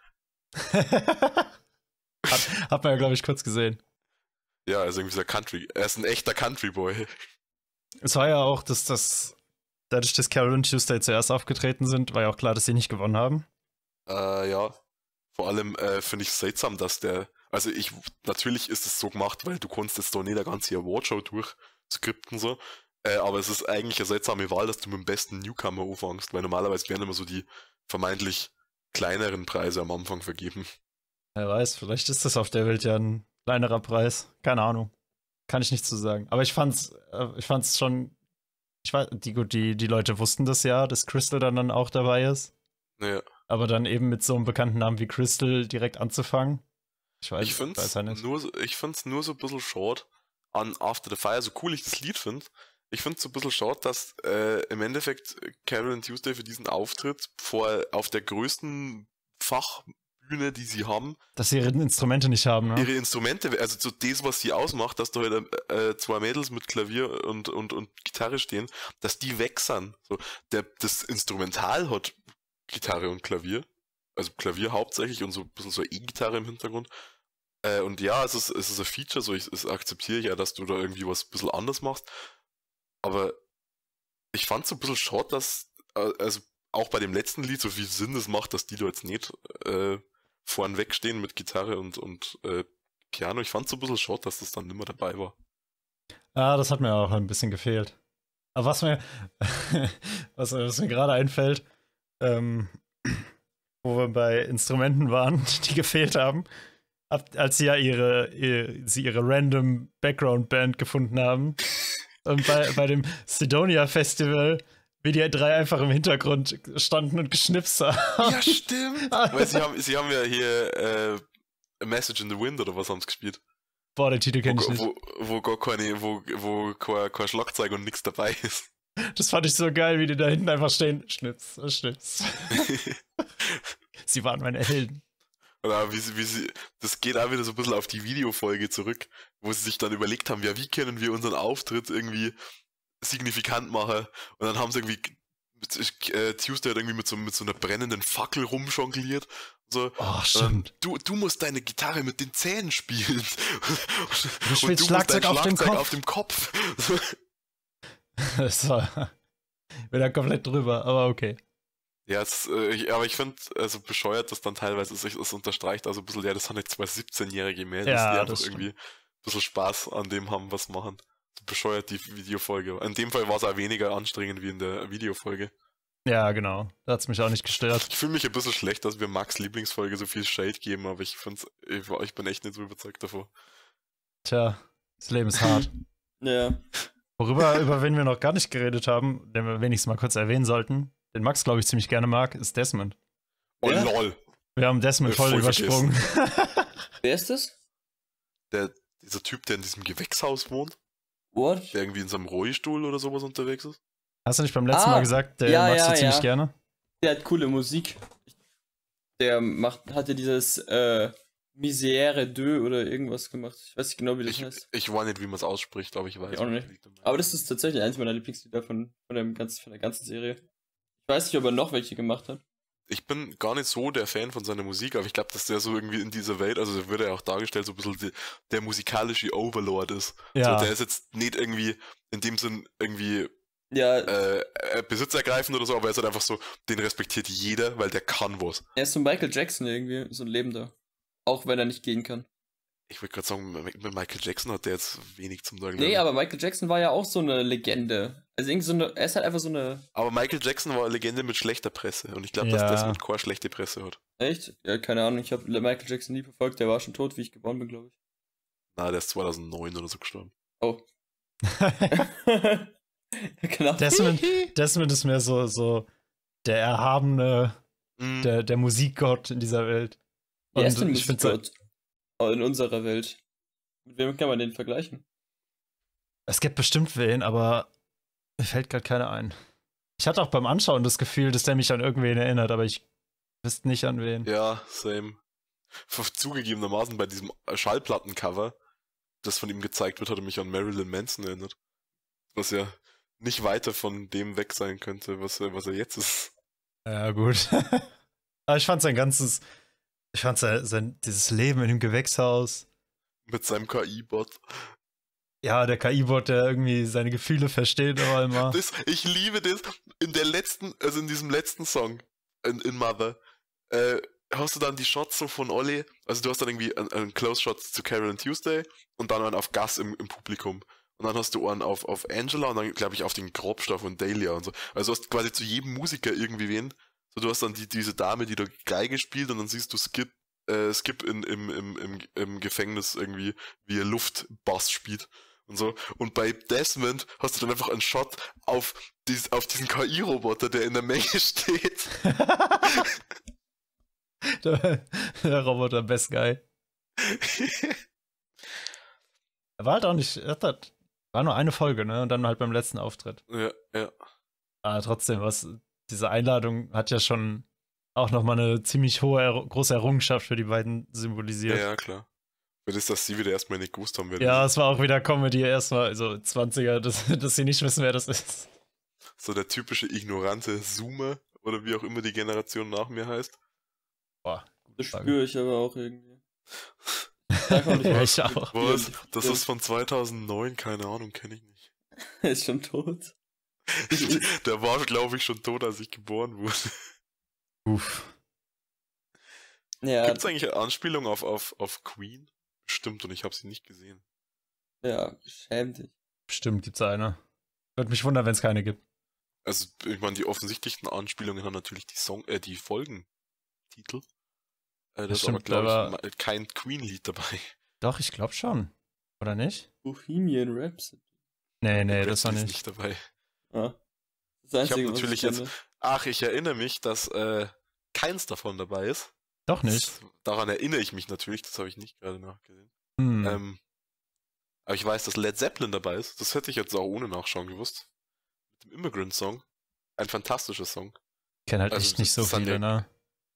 hat, hat man ja, glaube ich, kurz gesehen. Ja, also irgendwie so Country. Er ist ein echter Country Boy. Es war ja auch, dass das, dadurch, dass Carol und Tuesday zuerst aufgetreten sind, war ja auch klar, dass sie nicht gewonnen haben. Äh, ja. Vor allem äh, finde ich es seltsam, dass der, also ich, natürlich ist es so gemacht, weil du konntest jetzt doch nicht eine ganze Awardshow durchskripten so. Äh, aber es ist eigentlich eine seltsame Wahl, dass du mit dem besten Newcomer anfängst, weil normalerweise werden immer so die vermeintlich kleineren Preise am Anfang vergeben. Wer weiß, vielleicht ist das auf der Welt ja ein kleinerer Preis. Keine Ahnung. Kann ich nicht zu sagen. Aber ich fand's, äh, ich fand's schon. Ich weiß, die, die, die Leute wussten das ja, dass Crystal dann, dann auch dabei ist. Ja. Aber dann eben mit so einem bekannten Namen wie Crystal direkt anzufangen. Ich weiß, ich find's weiß ja nicht. Nur, ich find's nur so ein bisschen short an After the Fire, so cool ich das Lied finde. Ich finde es so ein bisschen schade, dass äh, im Endeffekt Carol Tuesday für diesen Auftritt vor auf der größten Fachbühne, die sie haben, dass sie ihre Instrumente nicht haben, ne? Ihre Instrumente, also so das, was sie ausmacht, dass da halt äh, zwei Mädels mit Klavier und, und, und Gitarre stehen, dass die wechseln. So, der, das Instrumental hat Gitarre und Klavier. Also Klavier hauptsächlich und so ein bisschen so E-Gitarre im Hintergrund. Äh, und ja, es ist, es ist ein Feature, so ich, es akzeptiere ich ja, dass du da irgendwie was ein bisschen anders machst. Aber ich fand es so ein bisschen schade, dass, äh, also auch bei dem letzten Lied so viel Sinn es macht, dass die jetzt nicht äh, vorn wegstehen mit Gitarre und, und äh, Piano. Ich fand es so ein bisschen schade, dass das dann nimmer dabei war. Ah, das hat mir auch ein bisschen gefehlt. Aber was mir, was, was mir gerade einfällt, ähm, wo wir bei Instrumenten waren, die gefehlt haben, als sie ja ihre, ihre, sie ihre random Background Band gefunden haben, Und bei, bei dem Sidonia Festival, wie die drei einfach im Hintergrund standen und geschnipst haben. Ja, stimmt. Weil sie haben, sie haben ja hier äh, A Message in the Wind oder was haben sie gespielt. Boah, den Titel kenne ich nicht. Wo, wo, gar keine, wo, wo kein, kein Schlagzeug und nichts dabei ist. Das fand ich so geil, wie die da hinten einfach stehen. Schnips, Schnips. sie waren meine Helden. Oder wie sie, wie sie, das geht auch wieder so ein bisschen auf die Videofolge zurück, wo sie sich dann überlegt haben, ja, wie können wir unseren Auftritt irgendwie signifikant machen? Und dann haben sie irgendwie, äh, Tuesday hat irgendwie mit so, mit so einer brennenden Fackel rumjongliert. So, oh, stimmt. du, du musst deine Gitarre mit den Zähnen spielen. Du spielst Schlagzeug, auf, Schlagzeug dem auf dem Kopf. das war wieder komplett drüber, aber okay. Ja, es, äh, aber ich finde, also bescheuert, dass dann teilweise sich das unterstreicht, also ein bisschen, ja, das sind jetzt zwei 17-jährige Mädels, ja, die einfach irgendwie ein bisschen Spaß an dem haben, was machen. Bescheuert die Videofolge. In dem Fall war es auch weniger anstrengend wie in der Videofolge. Ja, genau. Da hat es mich auch nicht gestört. Ich fühle mich ein bisschen schlecht, dass wir Max Lieblingsfolge so viel Shade geben, aber ich finde ich, ich bin echt nicht so überzeugt davor. Tja, das Leben ist hart. ja. Worüber, über wen wir noch gar nicht geredet haben, den wir wenigstens mal kurz erwähnen sollten, den Max, glaube ich, ziemlich gerne mag, ist Desmond. Oh ja? lol. Wir haben Desmond voll, voll übersprungen. Wer ist das? Der, dieser Typ, der in diesem Gewächshaus wohnt. What? Der irgendwie in seinem Rollstuhl oder sowas unterwegs ist. Hast du nicht beim letzten ah, Mal gesagt, der ja, magst ja, du ziemlich ja. gerne? Der hat coole Musik. Der macht, hatte dieses äh, Misère de oder irgendwas gemacht. Ich weiß nicht genau, wie das ich, heißt. Ich weiß nicht, wie man es ausspricht, aber ich weiß ich auch nicht. Aber das ist tatsächlich eins meiner Lieblingslieder von, von, dem ganzen, von der ganzen Serie. Ich weiß nicht, ob er noch welche gemacht hat. Ich bin gar nicht so der Fan von seiner Musik, aber ich glaube, dass der so irgendwie in dieser Welt, also wird er auch dargestellt, so ein bisschen die, der musikalische Overlord ist. Ja. So, der ist jetzt nicht irgendwie in dem Sinn irgendwie ja. Äh, äh, besitzergreifend oder so, aber er ist halt einfach so, den respektiert jeder, weil der kann was. Er ist so Michael Jackson irgendwie, so ein Lebender. Auch wenn er nicht gehen kann. Ich würde gerade sagen, mit Michael Jackson hat der jetzt wenig zum Sagen. Nee, aber Michael Jackson war ja auch so eine Legende. Also irgendwie so eine, er ist halt einfach so eine. Aber Michael Jackson war eine Legende mit schlechter Presse und ich glaube, ja. dass das mit Core schlechte Presse hat. Echt? Ja, keine Ahnung, ich habe Michael Jackson nie verfolgt, der war schon tot, wie ich geboren bin, glaube ich. Na, der ist 2009 oder so gestorben. Oh. genau. Desmond, Desmond ist mehr so, so der erhabene, mm. der, der Musikgott in dieser Welt. Und er ist ein Musikgott in unserer Welt. Mit wem kann man den vergleichen? Es gibt bestimmt wen, aber mir fällt gerade keiner ein. Ich hatte auch beim Anschauen das Gefühl, dass der mich an irgendwen erinnert, aber ich wüsste nicht an wen. Ja, same. Zugegebenermaßen bei diesem Schallplattencover, das von ihm gezeigt wird, hat er mich an Marilyn Manson erinnert. Was ja nicht weiter von dem weg sein könnte, was er, was er jetzt ist. Ja, gut. Aber ich fand sein ganzes, ich fand sein, sein dieses Leben in dem Gewächshaus. Mit seinem KI-Bot. Ja, der KI-Bot, der irgendwie seine Gefühle versteht, aber immer. Das, ich liebe das. In der letzten, also in diesem letzten Song, in, in Mother, äh, hast du dann die Shots so von Olli, also du hast dann irgendwie einen, einen Close-Shot zu Carol and Tuesday und dann einen auf Gas im, im Publikum. Und dann hast du einen auf, auf Angela und dann, glaube ich, auf den Grobstoff und Dahlia und so. Also du hast quasi zu jedem Musiker irgendwie wen. So, du hast dann die, diese Dame, die da Geige spielt und dann siehst du Skip, äh, Skip in, im, im, im, im Gefängnis irgendwie, wie er Luftbass spielt und so. Und bei Desmond hast du dann einfach einen Shot auf, dies, auf diesen KI-Roboter, der in der Menge steht. der, der Roboter, best guy. er war halt auch nicht, er hat, war nur eine Folge, ne? Und dann halt beim letzten Auftritt. Ja, ja. Aber trotzdem, was, diese Einladung hat ja schon auch nochmal eine ziemlich hohe, große Errungenschaft für die beiden symbolisiert. Ja, ja, klar. Das, dass sie wieder erstmal nicht gewusst haben, wer Ja, es war auch wieder Comedy erstmal, also 20er, dass, dass sie nicht wissen, wer das ist. So der typische ignorante Zoomer oder wie auch immer die Generation nach mir heißt. Boah, das spüre ich aber auch irgendwie. ja, ich auch. Was? Das ist von 2009, keine Ahnung, kenne ich nicht. ist schon tot. Der war, glaube ich, schon tot, als ich geboren wurde. Uff. Ja. Gibt es eigentlich eine Anspielung auf, auf, auf Queen? Stimmt, und ich habe sie nicht gesehen. Ja, schäm dich. Bestimmt gibt's eine. Würde mich wundern, wenn es keine gibt. Also, ich meine, die offensichtlichsten Anspielungen haben natürlich die Song, äh, die Folgentitel. Äh, das, das stimmt, ist aber, glaube ich, kein Queen-Lied dabei. Doch, ich glaube schon. Oder nicht? Bohemian Rhapsody. Nee, nee, das war nicht. nicht dabei. Ja. Das Einzige, ich habe natürlich ich jetzt. Ach, ich erinnere mich, dass äh, keins davon dabei ist. Doch nicht. Das, daran erinnere ich mich natürlich, das habe ich nicht gerade nachgesehen. Hm. Ähm, aber ich weiß, dass Led Zeppelin dabei ist. Das hätte ich jetzt auch ohne Nachschauen gewusst. Mit dem Immigrant Song. Ein fantastischer Song. Ich kenne halt also, echt nicht so viele, ja, ne?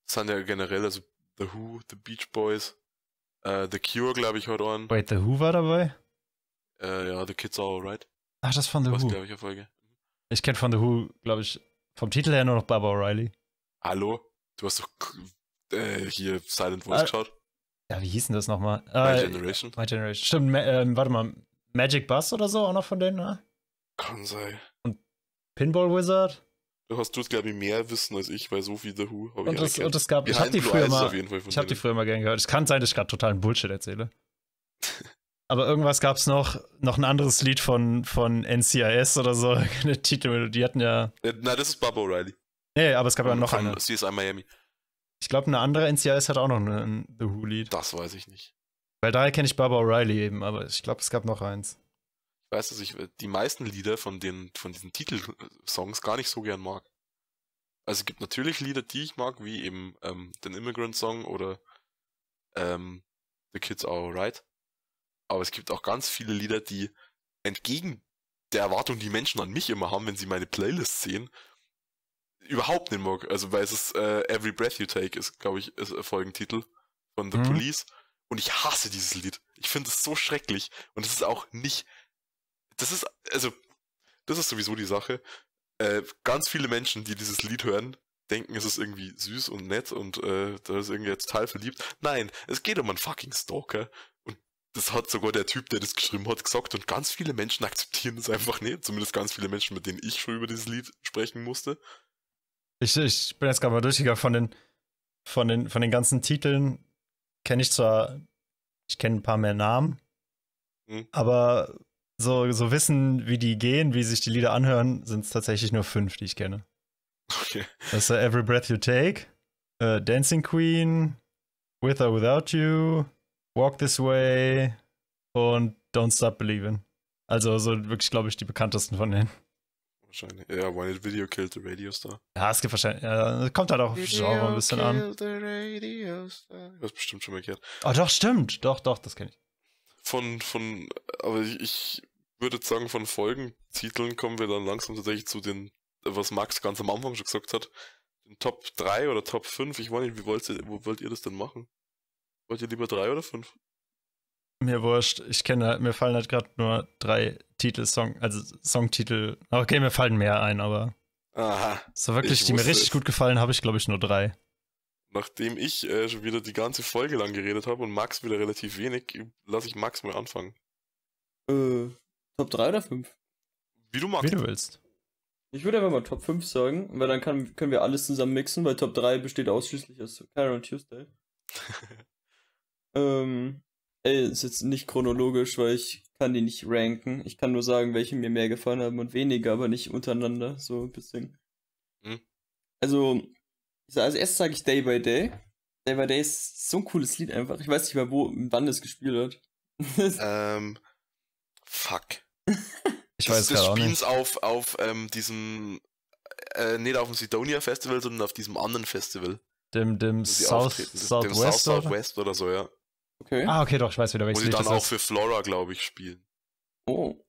Das sind ja generell, also The Who, The Beach Boys, uh, The Cure, glaube ich, heute an. Wait, The Who war dabei? Äh, ja, The Kids Are Alright. Ach, das von The Was, Who. ich, Erfolge. Ich kenne von The Who, glaube ich, vom Titel her nur noch Barbara O'Reilly. Hallo? Du hast doch äh, hier Silent Voice ah, geschaut? Ja, wie hieß denn das nochmal? My äh, Generation. My Generation. Stimmt, ma äh, warte mal. Magic Bus oder so auch noch von denen, ne? Kann sein. Und Pinball Wizard? Du hast du, glaube ich, mehr Wissen als ich, weil so viel The Who habe ich das, und das gab, Ich habe die früher mal, ich habe die früher mal gern gehört. Es kann sein, dass ich gerade totalen Bullshit erzähle. Aber irgendwas gab es noch, noch ein anderes Lied von, von NCIS oder so, eine Titelmelodie. Die hatten ja. Äh, nein, das ist Bob O'Reilly. Nee, aber es gab ja noch eine. CSI Miami. Ich glaube, eine andere NCIS hat auch noch ein The Who-Lied. Das weiß ich nicht. Weil daher kenne ich Barbara O'Reilly eben, aber ich glaube, es gab noch eins. Ich weiß, dass ich die meisten Lieder von, den, von diesen Titelsongs gar nicht so gern mag. Also es gibt natürlich Lieder, die ich mag, wie eben ähm, den Immigrant Song oder ähm, The Kids Are Alright. Aber es gibt auch ganz viele Lieder, die entgegen der Erwartung, die Menschen an mich immer haben, wenn sie meine Playlist sehen, überhaupt nicht mag. Also weil es ist äh, Every Breath You Take ist, glaube ich, ist ein Folgentitel von The mhm. Police. Und ich hasse dieses Lied. Ich finde es so schrecklich. Und es ist auch nicht. Das ist, also, das ist sowieso die Sache. Äh, ganz viele Menschen, die dieses Lied hören, denken, es ist irgendwie süß und nett und äh, da ist irgendwie jetzt total verliebt. Nein, es geht um einen fucking Stalker. Und das hat sogar der Typ, der das geschrieben hat, gesagt. Und ganz viele Menschen akzeptieren das einfach nicht. Zumindest ganz viele Menschen, mit denen ich schon über dieses Lied sprechen musste. Ich, ich bin jetzt gerade mal durchgegangen von den, von den, von den ganzen Titeln. Kenne ich zwar, ich kenne ein paar mehr Namen, hm. aber so, so wissen, wie die gehen, wie sich die Lieder anhören, sind es tatsächlich nur fünf, die ich kenne. Okay. Das ist uh, Every Breath You Take, uh, Dancing Queen, With or Without You, Walk This Way und Don't Stop Believing. Also so wirklich, glaube ich, die bekanntesten von denen wahrscheinlich. Ja, When It Video Killed the Radio Star. Ja, es gibt wahrscheinlich, ja, kommt halt auch Video Genre ein bisschen an. The Radio Star. Du hast bestimmt schon mal gehört. Oh, doch, stimmt. Doch, doch, das kenne ich. Von, von, aber ich, ich würde sagen, von Folgentiteln kommen wir dann langsam tatsächlich zu den, was Max ganz am Anfang schon gesagt hat. Den Top 3 oder Top 5. Ich weiß nicht, wie wollt ihr, wo wollt ihr das denn machen? Wollt ihr lieber 3 oder 5? Mir wurscht. Ich kenne halt, mir fallen halt gerade nur drei Titel, Song, also Songtitel. Okay, mir fallen mehr ein, aber. Aha. So wirklich, die mir richtig es. gut gefallen, habe ich, glaube ich, nur drei. Nachdem ich äh, schon wieder die ganze Folge lang geredet habe und Max wieder relativ wenig, lasse ich Max mal anfangen. Äh, Top 3 oder 5? Wie du magst. Wie du willst. Ich würde einfach mal Top 5 sagen, weil dann kann, können wir alles zusammen mixen, weil Top 3 besteht ausschließlich aus Carol und Tuesday. ähm, Ey, ist jetzt nicht chronologisch, weil ich kann die nicht ranken. Ich kann nur sagen, welche mir mehr gefallen haben und weniger, aber nicht untereinander, so ein bisschen. Hm. Also, als erstes sage ich Day by Day. Day by Day ist so ein cooles Lied einfach. Ich weiß nicht mehr, wo, wann es gespielt hat. ähm, fuck. ich weiß das, das auch nicht. auf, auf ähm, diesem, äh, nicht auf dem Sidonia Festival, sondern auf diesem anderen Festival. Dem, dem South, Southwest, dem South, Southwest oder so, ja. Okay. Ah, okay, doch, ich weiß wieder, welches Lied das ist. Wo sie dann auch für Flora, glaube ich, spielen. Oh.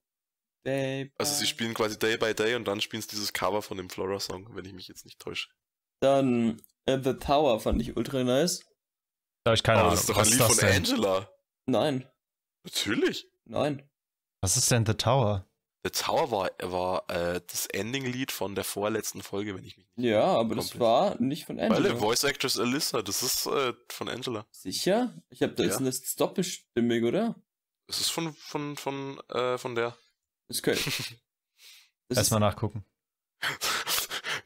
Day also sie spielen quasi Day by Day und dann spielen sie dieses Cover von dem Flora-Song, wenn ich mich jetzt nicht täusche. Dann uh, The Tower fand ich ultra nice. Da habe ich keine Aber Ahnung. das ist doch ein Lied von denn? Angela. Nein. Natürlich. Nein. Was ist denn The Tower? The Tower war, war äh, das Ending-Lied von der vorletzten Folge, wenn ich mich nicht Ja, aber das war nicht von Angela. Weil Voice Actress Alyssa, das ist äh, von Angela. Sicher? Ich habe da ja. ist eine doppelstimmig, oder? Das ist von von von äh, von der. Das könnte. Erstmal nachgucken.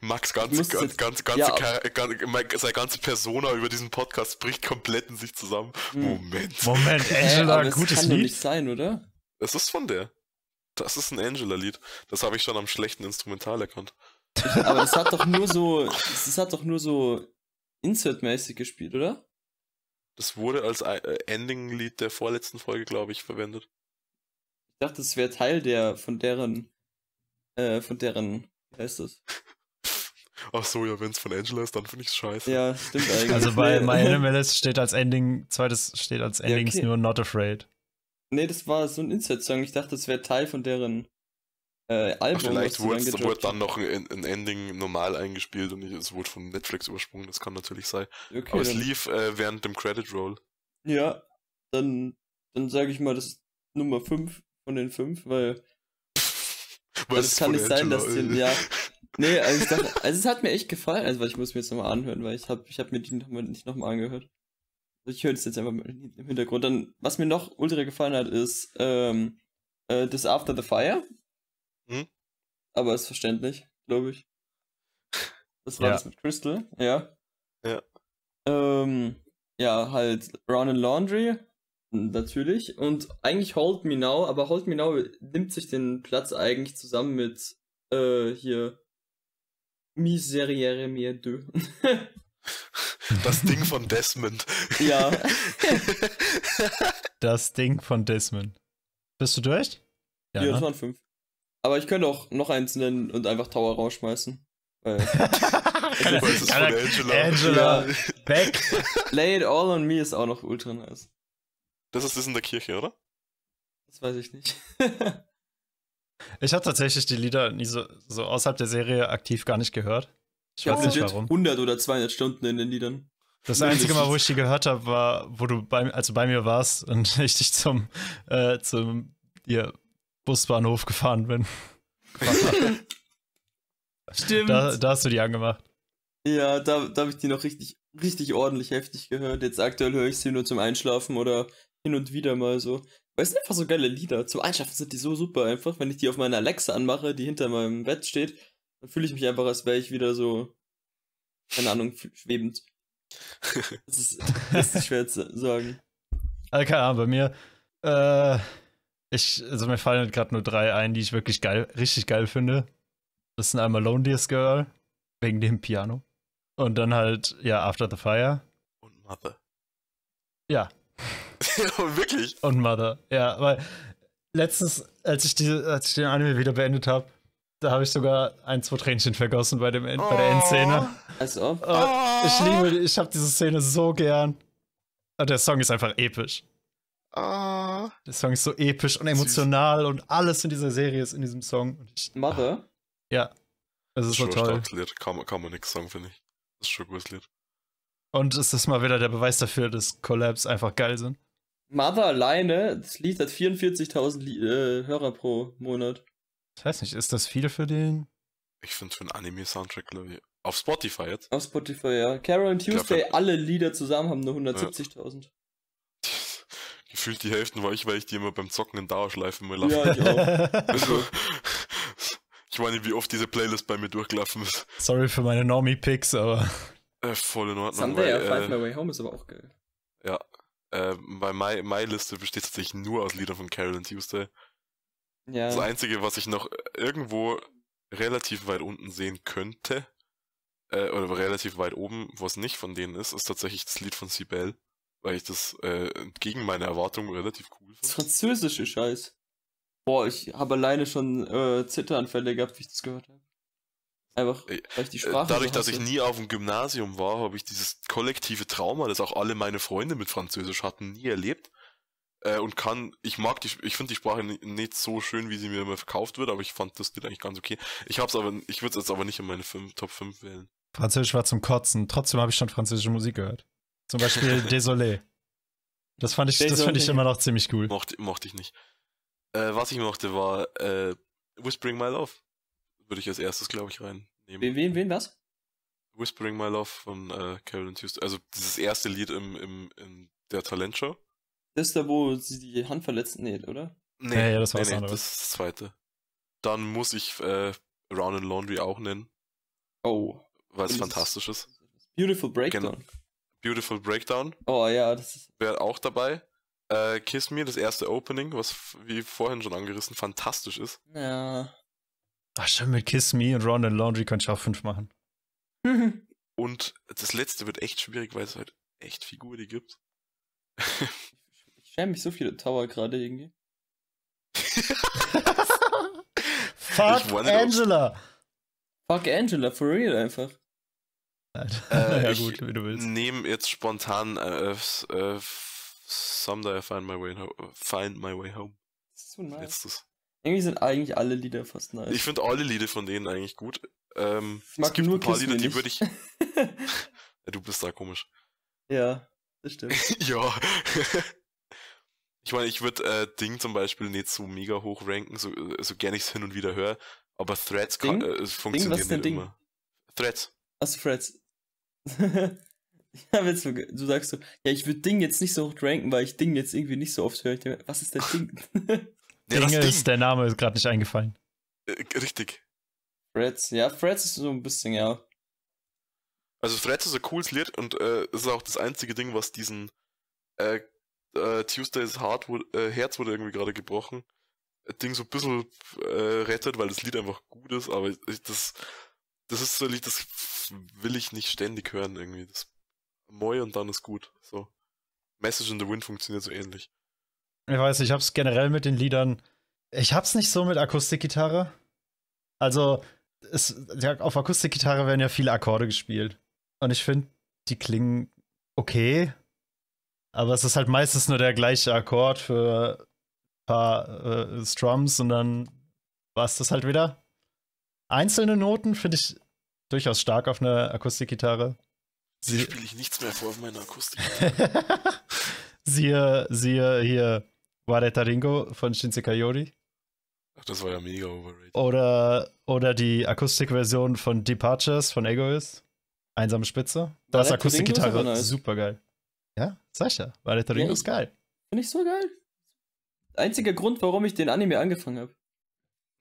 Max ganze, ganz, ganz, ganze, ja, ganz, seine ganze Persona über diesen Podcast bricht komplett in sich zusammen. Hm. Moment. Moment, Angela, äh, gutes das kann Lied. nicht sein, oder? Es ist von der. Das ist ein Angela-Lied. Das habe ich schon am schlechten Instrumental erkannt. Aber es hat doch nur so, es hat doch nur so Insert-mäßig gespielt, oder? Das wurde als äh, Ending-Lied der vorletzten Folge, glaube ich, verwendet. dachte, es wäre Teil der, von deren, äh, von deren, wie heißt das? Ach so, ja, wenn es von Angela ist, dann finde ich es scheiße. Ja, stimmt eigentlich. Also bei My Animalist steht als Ending, zweites steht als Endings ja, okay. nur Not Afraid. Nee, das war so ein Inside-Song. Ich dachte, das wäre Teil von deren äh, Album. Ach, vielleicht wurde, dann, wurde dann noch ein, ein, Ending normal eingespielt und es wurde von Netflix übersprungen. Das kann natürlich sein. Okay, Aber es lief äh, während dem Credit Roll. Ja, dann, dann sage ich mal, das ist Nummer 5 von den 5, weil. weil das kann nicht sein, dass die, ja. Nee, also, ich dachte, also es hat mir echt gefallen, also ich muss mir jetzt nochmal anhören, weil ich habe ich hab mir die noch mal, nicht nochmal angehört. Ich höre das jetzt einfach im Hintergrund. Dann, was mir noch ultra gefallen hat, ist ähm, äh, das After the Fire. Hm? Aber ist verständlich, glaube ich. Das war ja. das mit Crystal, ja. Ja. Ähm, ja, halt Round and Laundry, natürlich. Und eigentlich Hold Me Now, aber Hold Me Now nimmt sich den Platz eigentlich zusammen mit äh, hier Miseriere Mie deux. Das Ding von Desmond. Ja. Das Ding von Desmond. Bist du durch? Ja, ja das ne? waren fünf. Aber ich könnte auch noch eins nennen und einfach Tower rausschmeißen. Weil das ist von Angela. Angela. Ja. Back. Lay it all on me ist auch noch ultra nice. Das ist das in der Kirche, oder? Das weiß ich nicht. ich habe tatsächlich die Lieder nie so, so außerhalb der Serie aktiv gar nicht gehört. Ich weiß nicht warum. 100 oder 200 Stunden in den Liedern. Das einzige Mal, wo ich die gehört habe, war, wo du bei, als du bei mir warst und ich dich zum, äh, zum ihr Busbahnhof gefahren bin. Stimmt. Da, da, hast du die angemacht. Ja, da, da habe ich die noch richtig, richtig ordentlich heftig gehört. Jetzt aktuell höre ich sie nur zum Einschlafen oder hin und wieder mal so. Weil es sind einfach so geile Lieder. Zum Einschlafen sind die so super einfach. Wenn ich die auf meiner Alexa anmache, die hinter meinem Bett steht, dann fühle ich mich einfach, als wäre ich wieder so, keine Ahnung, schwebend. Das ist, das ist schwer zu sagen. Also keine Ahnung, bei mir, äh, ich, also mir fallen gerade nur drei ein, die ich wirklich geil, richtig geil finde. Das sind einmal Loneliest Girl, wegen dem Piano. Und dann halt, ja, After the Fire. Und Mother. Ja. wirklich? Und Mother, ja, weil letztens, als ich, die, als ich den Anime wieder beendet habe, da habe ich sogar ein, zwei Tränchen vergossen bei, dem, oh. bei der Endszene. Also. Oh, ich liebe, ich habe diese Szene so gern. Und der Song ist einfach episch. Oh. Der Song ist so episch und emotional Süß. und alles in dieser Serie ist in diesem Song. Ich, Mother? Ja. Es ist, ist so toll. Lied. Kann, kann man nichts sagen, finde ich. Das ist schon ein gutes Lied. Und es ist mal wieder der Beweis dafür, dass Collabs einfach geil sind. Mother alleine, das Lied hat 44.000 äh, Hörer pro Monat. Ich weiß nicht, ist das viel für den? Ich finde für einen Anime-Soundtrack, glaube ich. Auf Spotify jetzt? Auf Spotify, ja. Carol und Tuesday, glaub, alle Lieder zusammen haben nur 170.000. Ja. Gefühlt die Hälfte war ich, weil ich die immer beim Zocken in Dauerschleifen immer laufe. Ja, ich auch. also, ich meine, wie oft diese Playlist bei mir durchgelaufen ist. Sorry für meine Normie-Picks, aber. Äh, voll in Ordnung. Sunday weil, Five äh, My Way Home ist aber auch geil. Ja. Äh, bei My, My Liste besteht tatsächlich nur aus Liedern von Carol und Tuesday. Ja. Das Einzige, was ich noch irgendwo relativ weit unten sehen könnte, äh, oder relativ weit oben, was nicht von denen ist, ist tatsächlich das Lied von Sibel, weil ich das äh, entgegen meiner Erwartungen relativ cool finde. Das französische Scheiß. Boah, ich habe alleine schon äh, Zitteranfälle gehabt, wie ich das gehört habe. Einfach, weil ich die äh, Sprache Dadurch, so dass ich nie auf dem Gymnasium war, habe ich dieses kollektive Trauma, das auch alle meine Freunde mit Französisch hatten, nie erlebt. Äh, und kann, ich mag die, ich finde die Sprache nicht so schön, wie sie mir immer verkauft wird, aber ich fand das Lied eigentlich ganz okay. Ich hab's aber, ich würde es jetzt aber nicht in meine 5, Top 5 wählen. Französisch war zum Kotzen, trotzdem habe ich schon französische Musik gehört. Zum Beispiel Désolé. Das fand ich, Désolé. das fand ich immer noch ziemlich cool. Mochte, mochte ich nicht. Äh, was ich mochte war äh, Whispering My Love. Würde ich als erstes, glaube ich, reinnehmen. Wen, wen, wen, was? Whispering My Love von äh, Carolyn Tuesday. Also dieses erste Lied im, im, in der Talentshow. Das ist da, wo sie die Hand verletzt? Nee, oder? Nee, ja, ja das war nee, nee, das ist das zweite. Dann muss ich äh, Round and Laundry auch nennen. Oh. Weil es fantastisch ist. Beautiful Breakdown. Genau. Beautiful Breakdown. Oh ja, das ist. Wäre auch dabei. Äh, Kiss Me, das erste Opening, was wie vorhin schon angerissen, fantastisch ist. Ja. Ach, schon mit Kiss Me und Round and Laundry könnte ich auch fünf machen. und das letzte wird echt schwierig, weil es halt echt Figur die gibt. schäme mich so viele Tower gerade irgendwie. Fuck Angela! Fuck Angela, for real einfach. Äh, ja, gut, wie du willst. Nehme jetzt spontan äh, äh, Someday I find my way, find my way home. Das ist so nice. Letztes. Irgendwie sind eigentlich alle Lieder fast nice. Ich finde alle Lieder von denen eigentlich gut. Ähm, ich mag es gibt nur ein paar Lieder, die würde ich. du bist da komisch. Ja, das stimmt. ja. Ich meine, ich würde äh, Ding zum Beispiel nicht so mega hoch ranken, so, so gerne ich es hin und wieder höre. Aber Threads kann, äh, funktioniert Ding, nicht Ding? immer. Threads. Achso, Threads. ja, jetzt, du sagst so, ja, ich würde Ding jetzt nicht so hoch ranken, weil ich Ding jetzt irgendwie nicht so oft höre. Was ist der Ding? ja, Ding ist, der Name ist gerade nicht eingefallen. Äh, richtig. Threads, ja, Threads ist so ein bisschen, ja. Also Threads ist ein cooles Lied und äh, ist auch das einzige Ding, was diesen äh, äh, Tuesdays Heart wurde, äh, Herz wurde irgendwie gerade gebrochen. Ding so ein bisschen äh, rettet, weil das Lied einfach gut ist, aber ich, das, das ist so ein Lied, das will ich nicht ständig hören irgendwie. Das Moi und dann ist gut. So. Message in the Wind funktioniert so ähnlich. Ich weiß, ich hab's generell mit den Liedern. Ich hab's nicht so mit Akustikgitarre. Also, es, ja, auf Akustikgitarre werden ja viele Akkorde gespielt. Und ich finde, die klingen okay. Aber es ist halt meistens nur der gleiche Akkord für ein paar äh, Strums und dann war es das halt wieder. Einzelne Noten finde ich durchaus stark auf einer Akustikgitarre. Sie spiele ich nichts mehr vor auf meiner Akustik. siehe, siehe hier Wareta Ringo von Shinse Kayori. Ach, das war ja mega overrated. Oder, oder die Akustikversion von Departures von Egoist. Einsame Spitze. Da ist Akustikgitarre nice. super geil. Ja, Sascha, Wareta Ringo ja, ist geil. Finde ich so geil. Einziger Grund, warum ich den Anime angefangen habe.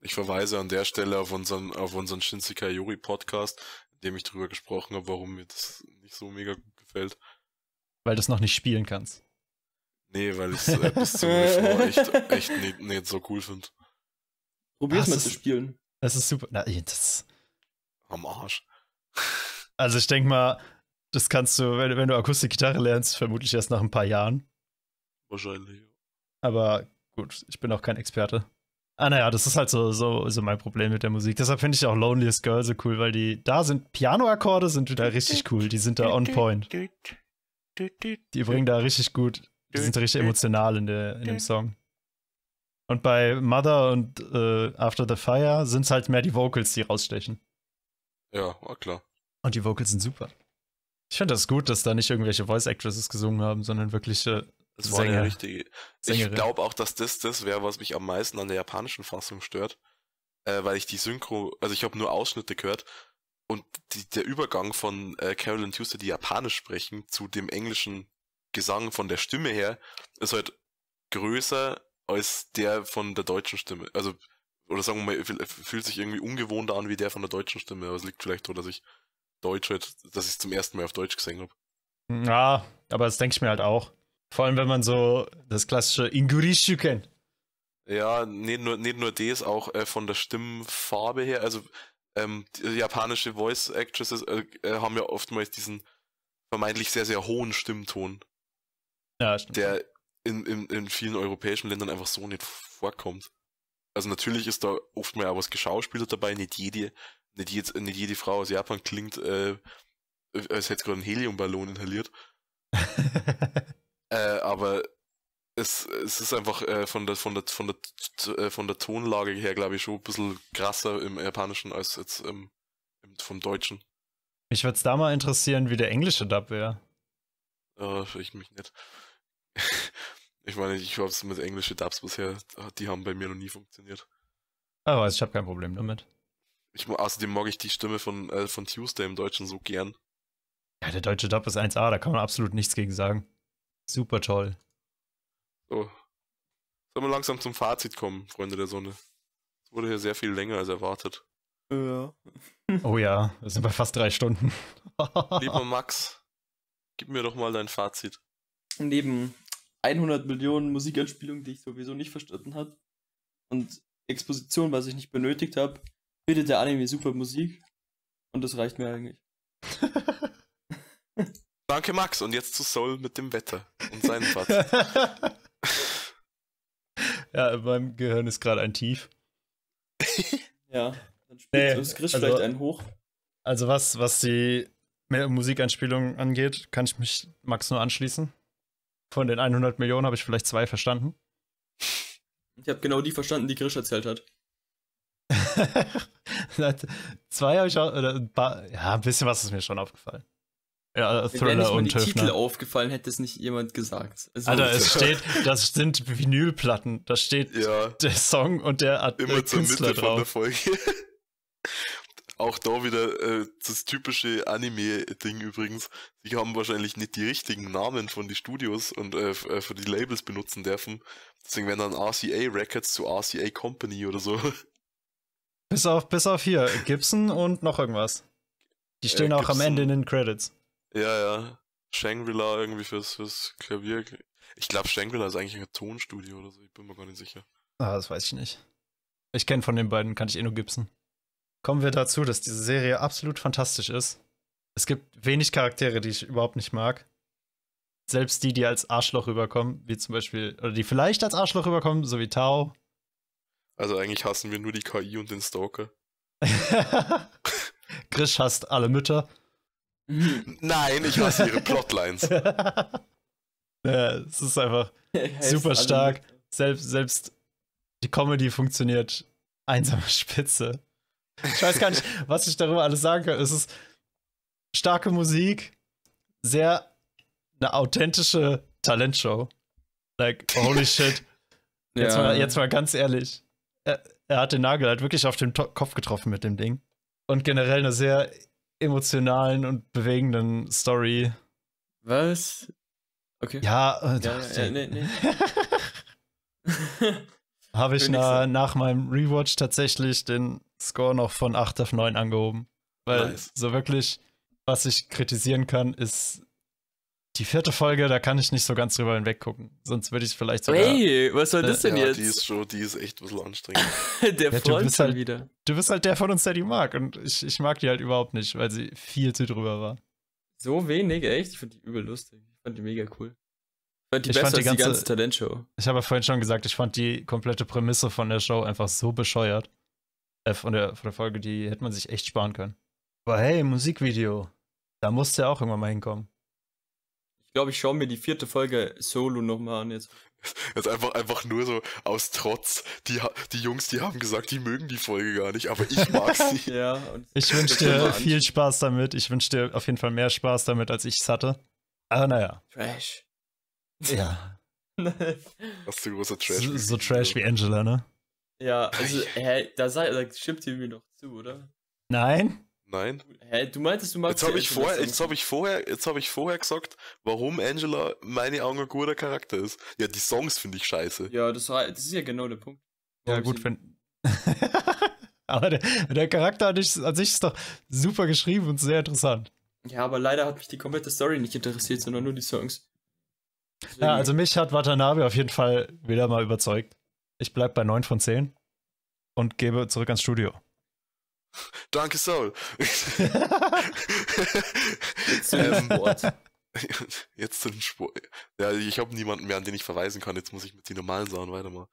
Ich verweise an der Stelle auf unseren, auf unseren Shinsekai Yori Podcast, in dem ich darüber gesprochen habe, warum mir das nicht so mega gut gefällt. Weil du es noch nicht spielen kannst. Nee, weil ich es äh, bis zum echt, echt nicht, nicht so cool finde. Probier's mal zu spielen. Das ist super. Na, das Am Arsch. Also ich denke mal, das kannst du, wenn, wenn du Akustikgitarre lernst, vermutlich erst nach ein paar Jahren. Wahrscheinlich. Aber gut, ich bin auch kein Experte. Ah, naja, das ist halt so, so, so mein Problem mit der Musik. Deshalb finde ich auch Loneliest Girl so cool, weil die, da sind Pianoakkorde sind wieder richtig cool. Die sind da on point. Die bringen da richtig gut, die sind richtig emotional in, der, in dem Song. Und bei Mother und äh, After the Fire sind es halt mehr die Vocals, die rausstechen. Ja, war klar. Und die Vocals sind super. Ich finde das gut, dass da nicht irgendwelche Voice Actresses gesungen haben, sondern wirkliche das war ja richtig. Ich glaube auch, dass das das wäre, was mich am meisten an der japanischen Fassung stört. Äh, weil ich die Synchro, also ich habe nur Ausschnitte gehört und die, der Übergang von äh, Carol und Tuesday, die japanisch sprechen, zu dem englischen Gesang von der Stimme her, ist halt größer als der von der deutschen Stimme. Also, oder sagen wir mal, fühlt sich irgendwie ungewohnter an wie der von der deutschen Stimme. Aber es liegt vielleicht so, dass ich Deutsch halt, dass ich zum ersten Mal auf Deutsch gesehen habe. Ja, aber das denke ich mir halt auch. Vor allem, wenn man so das klassische Ingurishu kennt. Ja, nicht nur, nicht nur das, auch äh, von der Stimmfarbe her. Also, ähm, japanische Voice Actresses äh, äh, haben ja oftmals diesen vermeintlich sehr, sehr hohen Stimmton. Ja, stimmt. Der in, in, in vielen europäischen Ländern einfach so nicht vorkommt. Also natürlich ist da oft mal auch was geschauspielert dabei, nicht jede, nicht, jede, nicht jede Frau aus Japan klingt, äh, als hätte gerade einen Heliumballon inhaliert. Äh, aber es, es ist einfach äh, von der von der von der äh, von der Tonlage her, glaube ich, schon ein bisschen krasser im Japanischen als jetzt ähm, vom Deutschen. Mich würde es da mal interessieren, wie der englische Dub wäre. Äh, ich mich nicht. ich meine, ich habe es mit englischen Dubs bisher, die haben bei mir noch nie funktioniert. Aber ah, ich habe kein Problem damit. Ich, außerdem mag ich die Stimme von, äh, von Tuesday im Deutschen so gern. Ja, der deutsche Dub ist 1A, da kann man absolut nichts gegen sagen. Super toll. So. Sollen wir langsam zum Fazit kommen, Freunde der Sonne? Es wurde hier sehr viel länger als erwartet. Ja. oh ja, wir sind bei fast drei Stunden. Lieber Max, gib mir doch mal dein Fazit. Neben 100 Millionen Musikanspielungen, die ich sowieso nicht verstanden habe, und Exposition, was ich nicht benötigt habe, bietet der Anime super Musik. Und das reicht mir eigentlich. Danke, Max. Und jetzt zu Soul mit dem Wetter und seinem Fazit. Ja, in meinem Gehirn ist gerade ein Tief. ja, dann spielt nee, uns Chris also, vielleicht einen hoch. Also was, was die Musikeinspielung angeht, kann ich mich Max nur anschließen. Von den 100 Millionen habe ich vielleicht zwei verstanden. Ich habe genau die verstanden, die Grisch erzählt hat. zwei habe ich auch, oder ein paar, ja, ein bisschen was ist mir schon aufgefallen. Ja, Thriller Wenn nicht und die Titel aufgefallen, hätte es nicht jemand gesagt. Also, Alter, es steht, das sind Vinylplatten. Da steht ja. der Song und der Art Immer zur Künstler Mitte drauf. von der Folge. Auch da wieder äh, das typische Anime-Ding übrigens. Sie haben wahrscheinlich nicht die richtigen Namen von den Studios und äh, äh für die Labels benutzen dürfen. Deswegen werden dann RCA Records zu RCA Company oder so. Bis auf, bis auf hier, Gibson und noch irgendwas. Die stehen äh, auch am Ende in den Credits. Ja, ja. Shangri-La irgendwie fürs, fürs Klavier. Ich glaube, Shangri-La ist eigentlich ein Tonstudio oder so. Ich bin mir gar nicht sicher. Ah, das weiß ich nicht. Ich kenne von den beiden, kann ich eh nur Gibson. Kommen wir dazu, dass diese Serie absolut fantastisch ist. Es gibt wenig Charaktere, die ich überhaupt nicht mag. Selbst die, die als Arschloch rüberkommen, wie zum Beispiel, oder die vielleicht als Arschloch rüberkommen, so wie Tao. Also eigentlich hassen wir nur die KI und den Stalker. Chris hasst alle Mütter. Nein, ich hasse ihre Plotlines. ja, es ist einfach super stark. Selbst, selbst die Comedy funktioniert einsame Spitze. Ich weiß gar nicht, was ich darüber alles sagen kann. Es ist starke Musik, sehr eine authentische Talentshow. Like, holy shit. Jetzt, ja. mal, jetzt mal ganz ehrlich. Er, er, hat den Nagel halt wirklich auf den Kopf getroffen mit dem Ding. Und generell eine sehr emotionalen und bewegenden Story. Was? Okay. Ja, äh, ja, ja nee, nee. Habe ich na, nach meinem Rewatch tatsächlich den Score noch von 8 auf 9 angehoben. Weil nice. so wirklich, was ich kritisieren kann, ist die vierte Folge, da kann ich nicht so ganz drüber hinweggucken. Sonst würde ich es vielleicht sogar. Hey, was soll das denn ja, jetzt? Die ist schon, die ist echt ein bisschen anstrengend. der ja, Freund schon halt, wieder. Du bist halt der von uns, der die mag. Und ich, ich mag die halt überhaupt nicht, weil sie viel zu drüber war. So wenig, echt? Ich finde die übel lustig. Ich fand die mega cool. Ich fand die ich besser fand die ganze, die ganze Talentshow. Ich habe ja vorhin schon gesagt, ich fand die komplette Prämisse von der Show einfach so bescheuert. Äh, von, der, von der Folge, die hätte man sich echt sparen können. Aber hey, Musikvideo. Da musste ja auch irgendwann mal hinkommen glaube, ich schaue mir die vierte Folge Solo nochmal an jetzt. Jetzt einfach, einfach nur so aus Trotz. Die, die Jungs, die haben gesagt, die mögen die Folge gar nicht, aber ich mag sie. ja, ich wünsche dir viel Spaß damit. Ich wünsche dir auf jeden Fall mehr Spaß damit, als ich es hatte. Aber naja. Trash. Ja. Was du großer Trash. So, so Trash wie Angela, ne? Ja, also, hä, da, sei, da stimmt ihr mir doch zu, oder? Nein. Nein. Hä, du meintest, du magst Jetzt habe ich, vorher, jetzt hab ich, vorher, jetzt hab ich vorher gesagt, warum Angela meine Augen ein guter Charakter ist. Ja, die Songs finde ich scheiße. Ja, das, das ist ja genau der Punkt. Ja, gut, wenn. aber der, der Charakter an sich, an sich ist doch super geschrieben und sehr interessant. Ja, aber leider hat mich die komplette Story nicht interessiert, sondern nur die Songs. Deswegen. Ja, also mich hat Watanabe auf jeden Fall wieder mal überzeugt. Ich bleib bei 9 von 10 und gebe zurück ans Studio. Danke, Soul. Jetzt zu dem Sport. Jetzt zu dem Sport. Ja, ich habe niemanden mehr, an den ich verweisen kann. Jetzt muss ich mit den normalen Sachen weitermachen.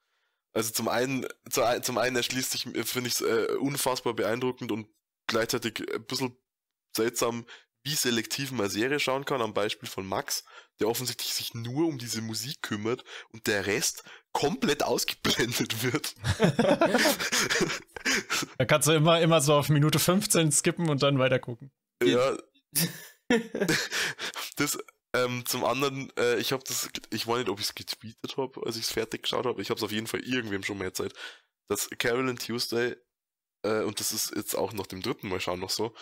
Also zum einen, zum einen erschließt sich, finde ich es äh, unfassbar beeindruckend und gleichzeitig ein bisschen seltsam, wie selektiv man Serie schauen kann, am Beispiel von Max, der offensichtlich sich nur um diese Musik kümmert und der Rest komplett ausgeblendet wird. da kannst du immer, immer so auf Minute 15 skippen und dann weiter gucken. Ja. das, ähm, zum anderen, äh, ich habe das, ich weiß nicht, ob ich es getweetet habe, als ich es fertig geschaut habe. Ich habe es auf jeden Fall irgendwem schon mehr Zeit. dass Carolyn Tuesday, äh, und das ist jetzt auch noch dem dritten Mal schauen noch so,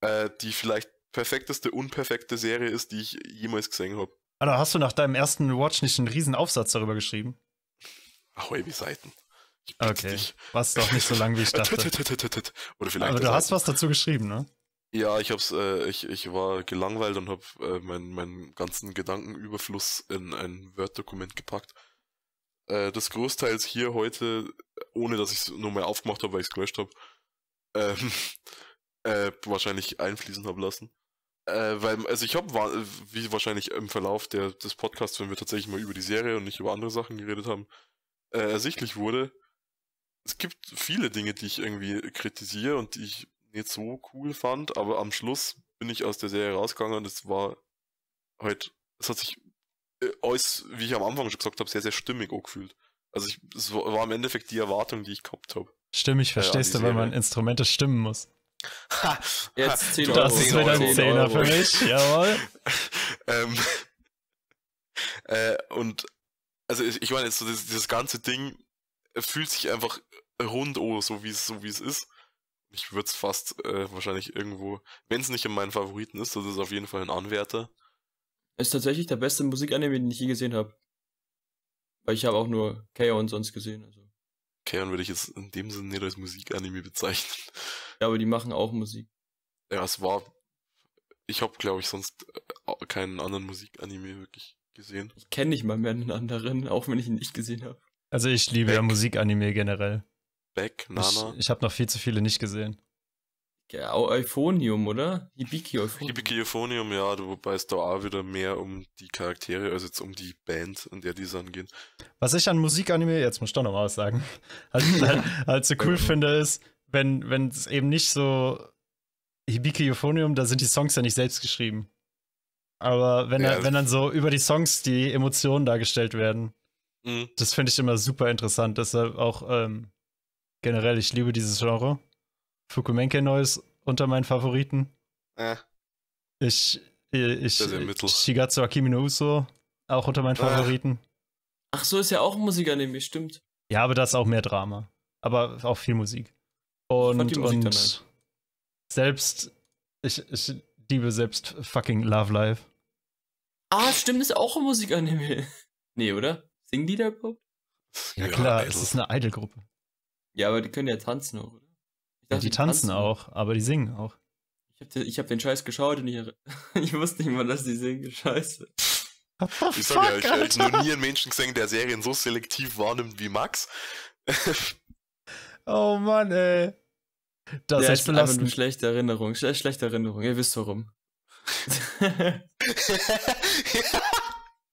äh, die vielleicht perfekteste, unperfekte Serie ist, die ich jemals gesehen habe. Aber hast du nach deinem ersten Watch nicht einen riesen Aufsatz darüber geschrieben? Ahoi, wie Seiten. Okay, war doch nicht so lang, wie ich dachte. Oder vielleicht Aber du hast was dazu geschrieben, ne? Ja, ich hab's, äh, ich, ich war gelangweilt und hab äh, meinen mein ganzen Gedankenüberfluss in ein Word-Dokument gepackt. Äh, das großteils hier heute, ohne dass ich es nur mehr aufgemacht habe, weil ich es gelöscht habe, ähm, äh, wahrscheinlich einfließen habe lassen. Äh, weil, also ich habe, wie wahrscheinlich im Verlauf der, des Podcasts, wenn wir tatsächlich mal über die Serie und nicht über andere Sachen geredet haben, äh, ersichtlich wurde, es gibt viele Dinge, die ich irgendwie kritisiere und die ich nicht so cool fand, aber am Schluss bin ich aus der Serie rausgegangen und es war halt, es hat sich äh, alles, wie ich am Anfang schon gesagt habe, sehr, sehr stimmig gefühlt. Also ich, es war im Endeffekt die Erwartung, die ich gehabt habe. Stimmig verstehst äh, du, weil man Instrumente stimmen muss. Ha, Jetzt 10 Euro. Das ist wieder ein Zehner für mich, jawohl. ähm, äh, und also ich, ich meine, so dieses, dieses ganze Ding fühlt sich einfach rund oh, so wie es so wie es ist. Ich würde es fast äh, wahrscheinlich irgendwo, wenn es nicht in meinen Favoriten ist, das ist auf jeden Fall ein Anwärter. Ist tatsächlich der beste Musikanime, den ich je gesehen habe. Weil ich habe auch nur K.O. sonst gesehen. Also. K.O. würde ich jetzt in dem Sinne nicht als Musikanime bezeichnen. Ja, aber die machen auch Musik. Ja, es war. Ich habe, glaube ich, sonst äh, keinen anderen Musikanime wirklich gesehen. Ich kenne nicht mal mehr einen anderen, auch wenn ich ihn nicht gesehen habe. Also ich liebe Back. ja Musikanime generell. Beck, Nana. Ich, ich habe noch viel zu viele nicht gesehen. Ja, Euphonium, oder? Hibiki Euphonium. Hibiki Euphonium, ja, wobei es da auch wieder mehr um die Charaktere, also jetzt um die Band, an der diese angehen. Was ich an Musikanime, jetzt muss ich doch noch mal was sagen, halt, halt, halt so cool finde, ist, wenn wenn es eben nicht so Hibiki Euphonium, da sind die Songs ja nicht selbst geschrieben. Aber wenn, ja, wenn dann so über die Songs die Emotionen dargestellt werden, mhm. das finde ich immer super interessant. Deshalb auch ähm, generell, ich liebe dieses Genre. Fukumenke Neues unter meinen Favoriten. Äh. Ich, ich, ich Shigatsu Akimi no Uso auch unter meinen äh. Favoriten. Ach so, ist ja auch ein Musikanime, stimmt. Ja, aber das ist auch mehr Drama. Aber auch viel Musik. Und, Musik und halt. selbst, ich, ich liebe selbst fucking Love Live. Ah, stimmt, ist auch ein Musikanime. nee, oder? Singen die da überhaupt? Ja, klar, es ist eine Idol-Gruppe. Ja, aber die können ja tanzen auch, oder? Dachte, ja, die, die tanzen, tanzen auch, aber die singen auch. Ich hab, den, ich hab den Scheiß geschaut und ich, ich wusste nicht mal, dass die singen. Scheiße. Ich sag ja, ich habe noch nie einen Menschen gesehen, der Serien so selektiv wahrnimmt wie Max. oh Mann, ey. Das ja, ist einfach eine schlechte Erinnerung. Schlechte Erinnerung. Ihr wisst warum.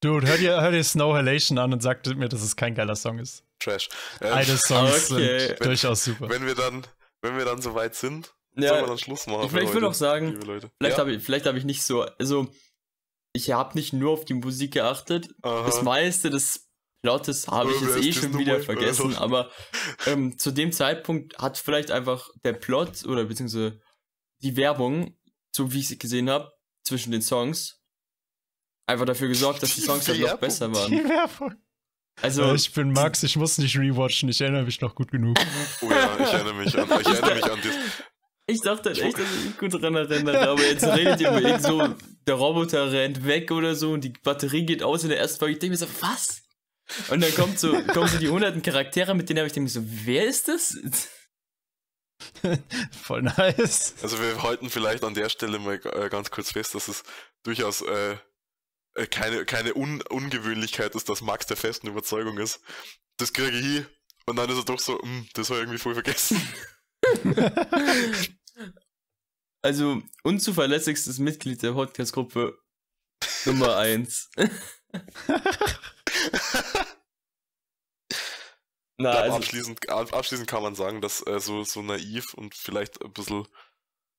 Dude, hör dir, hör dir Snow Halation an und sag mir, dass es kein geiler Song ist. Trash. Ähm, Beide Songs okay. sind wenn, durchaus super. Wenn wir dann, wenn wir dann soweit sind, ja, sollen wir dann Schluss machen. Ich, ich will auch sagen, vielleicht ja. habe ich, hab ich nicht so, also ich habe nicht nur auf die Musik geachtet. Aha. Das meiste des Plottes habe ich jetzt eh schon wieder vergessen, aber ähm, zu dem Zeitpunkt hat vielleicht einfach der Plot oder beziehungsweise die Werbung, so wie ich sie gesehen habe, zwischen den Songs, einfach dafür gesorgt, dass die Songs halt noch besser waren. Die Werbung. Also, ich bin Max, ich muss nicht rewatchen, ich erinnere mich noch gut genug. Oh ja, ich erinnere mich an, ich erinnere mich an das. Ich dachte halt echt, dass ich mich gut daran erinnere, aber jetzt redet ihr über irgend so, der Roboter rennt weg oder so und die Batterie geht aus in der ersten Folge. Ich denke mir so, was? Und dann kommt so, kommen so die hunderten Charaktere, mit denen habe ich denke so, wer ist das? Voll nice. Also wir halten vielleicht an der Stelle mal äh, ganz kurz fest, dass es durchaus äh, äh, keine, keine Un Ungewöhnlichkeit ist, dass Max der festen Überzeugung ist. Das kriege ich hin. Und dann ist er doch so, hm, das habe ich irgendwie voll vergessen. also, unzuverlässigstes Mitglied der Podcast-Gruppe Nummer 1. Na, also abschließend, abschließend kann man sagen, dass äh, so, so naiv und vielleicht ein bisschen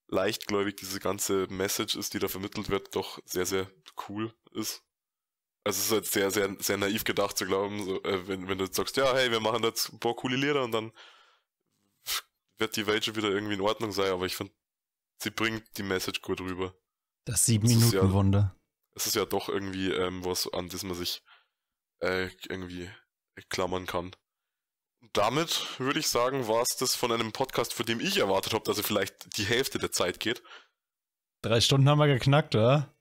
leichtgläubig diese ganze Message ist, die da vermittelt wird, doch sehr, sehr cool ist. Also es ist halt sehr, sehr, sehr naiv gedacht zu glauben, so, äh, wenn, wenn du jetzt sagst, ja, hey, wir machen jetzt ein paar coole Lieder und dann wird die Welt schon wieder irgendwie in Ordnung sein, aber ich finde, sie bringt die Message gut rüber. Das Sieben-Minuten-Wunder. Es ist ja doch irgendwie ähm, was, an das man sich äh, irgendwie klammern kann. Damit würde ich sagen, war es das von einem Podcast, von dem ich erwartet habe, dass er vielleicht die Hälfte der Zeit geht. Drei Stunden haben wir geknackt, oder?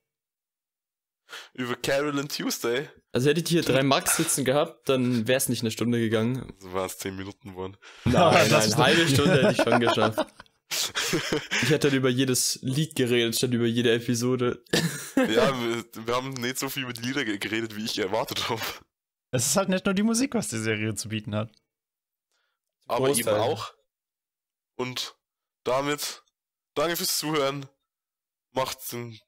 Über Carol and Tuesday. Also hätte ich hier drei Max sitzen gehabt, dann wäre es nicht eine Stunde gegangen. So war es zehn Minuten geworden. Nein, nein, eine halbe Stunde hätte ich schon geschafft. Ich hätte dann über jedes Lied geredet, statt über jede Episode. Ja, wir, wir, haben nicht so viel über die Lieder geredet, wie ich erwartet habe. Es ist halt nicht nur die Musik, was die Serie zu bieten hat. Aber eben auch. Und damit danke fürs Zuhören. Macht den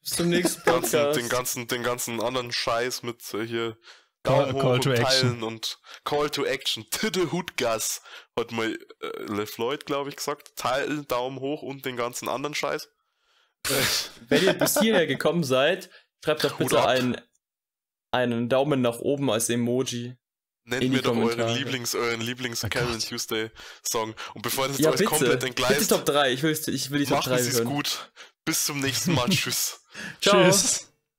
bis zum nächsten Podcast. den, ganzen, den ganzen anderen Scheiß mit äh, hier call, hoch call und teilen und Call to Action. To the Hood Gas, hat mal äh, LeFloid, glaube ich, gesagt. Teilen, Daumen hoch und den ganzen anderen Scheiß. Wenn ihr bis hierher gekommen seid, schreibt doch bitte einen, einen Daumen nach oben als Emoji. Nennt mir doch euren Lieblings, euren Lieblings oh Karen Tuesday Song. Und bevor das ja, jetzt alles komplett entgleist. Bitte Top 3, ich will, ich will die Top 3 hören. Machen Sie es gut. Bis zum nächsten Mal. Tschüss. Tschüss.